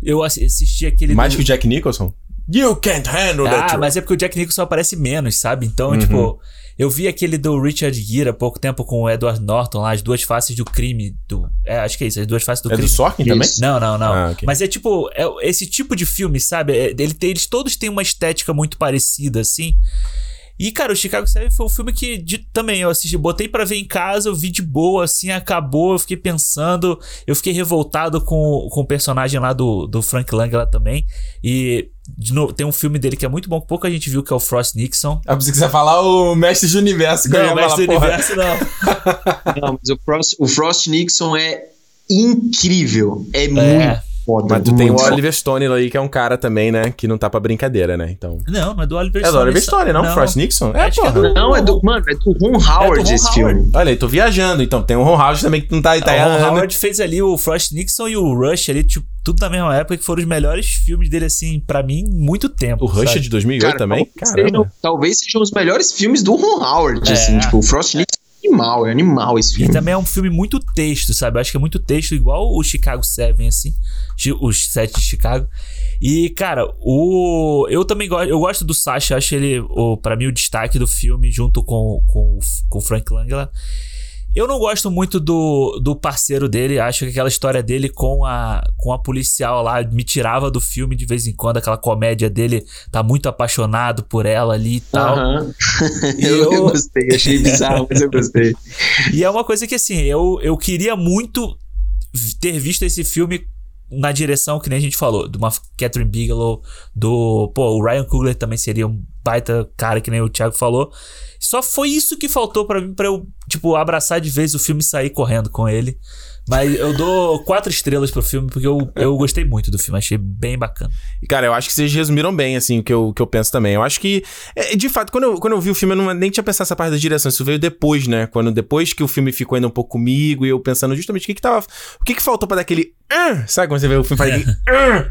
Eu assisti aquele. Mais do... que o Jack Nicholson? You can't handle ah, that. Ah, mas é porque o Jack Nicholson aparece menos, sabe? Então, uhum. tipo. Eu vi aquele do Richard Gere há pouco tempo com o Edward Norton lá, As Duas Faces do Crime. Do, é, acho que é isso, As Duas Faces do é Crime. É do Sorkin também? Não, não, não. Ah, okay. Mas é tipo, é esse tipo de filme, sabe? É, ele tem, eles todos têm uma estética muito parecida, assim. E, cara, o Chicago 7 foi um filme que de, também eu assisti, botei para ver em casa, eu vi de boa, assim, acabou, eu fiquei pensando, eu fiquei revoltado com, com o personagem lá do, do Frank Lang lá também. E de novo, tem um filme dele que é muito bom, que pouca gente viu, que é o Frost Nixon. Ah, você quiser falar o Mestre do Universo. Não, o Mestre do Universo não. não, mas o Frost, o Frost Nixon é incrível. É, é. muito foda. Mas tu tem o Oliver Stone aí, que é um cara também, né? Que não tá pra brincadeira, né? Então. Não, não é do Oliver Stone. É do Oliver Stone, não? não. Frost Nixon? É, porra. É do... Não, é do. Mano, é do Ron Howard é do Ron esse Howard. filme. Olha aí, tô viajando. Então, tem o Ron Howard também que não tá. tá o Ron Howard fez ali o Frost Nixon e o Rush ali, tipo, tudo na mesma época, que foram os melhores filmes dele, assim, pra mim, muito tempo. O Rush é de 2008 Cara, também? Talvez sejam, talvez sejam os melhores filmes do Ron Howard, é. assim, tipo, o Frost Nixon animal, é animal esse filme. E também é um filme muito texto, sabe? Eu acho que é muito texto, igual o Chicago 7, assim. Os sete de Chicago. E, cara, o. Eu também gosto. Eu gosto do Sasha, acho ele, o, pra mim, o destaque do filme, junto com, com, com o Frank Langella. Eu não gosto muito do, do parceiro dele. Acho que aquela história dele com a, com a policial lá me tirava do filme de vez em quando. Aquela comédia dele tá muito apaixonado por ela ali e tal. Uhum. E eu, eu gostei, achei bizarro, mas eu gostei. E é uma coisa que assim, eu, eu queria muito ter visto esse filme na direção que nem a gente falou, de uma Catherine Bigelow, do. Pô, o Ryan Coogler também seria um baita cara, que nem o Thiago falou. Só foi isso que faltou para mim, pra eu, tipo, abraçar de vez o filme e sair correndo com ele. Mas eu dou quatro estrelas pro filme, porque eu, eu gostei muito do filme, achei bem bacana. E, cara, eu acho que vocês resumiram bem, assim, o que eu, que eu penso também. Eu acho que, é, de fato, quando eu, quando eu vi o filme, eu não, nem tinha pensado essa parte da direção. Isso veio depois, né? Quando depois que o filme ficou ainda um pouco comigo e eu pensando justamente o que que tava. O que que faltou para dar aquele. Uh, sabe quando você vê o filme aquele. Uh,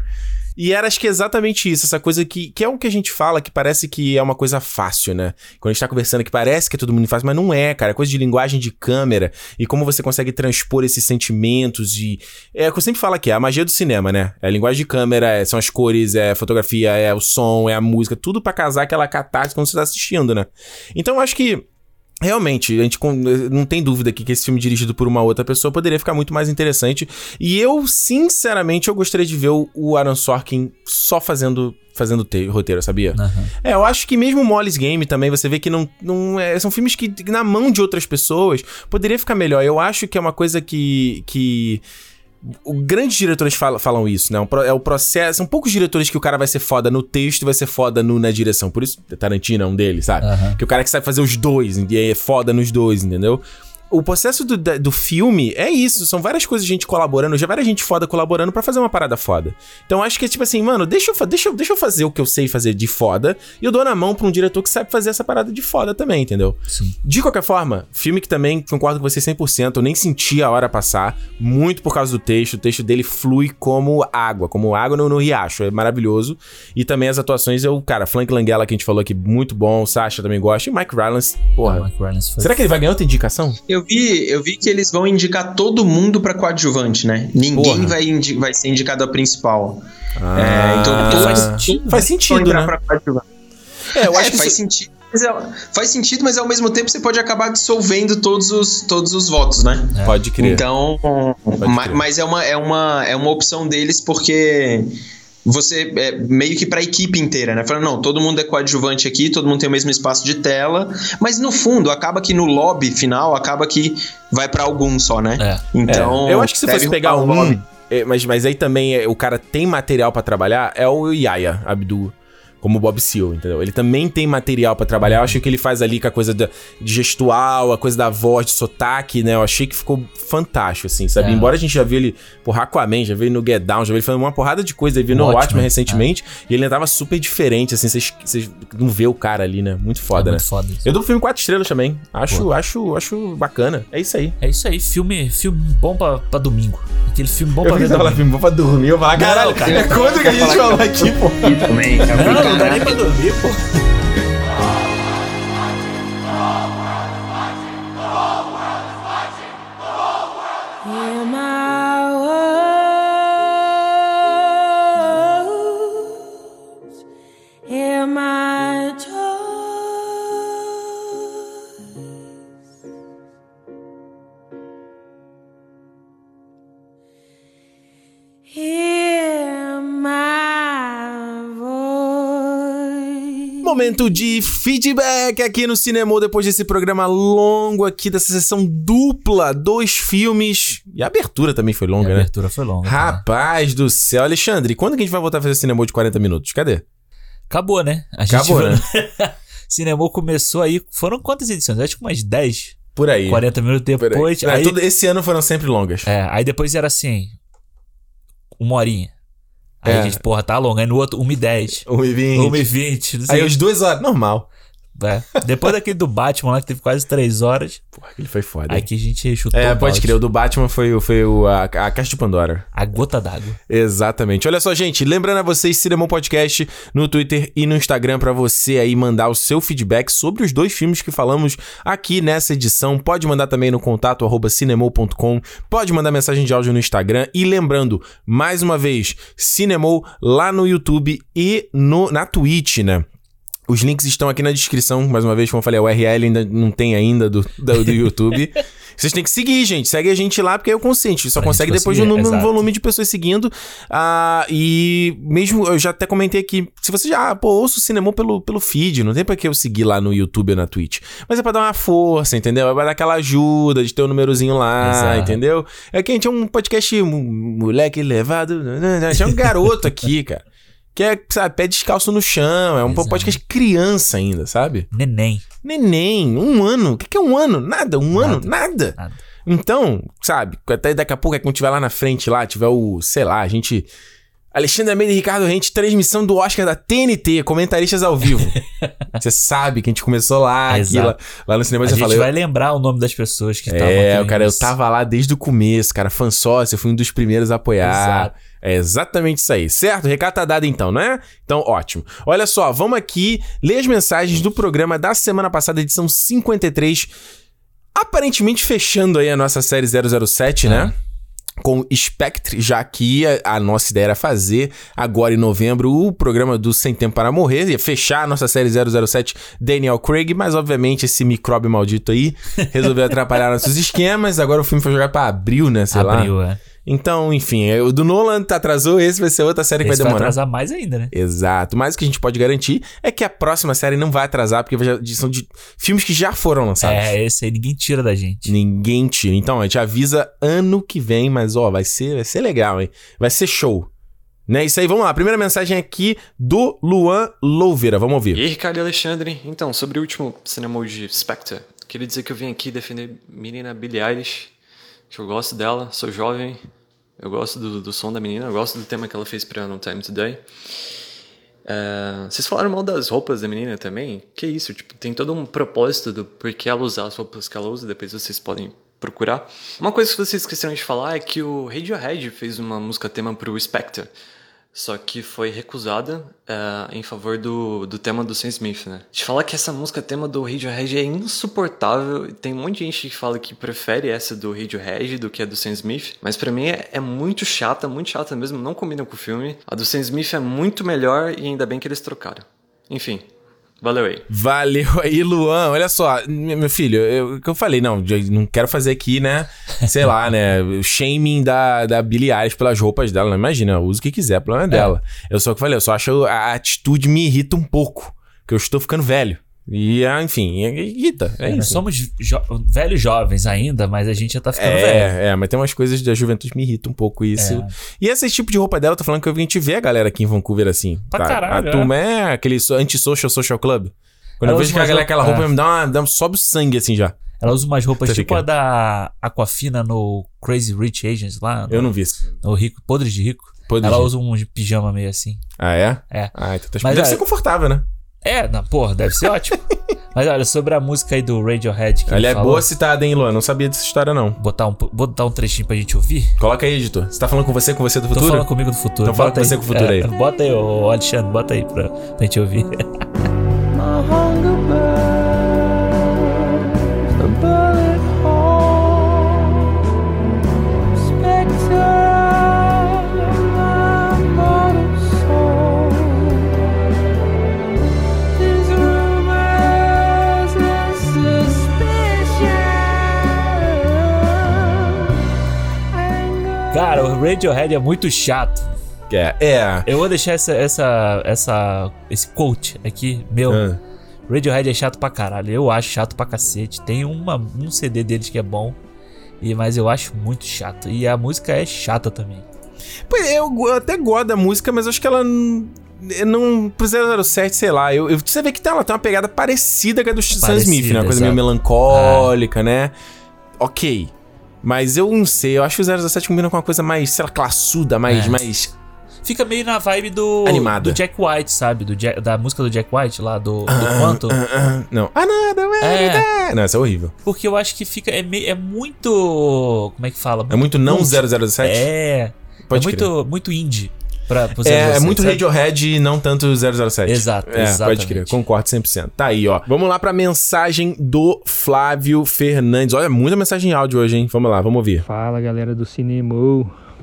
e era, acho que exatamente isso, essa coisa que, que é o que a gente fala, que parece que é uma coisa fácil, né? Quando a gente tá conversando que parece que é todo mundo fácil, mas não é, cara. É coisa de linguagem de câmera e como você consegue transpor esses sentimentos de. É o que eu sempre falo aqui, é a magia do cinema, né? É a linguagem de câmera, é, são as cores, é a fotografia, é o som, é a música, tudo para casar aquela catarse quando você tá assistindo, né? Então eu acho que Realmente, a gente não tem dúvida aqui que esse filme dirigido por uma outra pessoa poderia ficar muito mais interessante. E eu, sinceramente, eu gostaria de ver o Aaron Sorkin só fazendo fazendo te, roteiro, sabia? Uhum. É, eu acho que mesmo o Molly's Game também, você vê que não, não é, são filmes que na mão de outras pessoas poderia ficar melhor. Eu acho que é uma coisa que que grandes diretores falam, falam isso, né? É o processo. São poucos diretores que o cara vai ser foda no texto e vai ser foda no, na direção. Por isso, Tarantino é um deles, sabe? Uhum. Que o cara que sabe fazer os dois, e é foda nos dois, entendeu? O processo do, do filme é isso. São várias coisas gente colaborando, já várias gente foda colaborando para fazer uma parada foda. Então acho que é tipo assim, mano, deixa eu, deixa, eu, deixa eu fazer o que eu sei fazer de foda e eu dou na mão pra um diretor que sabe fazer essa parada de foda também, entendeu? Sim. De qualquer forma, filme que também concordo com você 100%, eu nem senti a hora passar, muito por causa do texto. O texto dele flui como água, como água no, no riacho. É maravilhoso. E também as atuações, eu, cara, Frank Langella, que a gente falou aqui, muito bom. Sasha também gosta. E Mike Rylance, porra. Mike Rylance. Será que ele vai ganhar outra indicação? Eu vi, eu vi que eles vão indicar todo mundo pra coadjuvante, né? Ninguém vai, vai ser indicado a principal. Ah, é, então todo faz sentido. Faz sentido, né? Pra coadjuvante. É, eu acho é, que faz isso... sentido. É, faz sentido, mas ao mesmo tempo você pode acabar dissolvendo todos os, todos os votos, né? É. Pode crer. Então, pode ma, crer. mas é uma, é, uma, é uma opção deles porque você é meio que para a equipe inteira, né? Falando, não, todo mundo é coadjuvante aqui, todo mundo tem o mesmo espaço de tela, mas no fundo acaba que no lobby final acaba que vai para algum só, né? É. Então, é. eu acho que se fosse pegar um, lobby, é, mas, mas aí também é, o cara tem material para trabalhar, é o Yaya Abdul como o Bob Seal, entendeu? Ele também tem material para trabalhar. Eu acho que ele faz ali com a coisa da, de gestual, a coisa da voz, de sotaque, né? Eu achei que ficou fantástico, assim, sabe? É. Embora a gente já viu ele por Aquaman, já viu ele no Get Down, já viu ele fazendo uma porrada de coisa, ele viu no Watchmen recentemente, é. e ele ainda tava super diferente, assim, vocês não vê o cara ali, né? Muito foda, é muito né? Foda isso. Eu dou o filme quatro estrelas também. Acho, acho, acho bacana. É isso aí. É isso aí, filme, filme bom pra, pra domingo. Aquele filme bom eu pra ver. Falar filme bom pra dormir, eu falo, caralho, cara, é quando que a gente falou aqui, pô? Também, não, não dá nem pra dormir, pô. Momento de feedback aqui no Cinema depois desse programa longo aqui, dessa sessão dupla, dois filmes. E a abertura também foi longa, e a né? abertura foi longa. Rapaz do céu. Alexandre, quando que a gente vai voltar a fazer Cinema de 40 minutos? Cadê? Acabou, né? A Acabou, né? Cinema começou aí. Foram quantas edições? Acho que umas 10. Por aí. 40 minutos depois. Aí. É, aí... esse ano foram sempre longas. É, aí depois era assim. Uma horinha. Aí é. a gente, porra, tá longo. Aí no outro, 1h10. 1h20. 1h20. Aí as duas horas, normal. É. Depois daquele do Batman lá, que teve quase três horas. Porra, aquele foi foda. Aí que a gente chutou. É, pode crer. O do Batman foi, foi o, a, a Caixa de Pandora. A gota d'água. Exatamente. Olha só, gente. Lembrando a vocês, Cinemon Podcast no Twitter e no Instagram para você aí mandar o seu feedback sobre os dois filmes que falamos aqui nessa edição. Pode mandar também no contato arroba cinemol.com. Pode mandar mensagem de áudio no Instagram. E lembrando, mais uma vez, Cinemol lá no YouTube e no, na Twitch, né? Os links estão aqui na descrição, mais uma vez, como eu falei, a URL ainda não tem ainda do, do, do YouTube. Vocês têm que seguir, gente. Segue a gente lá, porque é o consciente. Só pra consegue depois de um número, um volume de pessoas seguindo. Ah, e mesmo, eu já até comentei aqui, se você já, pô, ouça o cinema pelo, pelo feed, não tem pra que eu seguir lá no YouTube ou na Twitch. Mas é pra dar uma força, entendeu? É pra dar aquela ajuda de ter um númerozinho lá, Exato. entendeu? É que a gente é um podcast moleque levado. A gente é um garoto aqui, cara que é, sabe, pé descalço no chão. É um Exato. podcast criança ainda, sabe? Neném. Neném. Um ano. O que, que é um ano? Nada. Um nada. ano? Nada. nada. Então, sabe, até daqui a pouco, é quando tiver lá na frente, lá, tiver o, sei lá, a gente. Alexandre Almeida e Ricardo Rente, transmissão do Oscar da TNT, comentaristas ao vivo. Você sabe que a gente começou lá, aqui, lá, lá, no cinema. A gente falou, vai eu... lembrar o nome das pessoas que estavam É, cara, eu tava lá desde o começo, cara, fã sócio, eu fui um dos primeiros a apoiar. Exato. É exatamente isso aí, certo? Recado tá dado então, não é? Então, ótimo. Olha só, vamos aqui ler as mensagens do programa da semana passada, edição 53. Aparentemente fechando aí a nossa série 007, né? com Spectre, já que a, a, nossa ideia era fazer agora em novembro o programa do Sem Tempo para Morrer, ia fechar a nossa série 007 Daniel Craig, mas obviamente esse micróbio maldito aí resolveu atrapalhar nossos esquemas, agora o filme foi jogar para abril, né, sei abril, lá. é. Então, enfim, é, o do Nolan tá atrasou, esse vai ser outra série esse que vai demorar. vai atrasar mais ainda, né? Exato. Mas o que a gente pode garantir é que a próxima série não vai atrasar, porque são de filmes que já foram lançados. É, esse aí ninguém tira da gente. Ninguém tira. Então, a gente avisa ano que vem, mas ó, vai ser, vai ser legal, hein? Vai ser show. Né? Isso aí, vamos lá. Primeira mensagem aqui do Luan Louveira. Vamos ouvir. E aí, Ricardo e Alexandre. Então, sobre o último cinema de Spectre, queria dizer que eu vim aqui defender menina Billie Eilish, que eu gosto dela, sou jovem, eu gosto do, do som da menina, eu gosto do tema que ela fez pra No Time Today. Uh, vocês falaram mal das roupas da menina também? Que isso, tipo, tem todo um propósito do porquê ela usar as roupas que ela usa, depois vocês podem procurar. Uma coisa que vocês esqueceram de falar é que o Radiohead fez uma música tema pro Spectre só que foi recusada uh, em favor do, do tema do Sam Smith, né? De falar que essa música tema do Radiohead é insuportável, tem um monte de gente que fala que prefere essa do Radiohead do que a do Sam Smith, mas para mim é, é, muito chata, muito chata mesmo, não combina com o filme. A do Sam Smith é muito melhor e ainda bem que eles trocaram. Enfim, Valeu aí. Valeu aí, Luan. Olha só, meu filho, eu, que eu falei, não, não quero fazer aqui, né? Sei lá, né? Shaming da, da Billie Eilish pelas roupas dela. Não imagina, usa o que quiser, problema é dela. Eu só que falei, eu só acho a atitude me irrita um pouco. Que eu estou ficando velho. E, ah, enfim, irrita. É, É, nós isso. somos jo- velhos jovens ainda, mas a gente já tá ficando velho. É, é, mas tem umas coisas da juventude que me irritam um pouco isso. É. E esse tipo de roupa dela, eu tô falando que a gente vê a galera aqui em Vancouver assim. Pra tá? caralho, A turma é aquele so- anti-social social club. Quando eu Ela vejo usa que a galera aquela roupa roupas- me dá uma, dá, sobe o sangue assim já. Ela usa umas roupas Tô tipo a da Aquafina no Crazy Rich Asians lá. Eu no, não vi isso. no Rico, Podres de Rico. Ela de- usa um pijama meio assim. Ah, é? É. Ah, então tá Mas, Deve olha- ser confortável, né? É, não, porra, deve ser ótimo. Mas olha, sobre a música aí do Radiohead que Ela ele é falou, boa citada, hein, Luan? Não sabia dessa história, não. botar um, botar um trechinho pra gente ouvir. Coloca aí, editor. Você tá falando com você, com você do Tô futuro? falando comigo do futuro. Então fala Bota com você com o futuro aí. É, bota aí, ô Alexandre, bota aí pra, pra gente ouvir. Cara, o Radiohead é muito chato. É. É. Eu vou deixar essa, essa, essa, esse quote aqui, meu. Ah. Radiohead é chato pra caralho. Eu acho chato pra cacete. Tem uma, um CD deles que é bom. E, mas eu acho muito chato. E a música é chata também. Pô, eu, go- até gosto da música, mas eu acho que ela eu não. Pro 007, sei lá. Eu, eu- você vê que tá, ela tem uma pegada parecida com a do Sam Smith, né? Uma coisa meio exato. melancólica, né? Ok. Mas eu não sei, eu acho que o 017 combina com uma coisa mais, sei lá, classuda, mais. É. mais... Fica meio na vibe do. Animada. Do Jack White, sabe? Do Jack- da música do Jack White lá, do, do Quanto. Ah, ah, não. Another way É. to die. Não, essa é horrível. Porque eu acho que fica. É, mei- é muito. Como é que fala? É muito não Cult. 007? É. Pode é crer. muito, muito indie. Pra, pro É, é 007, muito sabe? Radiohead e não tanto 007. Exato, é, exatamente. Pode crer, concordo 100%. Tá aí, ó. Vamos lá pra mensagem do Flávio Fernandes. Olha, muita mensagem em áudio hoje, hein? Vamos lá, vamos ouvir. Fala galera do Cinema,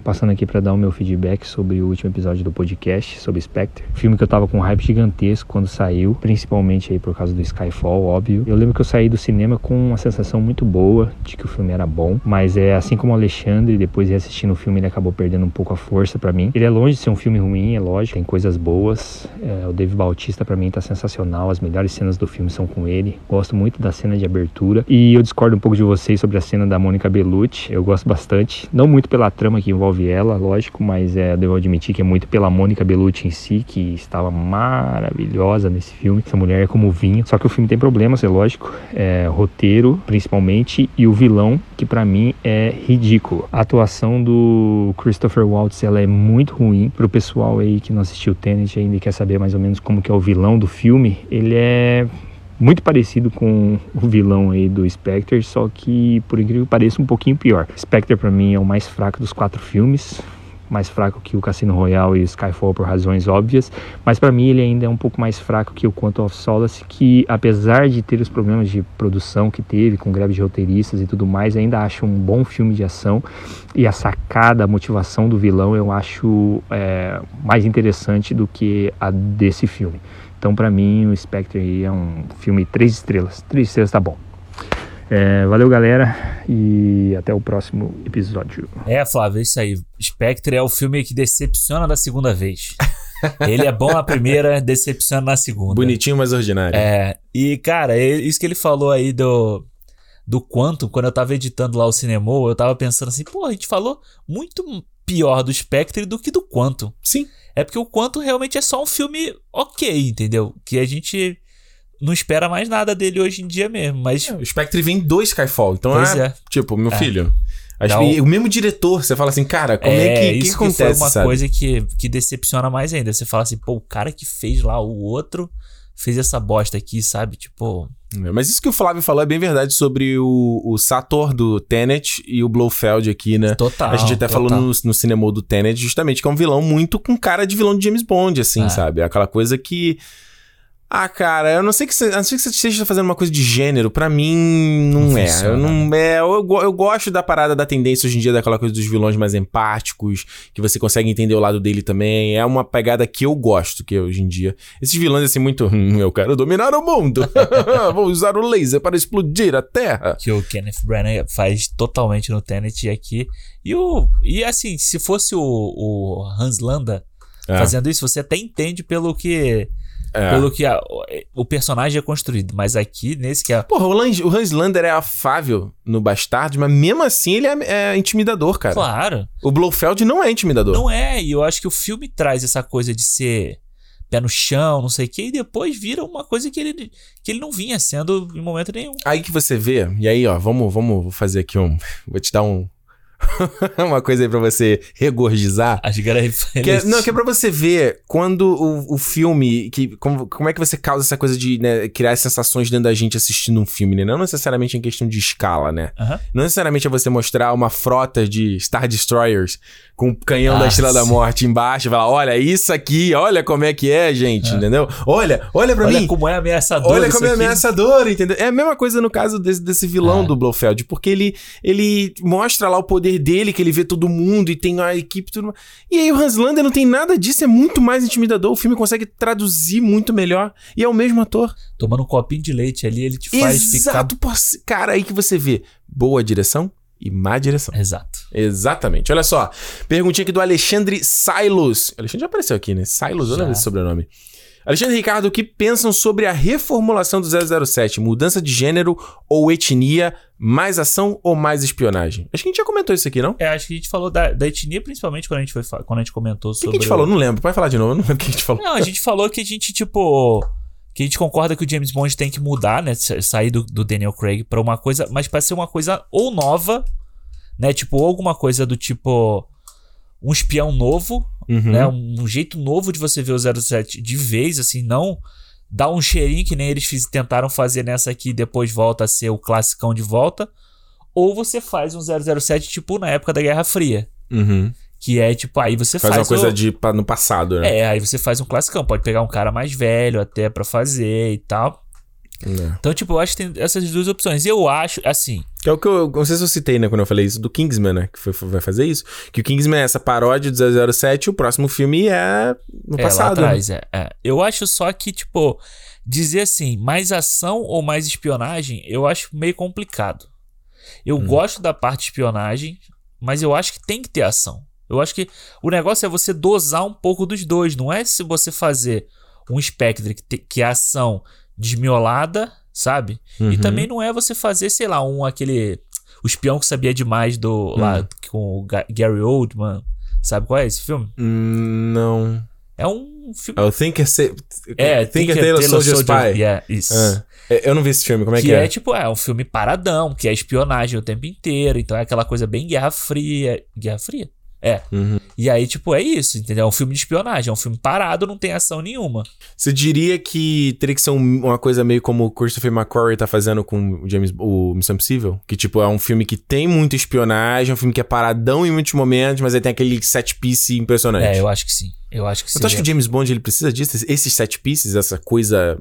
passando aqui para dar o meu feedback sobre o último episódio do podcast sobre Spectre, filme que eu tava com um hype gigantesco quando saiu, principalmente aí por causa do Skyfall, óbvio. Eu lembro que eu saí do cinema com uma sensação muito boa de que o filme era bom, mas é assim como o Alexandre, depois de assistindo o filme ele acabou perdendo um pouco a força para mim. Ele é longe de ser um filme ruim, é lógico, tem coisas boas. É, o Dave Bautista para mim tá sensacional, as melhores cenas do filme são com ele. Gosto muito da cena de abertura e eu discordo um pouco de vocês sobre a cena da Mônica Bellucci. Eu gosto bastante, não muito pela trama que envolve ela, lógico, mas é, devo admitir que é muito pela Mônica Bellucci em si, que estava maravilhosa nesse filme. Essa mulher é como vinho. Só que o filme tem problemas, é lógico. É, roteiro, principalmente, e o vilão, que pra mim é ridículo. A atuação do Christopher Waltz, ela é muito ruim. Pro pessoal aí que não assistiu Tenet ainda e quer saber mais ou menos como que é o vilão do filme, ele é muito parecido com o vilão aí do Spectre, só que por incrível que pareça um pouquinho pior. Spectre pra mim é o mais fraco dos quatro filmes, mais fraco que o Cassino Royale e Skyfall por razões óbvias, mas pra mim ele ainda é um pouco mais fraco que o Quantum of Solace, que apesar de ter os problemas de produção que teve com greve de roteiristas e tudo mais, ainda acho um bom filme de ação e a sacada, a motivação do vilão eu acho é, mais interessante do que a desse filme. Então, pra mim, o Spectre aí é um filme três estrelas. Três estrelas tá bom. É, valeu, galera, e até o próximo episódio. É, Flávio, é isso aí. Spectre é o filme que decepciona da segunda vez. Ele é bom na primeira, decepciona na segunda. Bonitinho, mas ordinário. É, e cara, é isso que ele falou aí do do Quantum, quando eu tava editando lá o cinema, eu tava pensando assim, pô, a gente falou muito pior do Spectre do que do Quantum. Sim. É porque o Quantum realmente é só um filme ok, entendeu? Que a gente não espera mais nada dele hoje em dia mesmo, mas O Spectre vem do Skyfall. Então é, é. tipo, meu É. filho. O mesmo diretor, você fala assim, cara, como é, que, que, isso que que foi acontece, uma sabe? coisa que, que decepciona mais ainda. Você fala assim, pô, o cara que fez lá o outro fez essa bosta aqui, sabe? Tipo, É, Mas isso que o Flávio falou é bem verdade sobre o, o Sator do Tenet e o Blofeld aqui, né? total. A gente até total. falou no, no cinema do Tenet, justamente, que é um vilão muito com cara de vilão de James Bond, assim, É. sabe? Aquela coisa que. Ah, cara, eu não sei que você, a não ser que você esteja fazendo uma coisa de gênero, pra mim não, Não é. funciona, Eu não é. Eu, eu gosto da parada da tendência hoje em dia daquela coisa dos vilões mais empáticos, que você consegue entender o lado dele também. É uma pegada que eu gosto, que hoje em dia. Esses vilões assim muito, "Hum, eu quero dominar o mundo. Vou usar o laser para explodir a Terra. que o Kenneth Branagh faz totalmente no Tenet aqui. E o e assim, se fosse o, o Hans Landa É. fazendo isso, você até entende pelo que É. Pelo que a- o personagem é construído. Mas aqui, nesse que é. Porra, o, Lan- o Hans Lander é afável no Bastardos, mas mesmo assim ele é, é intimidador, cara. Claro. O Blofeld não é intimidador. Não é, e eu acho que o filme traz essa coisa de ser pé no chão, não sei o quê, e depois vira uma coisa que ele, que ele não vinha sendo em momento nenhum. Aí que você vê, e aí, ó, vamos, vamos fazer aqui um. Vou te dar um. uma coisa aí pra você regurgizar. Acho que era Que é- não, que é pra você ver quando o, o filme. Que, como, como é que você causa essa coisa de né, criar sensações dentro da gente assistindo um filme, né? Não necessariamente em questão de escala, né? Não necessariamente é você mostrar uma frota de Star Destroyers com o canhão Ah, da Estrela da. Morte embaixo e falar: olha, isso aqui, olha como é que é, gente, entendeu? Olha, olha pra Olha mim. como é ameaçador. Olha como é aqui. ameaçador, entendeu? É a mesma coisa no caso desse, desse vilão É. do Blofeld, porque ele, ele mostra lá o poder dele, que ele vê todo mundo e tem a equipe e tudo mais. E aí o Hans Lander não tem nada disso, é muito mais intimidador. O filme consegue traduzir muito melhor. E é o mesmo ator. Tomando um copinho de leite ali, ele te faz Exato, pô, cara, aí que você vê boa direção e má direção. ficar. Exato. Exatamente. Olha só. Perguntinha aqui do Alexandre Silos. Alexandre já apareceu aqui, né? Silos, lembro desse sobrenome. Alexandre e Ricardo, o que pensam sobre a reformulação do 007? Mudança de gênero ou etnia? Mais ação ou mais espionagem? Acho que a gente já comentou isso aqui, não? O É, acho que a gente falou da, da etnia, principalmente quando a gente, foi, quando a gente comentou que, sobre. que a gente falou? Não lembro. Pode falar de novo. Não lembro o que a gente falou. Não, a gente falou que a gente, tipo. Que a gente concorda que o James Bond tem que mudar, né? sa- Sair do, do Daniel Craig pra uma coisa. Mas pra ser uma coisa ou nova, né? Tipo, ou alguma coisa do tipo. Um espião novo, Uhum. né? Um, um jeito novo de você ver o 07 de vez, assim, não dar um cheirinho que nem eles fiz- tentaram fazer nessa aqui e depois volta a ser o classicão de volta. Ou você faz um 007 tipo na época da Guerra Fria. Uhum. Que é tipo, aí você Faz, faz. uma coisa o- de no passado, né? É, aí você faz um classicão. Pode pegar um cara mais velho até pra fazer e tal. É. Então, tipo, eu acho que tem essas duas opções. Eu acho, assim. Que é o que eu. Não sei se eu citei, né, quando eu falei isso do Kingsman, né? Que foi, vai fazer isso. Que o Kingsman é essa paródia do 007 e o próximo filme é no é, passado. lá né? atrás, é, é. Eu acho só que, tipo, dizer assim, mais ação ou mais espionagem, eu acho meio complicado. Eu Hum. gosto da parte de espionagem, mas eu acho que tem que ter ação. Eu acho que o negócio é você dosar um pouco dos dois. Não é se você fazer um Spectre que, te- que é ação desmiolada, sabe? E Uhum. também não é você fazer, sei lá, um aquele. O espião que sabia demais do. Hum. lá com o Ga- Gary Oldman. Sabe qual é esse filme? Não. É um filme. É o Thinker, Sa É, Thinker Taylor Soldier Spy. Yeah, isso. Ah, é, eu não vi esse filme, como é que, que é? é tipo, é um filme paradão, que é espionagem o tempo inteiro, então é aquela coisa bem Guerra Fria. Guerra Fria? É. Uhum. E aí, tipo, é isso, entendeu? É um filme de espionagem, é um filme parado, não tem ação nenhuma. Você diria que teria que ser um- uma coisa meio como o Christopher McQuarrie tá fazendo com o James, o Missão Impossível? Que, tipo, é um filme que tem muita espionagem, é um filme que é paradão em muitos momentos, mas aí tem aquele set piece impressionante. É, eu acho que sim. Eu acho que sim. Eu acho que o James Bond ele precisa disso, esses set pieces, essa coisa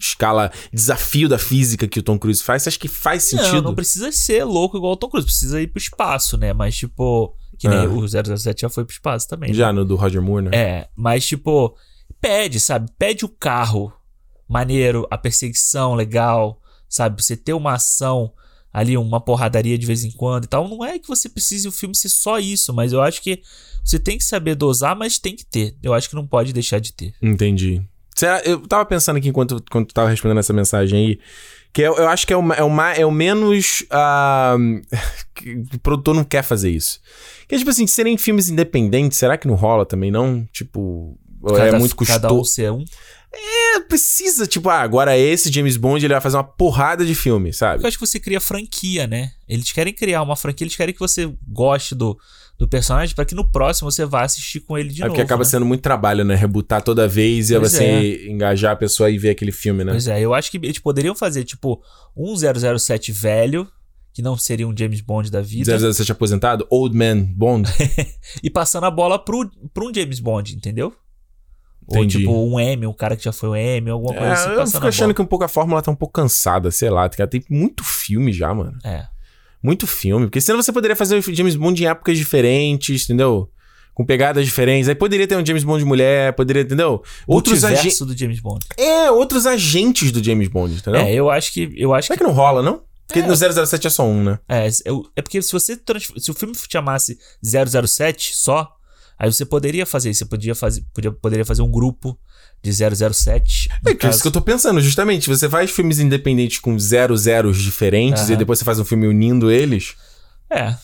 escala desafio da física que o Tom Cruise faz, você acha que faz sentido? Não, não precisa ser louco igual o Tom Cruise, precisa ir pro espaço, né? Mas, tipo, que nem Ah. o 007 já foi pro espaço também. né? Já no do Roger Moore, né? É, mas tipo, pede, sabe? Pede o carro maneiro, a perseguição legal, sabe? Você ter uma ação ali, uma porradaria de vez em quando e tal. Não é que você precise o filme ser só isso, mas eu acho que você tem que saber dosar, mas tem que ter. Eu acho que não pode deixar de ter. Entendi. Será, eu tava pensando aqui enquanto, enquanto tu tava respondendo essa mensagem aí, que eu, eu acho que é o, é o, é o menos. que o produtor não quer fazer isso. Que é tipo assim, serem filmes independentes, será que não rola também, não? Tipo. é Cada- muito Cada um custoso. ser um. É, precisa, tipo, ah, agora esse James Bond ele vai fazer uma porrada de filme, sabe? Eu acho que você cria franquia, né? Eles querem criar uma franquia, eles querem que você goste do, do personagem pra que no próximo você vá assistir com ele de é novo. porque acaba né? sendo muito trabalho, né? Rebutar toda vez e Pois você engajar a pessoa e ver aquele filme, né? Pois é, eu acho que eles poderiam fazer, tipo, um 007 velho, que não seria um James Bond da vida, 007 aposentado, Old Man Bond. e passando a bola pro, pro um James Bond, entendeu? Ou Entendi. tipo um M, um cara que já foi um M, alguma coisa É, assim, eu fico achando bola. que um pouco a fórmula tá um pouco cansada, sei lá. Cara, tem muito filme já, mano. É. Muito filme. Porque senão você poderia fazer o James Bond em épocas diferentes, entendeu? Com pegadas diferentes. Aí poderia ter um James Bond mulher, poderia, entendeu? Outros agentes. Do James Bond. É, outros agentes do James Bond, entendeu? É, eu acho que. Eu acho Será que. que não rola, não? Porque É. no 007 é só um, né? É, é porque se você. Se o filme chamasse 007 só, Aí você poderia fazer isso, você podia fazer, podia, poderia fazer um grupo de 007. no É que isso caso. que eu tô pensando, justamente. Você faz filmes independentes com zero zeros diferentes e Aham. depois você faz um filme unindo eles. É.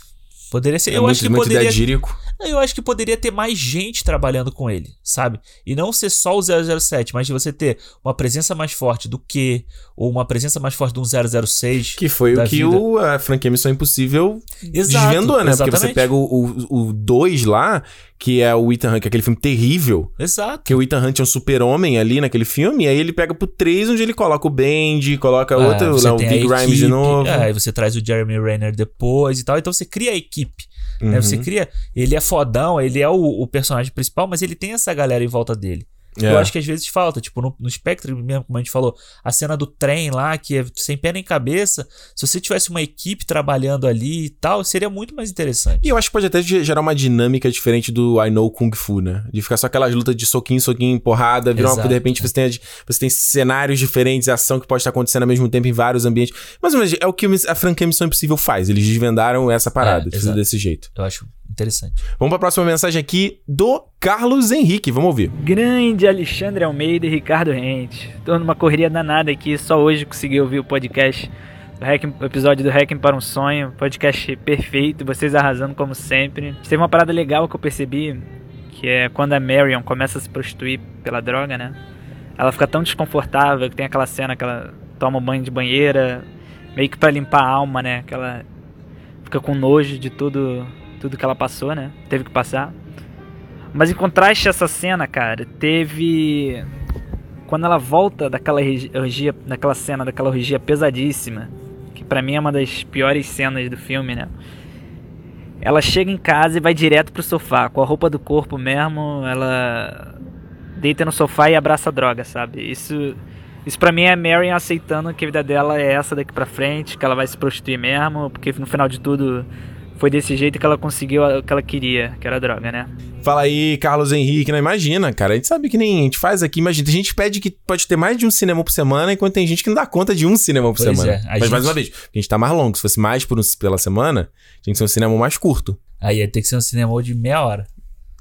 Poderia ser. É eu muito, acho que muito poderia. idadírico. Eu acho que poderia ter mais gente trabalhando com ele, sabe? E não ser só o 007, mas de você ter uma presença mais forte do que, ou uma presença mais forte de um 006. Que foi o que vida. o, a franquia Missão Impossível Exato, desvendou, né? Porque você exatamente. pega o 2 lá, que é o Ethan Hunt, que é aquele filme terrível. Exato. Que o Ethan Hunt é um super-homem ali naquele filme, e aí ele pega pro 3, onde ele coloca o Bendy, coloca É, outro, lá, o Big Grimes de novo. É, aí você traz o Jeremy Renner depois e tal. Então você cria a equipe. Né? Uhum. Você cria. Ele é fodão, ele é o, o personagem principal, mas ele tem essa galera em volta dele. É. Eu acho que às vezes falta, tipo, no, no Spectre mesmo, como a gente falou, a cena do trem lá, que é sem pé nem cabeça, se você tivesse uma equipe trabalhando ali e tal, seria muito mais interessante. E eu acho que pode até ge- gerar uma dinâmica diferente do I Know Kung Fu, né? De ficar só aquelas lutas de soquinho, soquinho, porrada, virar uma, de repente você tem, você tem cenários diferentes, ação que pode estar acontecendo ao mesmo tempo em vários ambientes. Mas, mas é o que a franquia Missão Impossível faz. Eles desvendaram essa parada, É, tudo exato. desse jeito. Eu acho interessante. Vamos pra próxima mensagem aqui do Carlos Henrique. Vamos ouvir. Grande Alexandre Almeida e Ricardo Rente. Tô numa correria danada aqui, só hoje consegui ouvir o podcast, do Hacking- o episódio do Hacking para um Sonho. Podcast perfeito, vocês arrasando como sempre. Teve uma parada legal que eu percebi, que é quando a Marion começa a se prostituir pela droga, né? Ela fica tão desconfortável que tem aquela cena que ela toma um banho de banheira, meio que pra limpar a alma, né? Que ela fica com nojo de tudo, tudo que ela passou, né? Teve que passar. Mas em contraste a essa cena, cara, teve. Quando ela volta daquela orgia, daquela cena, daquela orgia pesadíssima, que pra mim é uma das piores cenas do filme, né? Ela chega em casa e vai direto pro sofá, com a roupa do corpo mesmo, ela deita no sofá e abraça a droga, sabe? Isso, isso pra mim é Marion aceitando que a vida dela é essa daqui pra frente, que ela vai se prostituir mesmo, porque no final de tudo foi desse jeito que ela conseguiu o que ela queria, que era a droga, né? Fala aí, Carlos Henrique. Não imagina, cara. A gente sabe que nem a gente faz aqui. Imagina, tem gente que pede que pode ter mais de um cinema por semana, enquanto tem gente que não dá conta de um cinema por Pois semana. é, a Mas gente- mais uma vez, porque a gente tá mais longo. Se fosse mais por um, pela semana, tinha que ser um cinema mais curto. Aí ia ter que ser um cinema de meia hora.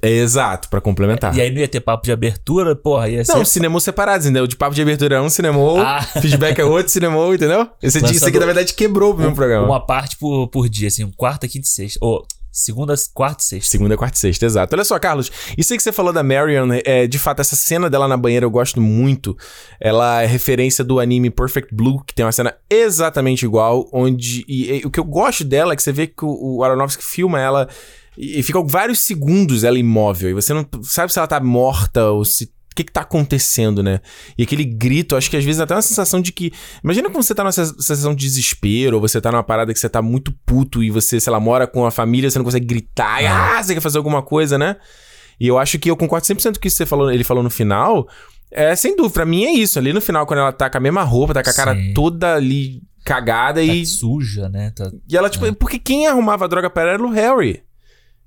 É exato, pra complementar. E aí não ia ter papo de abertura, porra, ia ser. Não, cinema separados, entendeu? De papo de abertura é um cinema, Ah. feedback é outro cinema, entendeu? Esse, Lançando isso aqui, na verdade, quebrou o meu programa. Uma parte por, por dia, assim, quarta, quinta e sexta. Ou segunda, quarta e sexta. Segunda, quarta e sexta, exato. Olha só, Carlos, isso aí que você falou da Marion, é, de fato, essa cena dela na banheira eu gosto muito. Ela é referência do anime Perfect Blue, que tem uma cena exatamente igual, onde... E, e o que eu gosto dela é que você vê que o, o Aronofsky filma ela e, e fica vários segundos ela imóvel, e você não sabe se ela tá morta ou se... O que que tá acontecendo, né? E aquele grito, acho que às vezes até uma sensação de que... Imagina quando você tá numa sen- sensação de desespero, ou você tá numa parada que você tá muito puto e você, sei lá, mora com a família, você não consegue gritar, e, ah, você quer fazer alguma coisa, né? E eu acho que eu concordo 100% com o que você falou, ele falou no final. É, sem dúvida, pra mim é isso. Ali no final, quando ela tá com a mesma roupa, tá com a cara Sim. toda ali cagada Tá e... suja, né? Tá... E ela, tipo, porque quem arrumava a droga pra ela era o Harry.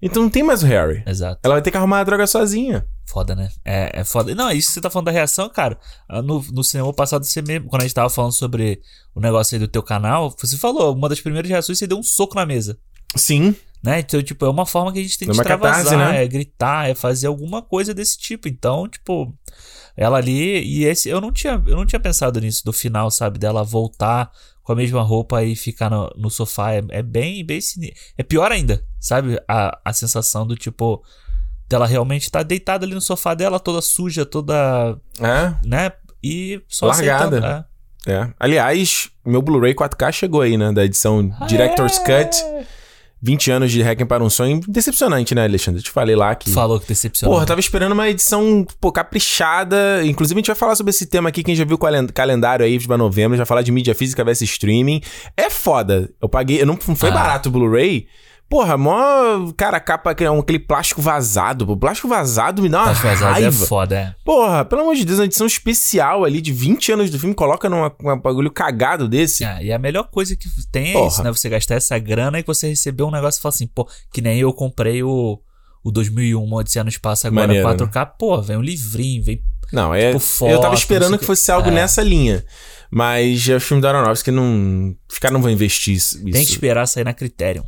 Então não tem mais o Harry. Exato. Ela vai ter que arrumar a droga sozinha. Foda, né? É, é foda. Não, isso que você tá falando da reação, cara. ah, No, no cinema passado, você mesmo, quando a gente tava falando sobre o negócio aí do teu canal, você falou, uma das primeiras reações, você deu um soco na mesa. Sim. Né? Então, tipo, é uma forma que a gente tem de extravasar, catarse, né? é gritar, é fazer alguma coisa desse tipo. Então, tipo, ela ali. E esse. Eu não tinha, eu não tinha pensado nisso do final, sabe? Dela voltar com a mesma roupa e ficar no, no sofá. É, é bem, bem É pior ainda, sabe? A, a sensação do tipo. Dela realmente estar deitada ali no sofá dela, toda suja, toda. É, né? E só Largada. aceitando. É. é. Aliás, meu Blu-ray 4K chegou aí, né? Da edição Director's Cut. 20 anos de Hacking para um Sonho. Decepcionante, né, Alexandre? Eu te falei lá que... Falou que decepcionou. Porra, tava esperando uma edição, pô, caprichada. Inclusive, a gente vai falar sobre esse tema aqui. Quem já viu o calen- calendário aí pra novembro, já falar de mídia física versus streaming. É foda. Eu paguei, eu não, não foi Ah. barato o Blu-ray. Porra, mó. Cara, a capa que é um, aquele plástico vazado. O plástico vazado me dá uma Tá vazado, é raiva. foda, é. Porra, pelo amor de Deus, uma edição especial ali de 20 anos do filme, coloca num um bagulho cagado desse. Ah, e a melhor coisa que tem é Porra. isso, né? Você gastar essa grana e você receber um negócio e falar assim, pô, que nem eu comprei o, o 2001, uma Odisseia no Espaço agora Maneiro, 4K, pô, vem um livrinho, vem... Não, é. Tipo, foto, eu tava esperando que fosse algo É. nessa linha. Mas é o filme do Aronofsky não. Os caras não vão investir isso. Tem que esperar sair na Criterion.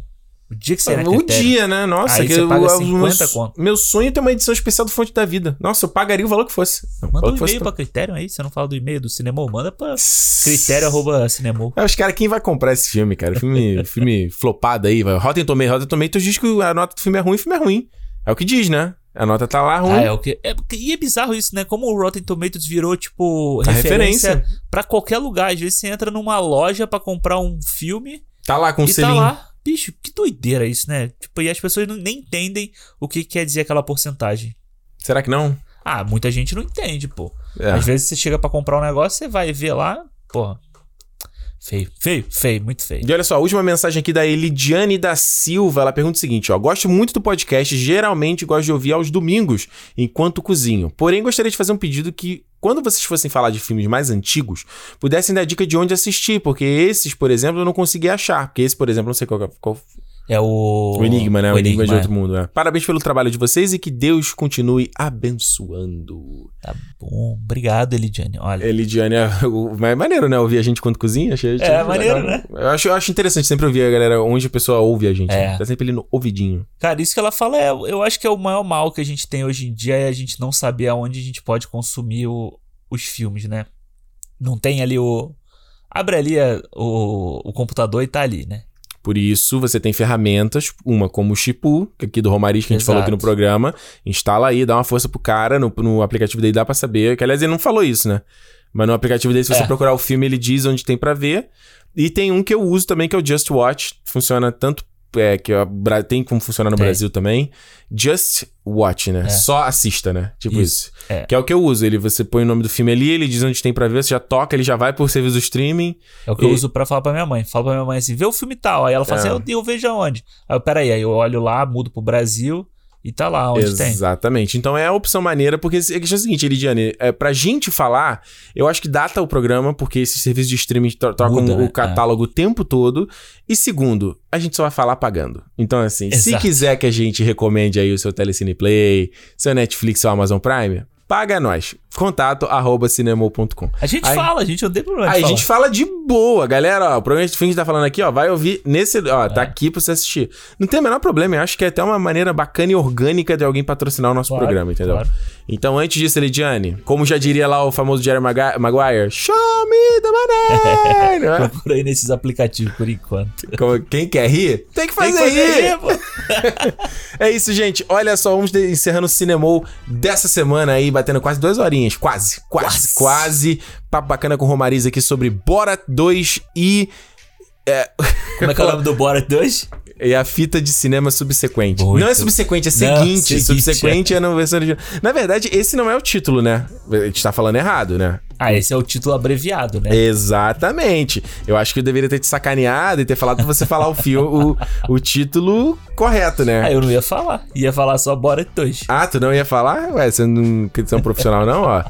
O dia que você era o critério. dia, né? Nossa, Aí que você paga eu- 50 meu, conto. meu sonho é ter uma edição especial do Fonte da Vida. Nossa, eu pagaria o valor que fosse. O Manda um que e-mail pra critério aí. Você não fala do e-mail do cinema, manda pra critério arroba cinema. É, os caras, quem vai comprar esse filme, cara? Filme, filme flopado aí, vai. Rotten Tomatoes, Rotten Tomatoes diz que a nota do filme é ruim, o filme é ruim. É o que diz, né? A nota tá lá ruim. Ah, é o que. É, e é bizarro isso, né? Como o Rotten Tomatoes virou, tipo, A referência, referência. pra qualquer lugar. Às vezes você entra numa loja pra comprar um filme Tá lá com o e selinho. tá lá. Bicho, que doideira isso, né? Tipo, e as pessoas não, nem entendem o que quer dizer aquela porcentagem. Será que não? Ah, muita gente não entende, pô. É. Às vezes você chega pra comprar um negócio, você vai ver lá, porra. Feio, feio, feio, muito feio. E olha só, a última mensagem aqui da Elidiane da Silva. Ela pergunta o seguinte: ó. Gosto muito do podcast, geralmente gosto de ouvir aos domingos, enquanto cozinho. Porém, gostaria de fazer um pedido que, quando vocês fossem falar de filmes mais antigos, pudessem dar dica de onde assistir, porque esses, por exemplo, eu não consegui achar. Porque esse, por exemplo, não sei qual, qual É o. o Enigma, né? O, Enigma, de é. Outro Mundo. né? Parabéns pelo trabalho de vocês e que Deus continue abençoando. Tá bom. Obrigado, Elidiane. Olha. Elidiane é o mais maneiro, né? Ouvir a gente quando cozinha. Achei, achei É, maneiro, legal. né? Eu acho, eu acho interessante sempre ouvir a galera onde a pessoa ouve a gente. É. né? Tá sempre ali no ouvidinho. Cara, isso que ela fala é. Eu acho que é o maior mal que a gente tem hoje em dia é a gente não saber aonde a gente pode consumir o- os filmes, né? Não tem ali o. Abre ali a- o, o computador e tá ali, né? Por isso, você tem ferramentas, uma como o Chipu, que aqui do Romariz, que a gente falou aqui no Exato. programa. Instala aí, dá uma força pro cara. No, no aplicativo dele dá pra saber. Que, aliás, ele não falou isso, né? Mas no aplicativo dele, se você É. procurar o filme, ele diz onde tem pra ver. E tem um que eu uso também, que é o Just Watch. Funciona tanto... É, que é, tem como funcionar no Tem. Brasil também. Just Watch, né? É. Só assista, né? Tipo isso. Isso, é. Que é o que eu uso. Ele, você põe o nome do filme ali, ele diz onde tem pra ver, você já toca, ele já vai por serviço do streaming. É o que eu E- uso pra falar pra minha mãe. Fala pra minha mãe assim, vê o filme tal. Aí ela fala É. assim, eu, eu vejo aonde? Aí eu, peraí, aí eu olho lá, mudo pro Brasil e tá lá onde tem. Exatamente. Então é a opção maneira, porque a questão é a seguinte, Elidiane, é, pra gente falar, eu acho que data o programa, porque esses serviços de streaming tro- trocam Muda, o né? catálogo o tempo todo. E segundo, a gente só vai falar pagando. Então, assim, se Exato. quiser que a gente recomende aí o seu Telecine Play, seu Netflix, seu Amazon Prime, paga nós. Contato arroba. A gente Aí- fala, a gente odeia problema Aí a gente fala de boa, galera. Ó, o programa de fim que tá falando aqui, ó, vai ouvir nesse. Ó, É. tá aqui pra você assistir. Não tem o menor problema, eu acho que é até uma maneira bacana e orgânica de alguém patrocinar o nosso Claro, programa, entendeu? claro. Então, antes disso, Elidiane, como já diria lá o famoso Jerry Maga- Maguire, show me the money! Não é? Procura aí nesses aplicativos por enquanto. Como- Quem quer rir, tem que Tem fazer, que fazer rir. rir. É isso, gente. Olha só, vamos encerrando o Cinemou dessa semana aí, batendo quase duas horinhas. Quase, quase, quase. Papo bacana com o Romariz aqui sobre Borat 2 e. Como é que é o nome do Borat 2? E a fita de cinema subsequente. Muito. Não é subsequente, é Não, seguinte. seguinte, subsequente é na versão original. Na verdade, esse não é o título, né? A gente tá falando errado, né? Ah, esse é o título abreviado, né? Exatamente. Eu acho que eu deveria ter te sacaneado e ter falado pra você falar o, fio, o, o título correto, né? Ah, eu não ia falar. Ia falar só Borat 2. Ah, tu não ia falar? Ué, você não você é um profissional, não? Ó.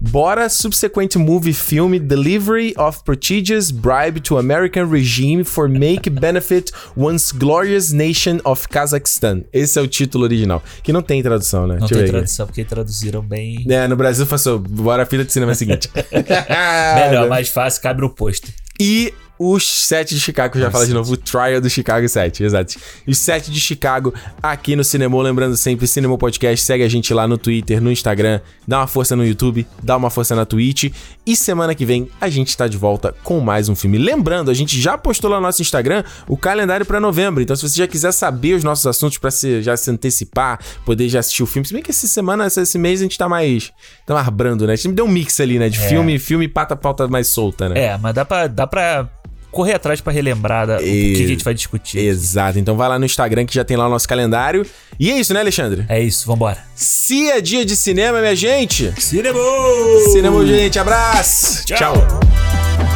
Bora subsequent movie film Delivery of Prodigious Bribe to American Regime for Make Benefit Once Glorious Nation of Kazakhstan. Esse é o título original. Que não tem tradução, né? Não Deixa tem ver tradução, porque traduziram bem. É, no Brasil passou. Bora a fila de cinema seguinte. Melhor, mais fácil, cabe no pôster. E os sete de Chicago, eu já falo de novo, o Trial do Chicago 7, exato. Os sete de Chicago aqui no Cinemô, lembrando sempre, Cinemô Podcast, segue a gente lá no Twitter, no Instagram, dá uma força no YouTube, dá uma força na Twitch. E semana que vem a gente tá de volta com mais um filme. Lembrando, a gente já postou lá no nosso Instagram o calendário pra novembro, então se você já quiser saber os nossos assuntos pra se, já se antecipar, poder já assistir o filme, se bem que essa semana, esse mês a gente tá mais, tá mais brando, né? A gente deu um mix ali, né, de filme, filme e pata pauta mais solta, né? É, mas dá pra, dá pra correr atrás pra relembrar da, o que, que a gente vai discutir. Exato. Então vai lá no Instagram que já tem lá o nosso calendário. E é isso, né, Alexandre? É isso, vambora. Se é dia de cinema, minha gente. Cinema! Cinema, gente. Abraço. Tchau. Tchau.